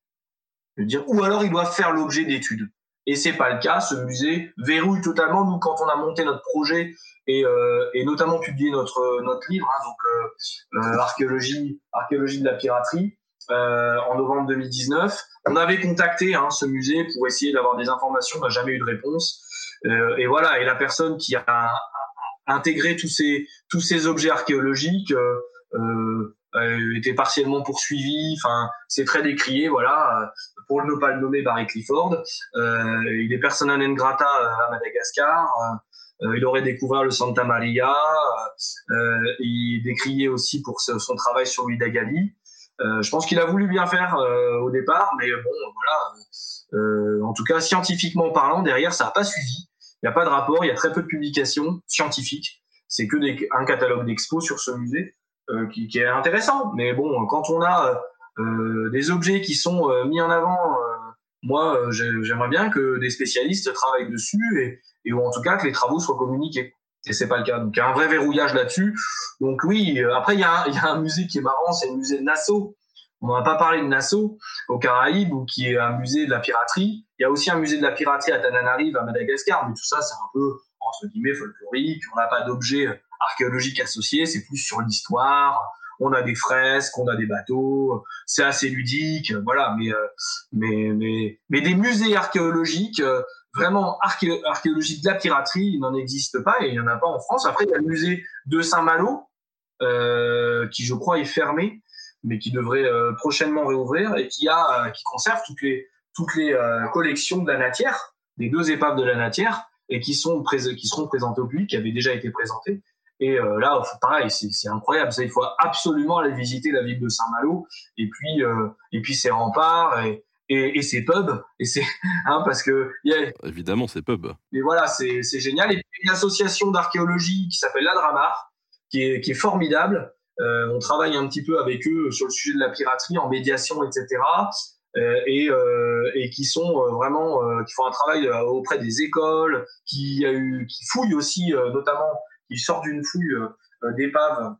Je veux dire, ou alors ils doivent faire l'objet d'études. Et c'est pas le cas. Ce musée verrouille totalement. Nous, quand on a monté notre projet et, euh, et notamment publié notre notre livre, hein, donc euh, archéologie archéologie de la piraterie, euh, en novembre 2019, on avait contacté hein, ce musée pour essayer d'avoir des informations. On n'a jamais eu de réponse. et voilà. Et la personne qui a intégrer tous ces tous ces objets archéologiques euh, euh, euh, était partiellement poursuivi. Enfin, c'est très décrié. Voilà, pour ne pas le nommer, Barry Clifford. Euh, il est persona non grata à Madagascar. Euh, il aurait découvert le Santa Maria. Euh, il est décrié aussi pour son travail sur l'Idagali. Euh, je pense qu'il a voulu bien faire au départ, mais bon, voilà. en tout cas, scientifiquement parlant, derrière, ça n'a pas suivi. Il n'y a pas de rapport, il y a très peu de publications scientifiques. C'est que des, un catalogue d'expos sur ce musée euh, qui, est intéressant. Mais bon, quand on a euh, des objets qui sont euh, mis en avant, euh, moi, j'aimerais bien que des spécialistes travaillent dessus et, et ou en tout cas que les travaux soient communiqués. Et c'est pas le cas. Donc il y a un vrai verrouillage là-dessus. Donc oui, après (laughs) il y, a un, musée qui est marrant, c'est le musée de Nassau on n'a pas parlé de Nassau, aux Caraïbes, qui est un musée de la piraterie. Il y a aussi un musée de la piraterie à Tananarive, à Madagascar, mais tout ça, c'est un peu entre guillemets folklorique. On n'a pas d'objet archéologique associé, c'est plus sur l'histoire. On a des fresques, on a des bateaux, c'est assez ludique, voilà. Mais mais mais mais des musées archéologiques vraiment archéologiques de la piraterie, il n'en existe pas et il n'y en a pas en France. Après, il y a le musée de Saint-Malo, qui je crois est fermé, mais qui devrait prochainement réouvrir et qui a qui conserve toutes les toutes les collections de la Natière, les deux épaves de la Natière, et qui sont qui seront présentées au public, qui avaient déjà été présentées et euh, là, pareil, c'est incroyable. Ça, il faut absolument aller visiter la ville de Saint-Malo et puis euh, et puis ses remparts et, et, et ses pubs. Et c'est (laughs) hein, parce que évidemment ses pubs. Mais voilà, c'est génial. Et puis une association d'archéologie qui s'appelle l'Adramar, qui est qui est formidable. Euh, on travaille un petit peu avec eux sur le sujet de la piraterie en médiation, etc. Euh, et, euh, et, qui sont euh, vraiment qui font un travail auprès des écoles, qui a eu qui fouillent aussi notamment il sort d'une fouille euh, euh, d'épave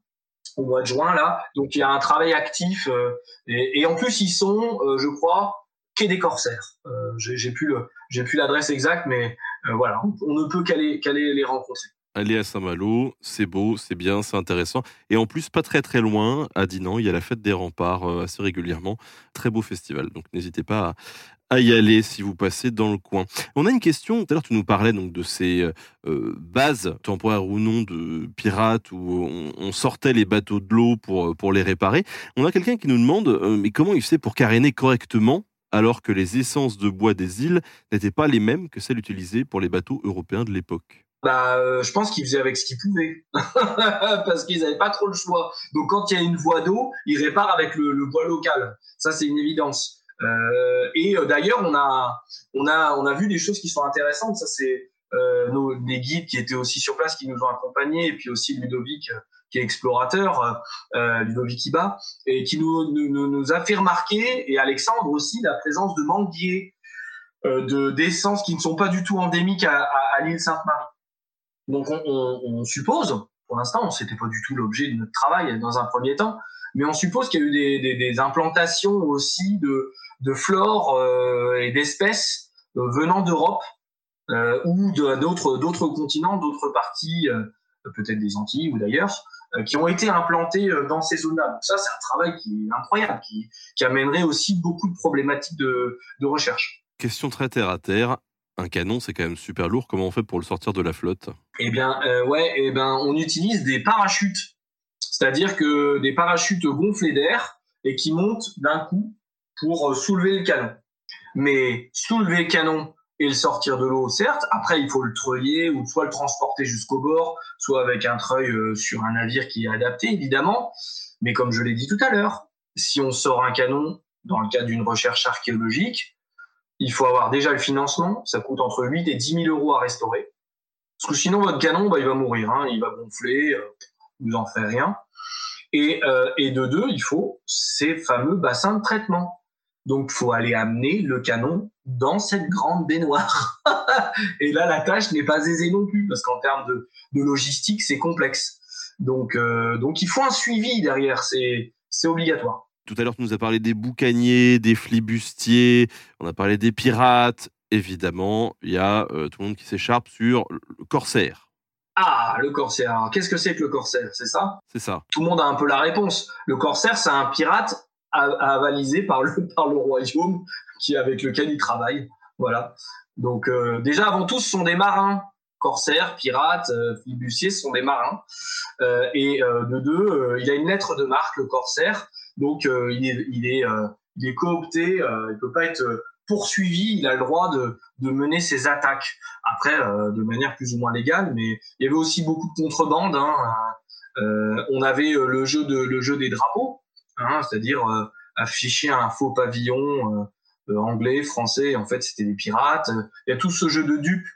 au mois de juin là. Donc il y a un travail actif euh, et, en plus ils sont, je crois, quai des corsaires. j'ai plus j'ai plus l'adresse exacte, mais voilà, on, ne peut qu'aller qu'aller les rencontrer. Aller à Saint-Malo, c'est beau, c'est bien, c'est intéressant. Et en plus, pas très très loin, à Dinan, il y a la fête des remparts assez régulièrement. Très beau festival. Donc n'hésitez pas à y aller si vous passez dans le coin. On a une question, tout à l'heure tu nous parlais donc de ces euh, euh, bases temporaires ou non de pirates où on, sortait les bateaux de l'eau pour, pour les réparer. On a quelqu'un qui nous demande euh, mais comment il fait pour caréner correctement alors que les essences de bois des îles n'étaient pas les mêmes que celles utilisées pour les bateaux européens de l'époque bah, je pense qu'ils faisaient avec ce qu'ils pouvaient, (laughs) parce qu'ils n'avaient pas trop le choix. Donc quand il y a une voie d'eau, ils réparent avec le, bois local. Ça, c'est une évidence. Euh, et euh, d'ailleurs, on a, on, a, on a vu des choses qui sont intéressantes. Ça, c'est euh, nos, les guides qui étaient aussi sur place, qui nous ont accompagnés, et puis aussi Ludovic, qui est explorateur, euh, Ludovic Iba, et qui nous, a fait remarquer, et Alexandre aussi, la présence de manguiers, euh, de d'essences qui ne sont pas du tout endémiques à, l'île Sainte-Marie. Donc on, suppose, pour l'instant, c'était pas du tout l'objet de notre travail dans un premier temps, mais on suppose qu'il y a eu des, implantations aussi de, de flore euh, et d'espèces euh, venant d'Europe euh, ou d'autres continents, d'autres parties, peut-être des Antilles ou d'ailleurs, qui ont été implantés dans ces zones-là. Donc ça, c'est un travail qui est incroyable, qui, qui amènerait aussi beaucoup de problématiques de, de recherche. Question très terre à terre. Un canon, c'est quand même super lourd. Comment on fait pour le sortir de la flotte? Eh bien, euh, ouais, eh ben, on utilise des parachutes, c'est-à-dire que des parachutes gonflés d'air et qui montent d'un coup pour euh, soulever le canon. Mais soulever le canon et le sortir de l'eau, certes. Après, il faut le treuiller ou soit le transporter jusqu'au bord, soit avec un treuil euh, sur un navire qui est adapté, évidemment. Mais comme je l'ai dit tout à l'heure, si on sort un canon dans le cadre d'une recherche archéologique, il faut avoir déjà le financement. Ça coûte entre 8 et 10 000 euros à restaurer. Parce que sinon, votre canon, bah, il va mourir. Hein. Il va gonfler, euh, vous en faites rien. Et, euh, et de deux, il faut ces fameux bassins de traitement. Donc, faut aller amener le canon dans cette grande baignoire. (laughs) et là, la tâche n'est pas aisée non plus, parce qu'en termes de, de logistique, c'est complexe. Donc, euh, donc, il faut un suivi derrière, c'est obligatoire. Tout à l'heure, tu nous as parlé des boucaniers, des flibustiers, on a parlé des pirates. Évidemment, il y a euh, tout le monde qui s'écharpe sur le corsaire. Ah, le corsaire. Qu'est-ce que c'est que le corsaire? C'est ça? C'est ça. Tout le monde a un peu la réponse. Le corsaire, c'est un pirate avalisé par le, par le royaume qui, avec lequel il travaille. Voilà. Donc euh, déjà avant tout, ce sont des marins, corsaires, pirates, euh, flibustiers, ce sont des marins. Euh, et euh, de deux, euh, il a une lettre de marque, le corsaire. Donc il est, il est, il est coopté. il peut pas être poursuivi. Il a le droit de, de mener ses attaques. Après, de manière plus ou moins légale, mais il y avait aussi beaucoup de contrebande. Hein. on avait le jeu de le jeu des drapeaux hein, c'est-à-dire euh, afficher un faux pavillon euh, euh, anglais, français. En fait, c'était des pirates. Il y a tout ce jeu de dupes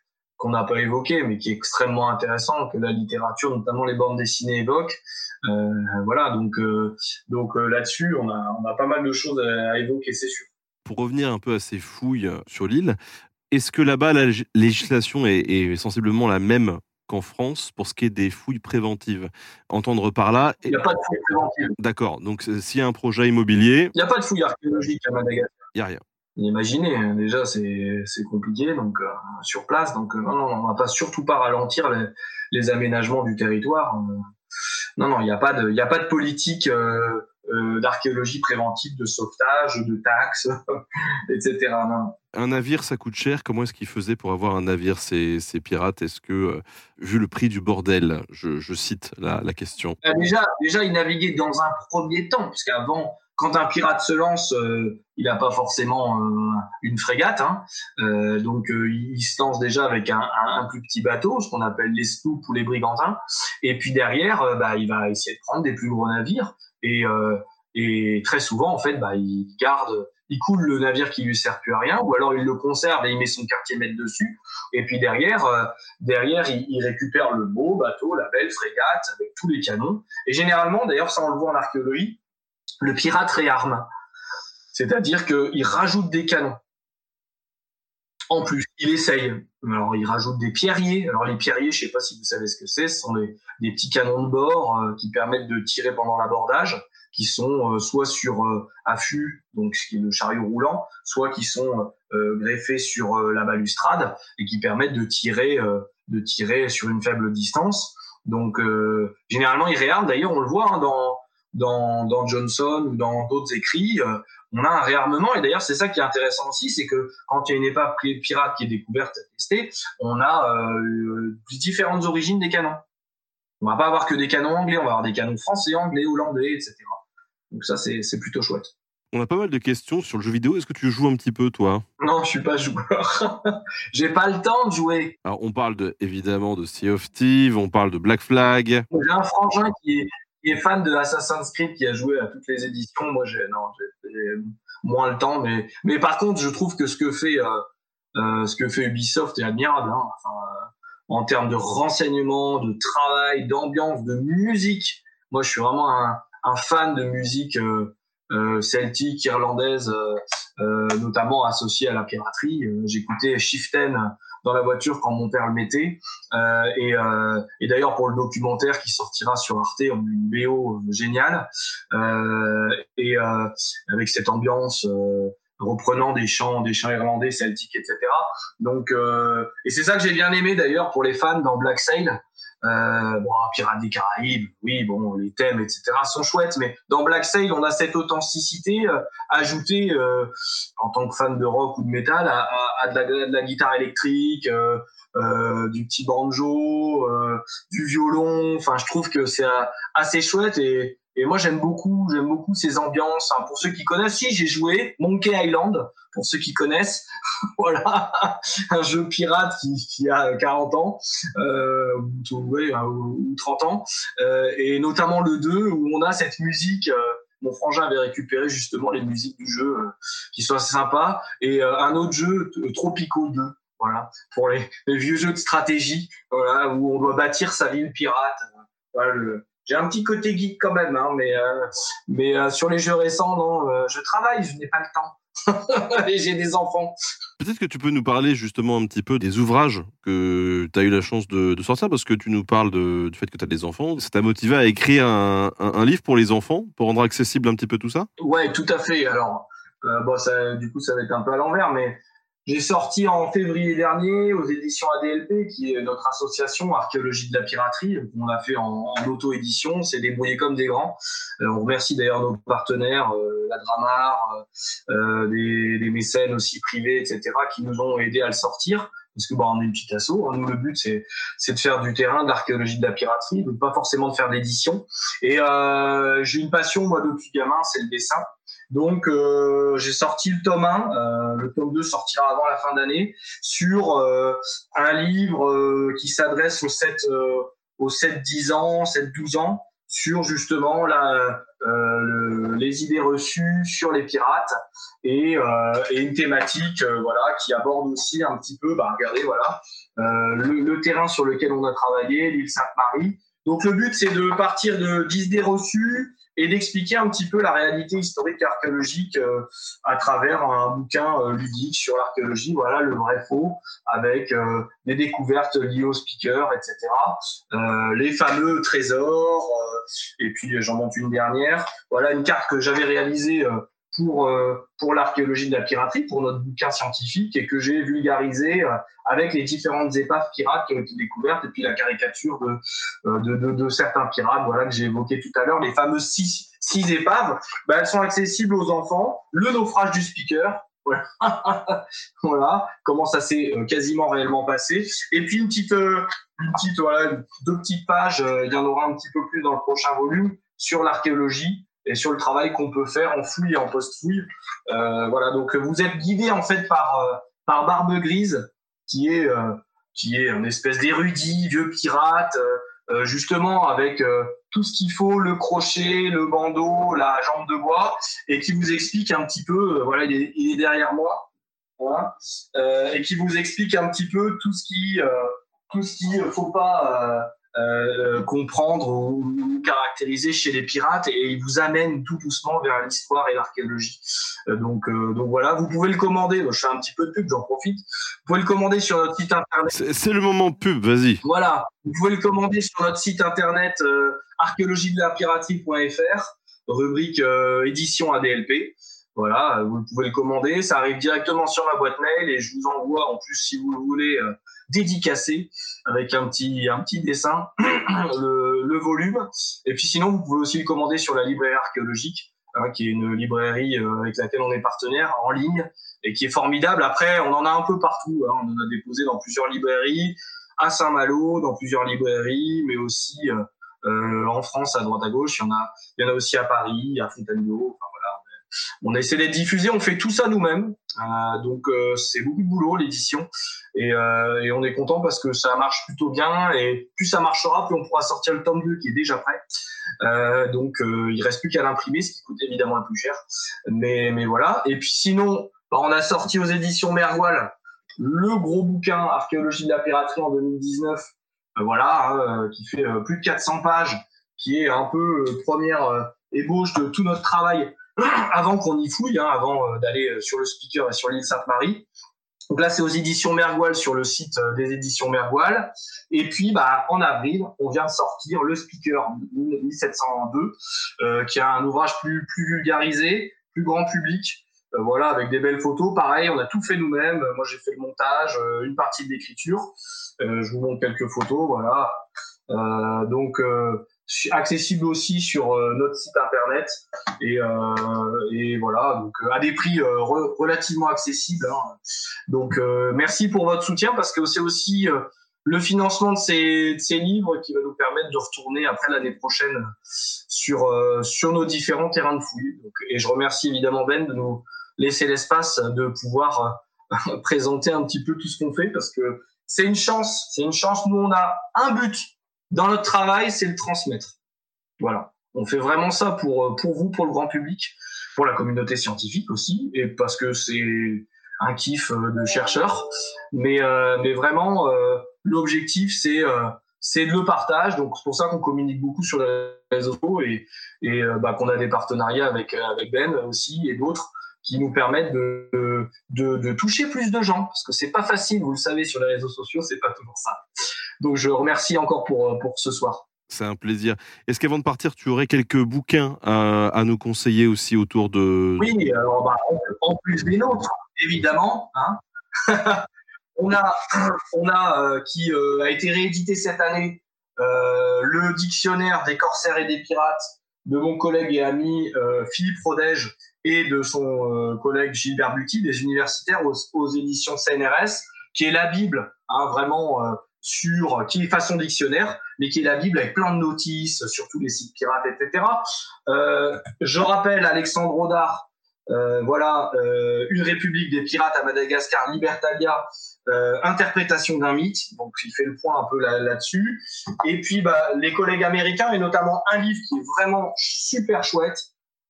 qu'on n'a pas évoqué, mais qui est extrêmement intéressant, que la littérature, notamment les bandes dessinées, évoquent. Euh, voilà, donc, euh, donc là-dessus, on a, on a pas mal de choses à, évoquer, c'est sûr. Pour revenir un peu à ces fouilles sur l'île, est-ce que là-bas, la législation est, est, sensiblement la même en France pour ce qui est des fouilles préventives? Entendre par là. Il n'y a pas de fouilles préventives. D'accord. Donc, s'il y a un projet immobilier. Il n'y a pas de fouilles archéologiques à Madagascar. Il n'y a rien. Imaginez, hein, déjà c'est compliqué donc euh, sur place donc euh, non non on va pas surtout pas ralentir les, les aménagements du territoire. euh. non non il n'y a pas de y a pas de politique d'archéologie préventive, de sauvetage, de taxes, (laughs) etc. Non. Un navire, ça coûte cher. Comment est-ce qu'ils faisaient pour avoir un navire, ces, ces pirates? Est-ce que, vu le prix du bordel, je, je cite la, la question, Euh, déjà déjà ils naviguaient dans un premier temps parce qu'avant quand un pirate se lance, euh, il n'a pas forcément euh, une frégate, hein. Euh, donc euh, il, se lance déjà avec un, un- un plus petit bateau, ce qu'on appelle les sloops ou les brigantins, et puis derrière, euh, bah, il va essayer de prendre des plus gros navires, et, euh, et très souvent en fait, bah, il garde, il coule le navire qui lui sert plus à rien, ou alors il le conserve et il met son quartier maître dessus, et puis derrière, euh, derrière il, il récupère le beau bateau, la belle frégate avec tous les canons, et généralement, d'ailleurs, ça on le voit en archéologie, le pirate réarme. C'est-à-dire qu'il rajoute des canons. En plus, il essaye. Alors, il rajoute des pierriers. Alors, les pierriers, je ne sais pas si vous savez ce que c'est. Ce sont des, petits canons de bord euh, qui permettent de tirer pendant l'abordage, qui sont euh, soit sur euh, affût, donc ce qui est le chariot roulant, soit qui sont euh, greffés sur la balustrade et qui permettent de tirer, de tirer sur une faible distance. Donc, généralement, ils réarment. D'ailleurs, on le voit hein, dans, dans, dans Johnson ou dans d'autres écrits, euh, on a un réarmement. Et d'ailleurs, c'est ça qui est intéressant aussi, c'est que quand il y a une épave pi- pirate qui est découverte, testée, on a euh, différentes origines des canons. On va pas avoir que des canons anglais, on va avoir des canons français, anglais, hollandais, etc. Donc ça, c'est c'est plutôt chouette. on a pas mal de questions sur le jeu vidéo. Est-ce que tu joues un petit peu, toi? Non, je suis pas joueur. (laughs) J'ai pas le temps de jouer. Alors, on parle de, évidemment de Sea of Thieves, on parle de Black Flag. J'ai un frangin qui est, qui est fan de Assassin's Creed, qui a joué à toutes les éditions. Moi, j'ai moins le temps, mais mais par contre, je trouve que ce que fait euh, euh, ce que fait Ubisoft est admirable. Hein. Enfin, euh, en termes de renseignement, de travail, d'ambiance, de musique. Moi, je suis vraiment un, un fan de musique euh, celtique, irlandaise, notamment associée à la piraterie. Euh, J'écoutais Chieftain dans la voiture quand mon père le mettait. Euh, et, euh, et d'ailleurs, pour le documentaire qui sortira sur Arte, on a une BO géniale. Euh, et euh, avec cette ambiance euh, reprenant des chants, des chants irlandais, celtiques, etc. Donc, euh, et c'est ça que j'ai bien aimé d'ailleurs pour les fans dans Black Sail. Euh, bon, Pirates des Caraïbes, oui, bon, les thèmes, etc. sont chouettes, mais dans Black Sail, on a cette authenticité euh, ajoutée euh, en tant que fan de rock ou de métal à, à- à de, la, de la guitare électrique, euh, euh, du petit banjo, euh, du violon. Enfin, je trouve que c'est assez chouette et, et moi j'aime beaucoup, j'aime beaucoup ces ambiances. Hein. Pour ceux qui connaissent, si j'ai joué Monkey Island. Pour ceux qui connaissent, (laughs) voilà, un jeu pirate qui, qui a 40 ans, euh, ou, ouais, ou ou 30 ans, euh, et notamment le 2 où on a cette musique. euh, mon frangin avait récupéré justement les musiques du jeu euh, qui sont assez sympas et euh, un autre jeu t- Tropico 2 voilà pour les, les vieux jeux de stratégie voilà où on doit bâtir sa ville pirate Voilà, le- j'ai un petit côté geek quand même hein, mais euh, mais euh, sur les jeux récents non euh, je travaille je n'ai pas le temps (laughs) et j'ai des enfants Peut-être que tu peux nous parler justement un petit peu des ouvrages que tu as eu la chance de, de sortir, parce que tu nous parles de- du fait que tu as des enfants. Ça t'a motivé à écrire un, un- un livre pour les enfants, pour rendre accessible un petit peu tout ça? Ouais, tout à fait. Alors, euh, bon, ça, du coup, ça va être un peu à l'envers, mais j'ai sorti en février dernier aux éditions ADLP, qui est notre association Archéologie de la piraterie, qu'on a fait en, auto-édition. C'est débrouillé comme des grands. Euh, on remercie d'ailleurs nos partenaires, euh, la Dramar, euh, euh, des, des mécènes aussi privés, etc., qui nous ont aidés à le sortir. Parce que bon, on est une petite asso. hein. Nous, le but, c'est, c'est de faire du terrain, de l'archéologie de la piraterie, donc pas forcément de faire d'édition. Et euh, j'ai une passion, moi, depuis gamin, c'est le dessin. Donc, euh, j'ai sorti le tome 1. euh, le tome 2 sortira avant la fin d'année sur euh, un livre euh, qui s'adresse aux 7, euh, aux 7-10 ans, 7-12 ans, sur justement la, euh, le- les idées reçues sur les pirates et, et une thématique voilà, qui aborde aussi un petit peu, bah, regardez, voilà, le, le terrain sur lequel on a travaillé, l'île Sainte-Marie. Donc, le but, c'est de partir de d'idées reçues et d'expliquer un petit peu la réalité historique archéologique euh, à travers un bouquin euh, ludique sur l'archéologie, voilà le vrai faux, avec euh, des découvertes liées aux speakers, etc. Euh, les fameux trésors, euh, et puis j'en monte une dernière. Voilà une carte que j'avais réalisée euh, pour euh, pour l'archéologie de la piraterie, pour notre bouquin scientifique et que j'ai vulgarisé euh, avec les différentes épaves pirates qui ont été découvertes et puis la caricature de euh, de, de, de, certains pirates, voilà que j'ai évoqué tout à l'heure, les fameuses six six épaves, bah, elles sont accessibles aux enfants. Le naufrage du speaker, voilà. (laughs) voilà comment ça s'est quasiment réellement passé. Et puis une petite, une petite voilà, deux petites pages. il y en aura un petit peu plus dans le prochain volume sur l'archéologie et sur le travail qu'on peut faire en fouille et en post-fouille. Euh, voilà, donc vous êtes guidé en fait par euh, par Barbe Grise, qui est euh, qui est une espèce d'érudit, vieux pirate, euh, justement avec tout ce qu'il faut, le crochet, le bandeau, la jambe de bois, et qui vous explique un petit peu, voilà, il est, il est, derrière moi, voilà, et qui vous explique un petit peu tout ce qui tout ce qu'il faut pas euh, comprendre ou, caractériser chez les pirates et il vous amène tout doucement vers l'histoire et l'archéologie. Euh, donc, euh, donc voilà, vous pouvez le commander. Je fais un petit peu de pub, j'en profite. Vous pouvez le commander sur notre site internet. C'est le moment pub, vas-y. Voilà, vous pouvez le commander sur notre site internet euh, archéologie de la piraterie.fr, rubrique édition ADLP. Voilà, vous pouvez le commander, ça arrive directement sur ma boîte mail et je vous envoie en plus si vous le voulez dédicacé avec un petit, un petit dessin, (clears throat) le, volume. Et puis sinon, vous pouvez aussi le commander sur la librairie archéologique, hein, qui est une librairie euh, avec laquelle on est partenaire en ligne et qui est formidable. Après, on en a un peu partout. Hein. On en a déposé dans plusieurs librairies, à Saint-Malo, dans plusieurs librairies, mais aussi euh, euh, en France, à droite à gauche. Il y en a, il y en a aussi à Paris, à Fontainebleau. On essaie d'être diffusé, on fait tout ça nous-mêmes. Donc c'est beaucoup de boulot l'édition et, euh, et, on est content parce que ça marche plutôt bien et plus ça marchera, plus on pourra sortir le tome 2 qui est déjà prêt. Euh, donc il reste plus qu'à l'imprimer, ce qui coûte évidemment un peu cher. Mais, mais voilà. Et puis sinon, bah, on a sorti aux éditions Mervoil le gros bouquin Archéologie de la piraterie en 2019. voilà, hein, qui fait plus de 400 pages, qui est un peu première ébauche de tout notre travail (clears throat) avant qu'on y fouille, hein, avant euh, d'aller euh, sur le speaker et sur l'île Sainte-Marie. Donc là, c'est aux éditions Mergoal sur le site euh, des éditions Mergoal. Et puis, bah, en avril, on vient de sortir le speaker 1702, euh, qui a un ouvrage plus, plus vulgarisé, plus grand public. Euh, voilà, avec des belles photos. Pareil, on a tout fait nous-mêmes. Moi, j'ai fait le montage, une partie de l'écriture. je vous montre quelques photos, voilà. donc, accessible aussi sur euh, notre site internet. Et, euh, et voilà donc euh, à des prix relativement accessibles hein. donc merci pour votre soutien parce que c'est aussi le financement de ces, livres qui va nous permettre de retourner après l'année prochaine sur sur nos différents terrains de fouille donc, et je remercie évidemment Ben de nous laisser l'espace de pouvoir (laughs) présenter un petit peu tout ce qu'on fait parce que c'est une chance c'est une chance. Nous on a un but dans notre travail, c'est le transmettre. Voilà. On fait vraiment ça pour, euh, pour vous, pour le grand public, pour la communauté scientifique aussi, et parce que c'est un kiff euh, de chercheur. Mais, euh, mais vraiment, l'objectif, c'est c'est le partage. Donc, c'est pour ça qu'on communique beaucoup sur les réseaux et, et bah, qu'on a des partenariats avec, avec Ben aussi et d'autres qui nous permettent de, de, de, toucher plus de gens. Parce que c'est pas facile, vous le savez, sur les réseaux sociaux, c'est pas toujours ça. Donc je remercie encore pour, euh, pour ce soir. C'est un plaisir. Est-ce qu'avant de partir, tu aurais quelques bouquins à, à nous conseiller aussi autour de... Oui, alors bah, en plus des nôtres, évidemment. Hein. (laughs) on a, on a euh, qui euh, a été réédité cette année, le dictionnaire des corsaires et des pirates de mon collègue et ami Philippe Rodège et de son collègue Gilbert Buty, des universitaires aux, aux, éditions CNRS, qui est la Bible, hein, vraiment sur qui est façon dictionnaire, mais qui est la Bible avec plein de notices sur tous les sites pirates, etc. Euh, je rappelle Alexandre Rodard, euh, voilà, euh, une république des pirates à Madagascar, Libertalia, euh, interprétation d'un mythe, donc il fait le point un peu là-dessus. et puis bah, les collègues américains, et notamment un livre qui est vraiment super chouette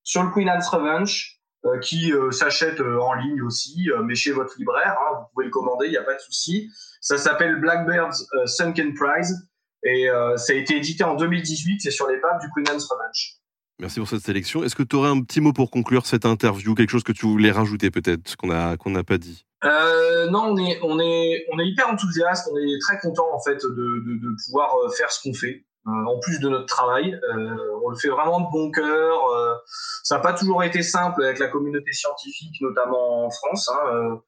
sur le Queen Anne's Revenge, euh, qui euh, s'achète euh, en ligne aussi, mais chez votre libraire. Hein, vous pouvez le commander, il n'y a pas de souci. Ça s'appelle Blackbird's Sunken Prize et ça a été édité en 2018. C'est sur les pages du Queen Anne's Revenge. Merci pour cette sélection. Est-ce que tu aurais un petit mot pour conclure cette interview, quelque chose que tu voulais rajouter peut-être, qu'on a qu'on n'a pas dit? Euh, Non, on est on est on est hyper enthousiaste, on est très content en fait de, de, de pouvoir faire ce qu'on fait. En plus de notre travail. on le fait vraiment de bon cœur. ça n'a pas toujours été simple avec la communauté scientifique, notamment en France. Hein,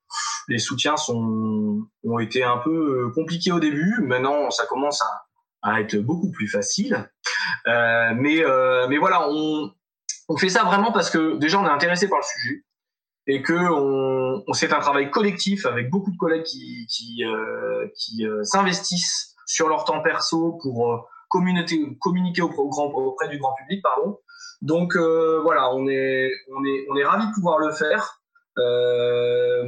les soutiens sont, ont été un peu compliqués au début. Maintenant, ça commence à, à être beaucoup plus facile. mais, mais voilà, on, on fait ça vraiment parce que déjà on est intéressé par le sujet et que on, c'est un travail collectif avec beaucoup de collègues qui, qui, euh, qui euh, s'investissent sur leur temps perso pour euh, communiquer au grand, auprès du grand public. Pardon. Donc voilà, on est, on, est, on est ravis de pouvoir le faire.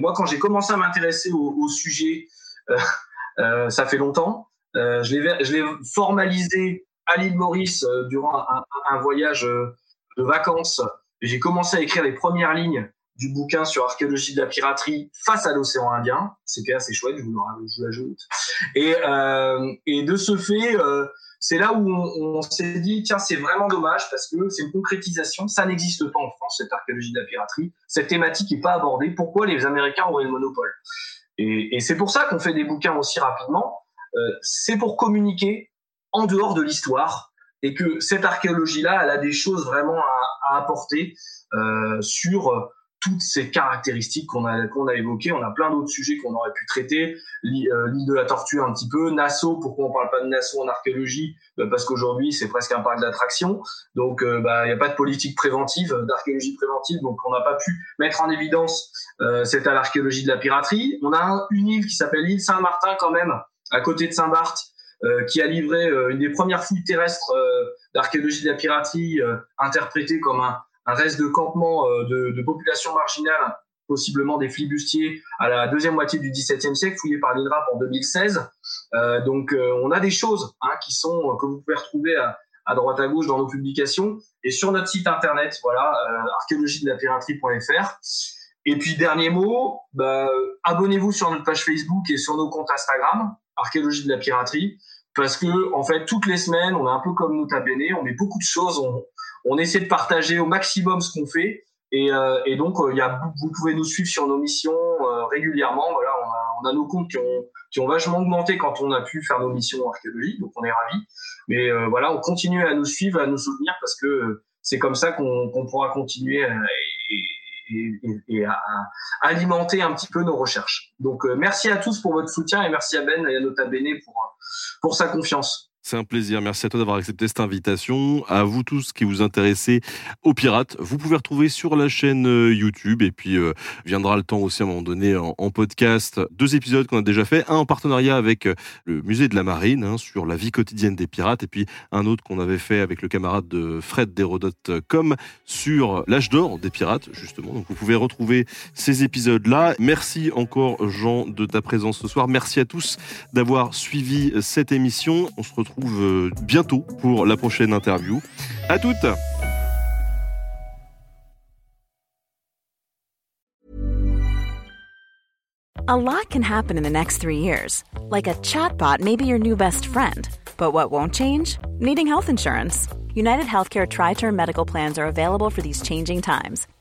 moi, quand j'ai commencé à m'intéresser au, sujet, (laughs) ça fait longtemps. je l'ai formalisé à l'île Maurice durant un, voyage de vacances. J'ai commencé à écrire les premières lignes du bouquin sur archéologie de la piraterie face à l'océan Indien. C'était assez chouette, je vous, l'ajoute. Et, euh, de ce fait, euh, c'est là où on, s'est dit, tiens, c'est vraiment dommage parce que c'est une concrétisation. Ça n'existe pas en France, cette archéologie de la piraterie. Cette thématique n'est pas abordée. Pourquoi les Américains auraient le monopole? Et, c'est pour ça qu'on fait des bouquins aussi rapidement. Euh, c'est pour communiquer en dehors de l'histoire et que cette archéologie-là, elle a des choses vraiment à, à apporter euh, sur toutes ces caractéristiques qu'on a, qu'on a évoquées. On a plein d'autres sujets qu'on aurait pu traiter. Euh, l'île de la tortue un petit peu. Nassau, pourquoi on parle pas de Nassau en archéologie? Bah, Parce qu'aujourd'hui, c'est presque un parc d'attraction. Donc, euh, bah, il n'y a pas de politique préventive, euh, d'archéologie préventive. Donc, on n'a pas pu mettre en évidence euh, cette l'archéologie de la piraterie. On a une île qui s'appelle l'île Saint-Martin quand même, à côté de Saint-Barth, euh, qui a livré une des premières fouilles terrestres d'archéologie de la piraterie, interprétée comme un, un reste de campement euh, de, de population marginale, possiblement des flibustiers, à la deuxième moitié du XVIIe siècle, fouillé par l'INRAP en 2016. Euh, donc, euh, on a des choses hein, qui sont que vous pouvez retrouver à, à, droite à gauche dans nos publications et sur notre site internet, voilà, euh, archéologie de la piraterie.fr. Et puis dernier mot, bah, abonnez-vous sur notre page Facebook et sur nos comptes Instagram, archéologie de la piraterie, parce que en fait toutes les semaines, on est un peu comme nous Bene, on met beaucoup de choses, on, on essaie de partager au maximum ce qu'on fait. Et, euh, donc, euh, vous pouvez nous suivre sur nos missions euh, régulièrement. Voilà, on a, nos comptes qui ont, vachement augmenté quand on a pu faire nos missions en archéologie, donc on est ravis. Mais voilà, on continue à nous suivre, à nous soutenir parce que c'est comme ça qu'on pourra continuer et, à, alimenter un petit peu nos recherches. Donc, merci à tous pour votre soutien et merci à Ben et à Nota Bene pour, pour sa confiance. C'est un plaisir. Merci à toi d'avoir accepté cette invitation. À vous tous qui vous intéressez aux pirates, vous pouvez retrouver sur la chaîne euh, YouTube et puis euh, viendra le temps aussi à un moment donné en, podcast deux épisodes qu'on a déjà fait, un en partenariat avec euh, le musée de la marine hein, sur la vie quotidienne des pirates et puis un autre qu'on avait fait avec le camarade de Fred d'Hérodote comme sur l'âge d'or des pirates justement. Donc vous pouvez retrouver ces épisodes là. Merci encore Jean de ta présence ce soir. Merci à tous d'avoir suivi cette émission. On se retrouve retrouve euh, bientôt pour la prochaine interview. À toutes A lot can happen in the next three years. Like a chatbot may be your new best friend. But what won't change? Needing health insurance. United Healthcare Tri Term Medical Plans are available for these changing times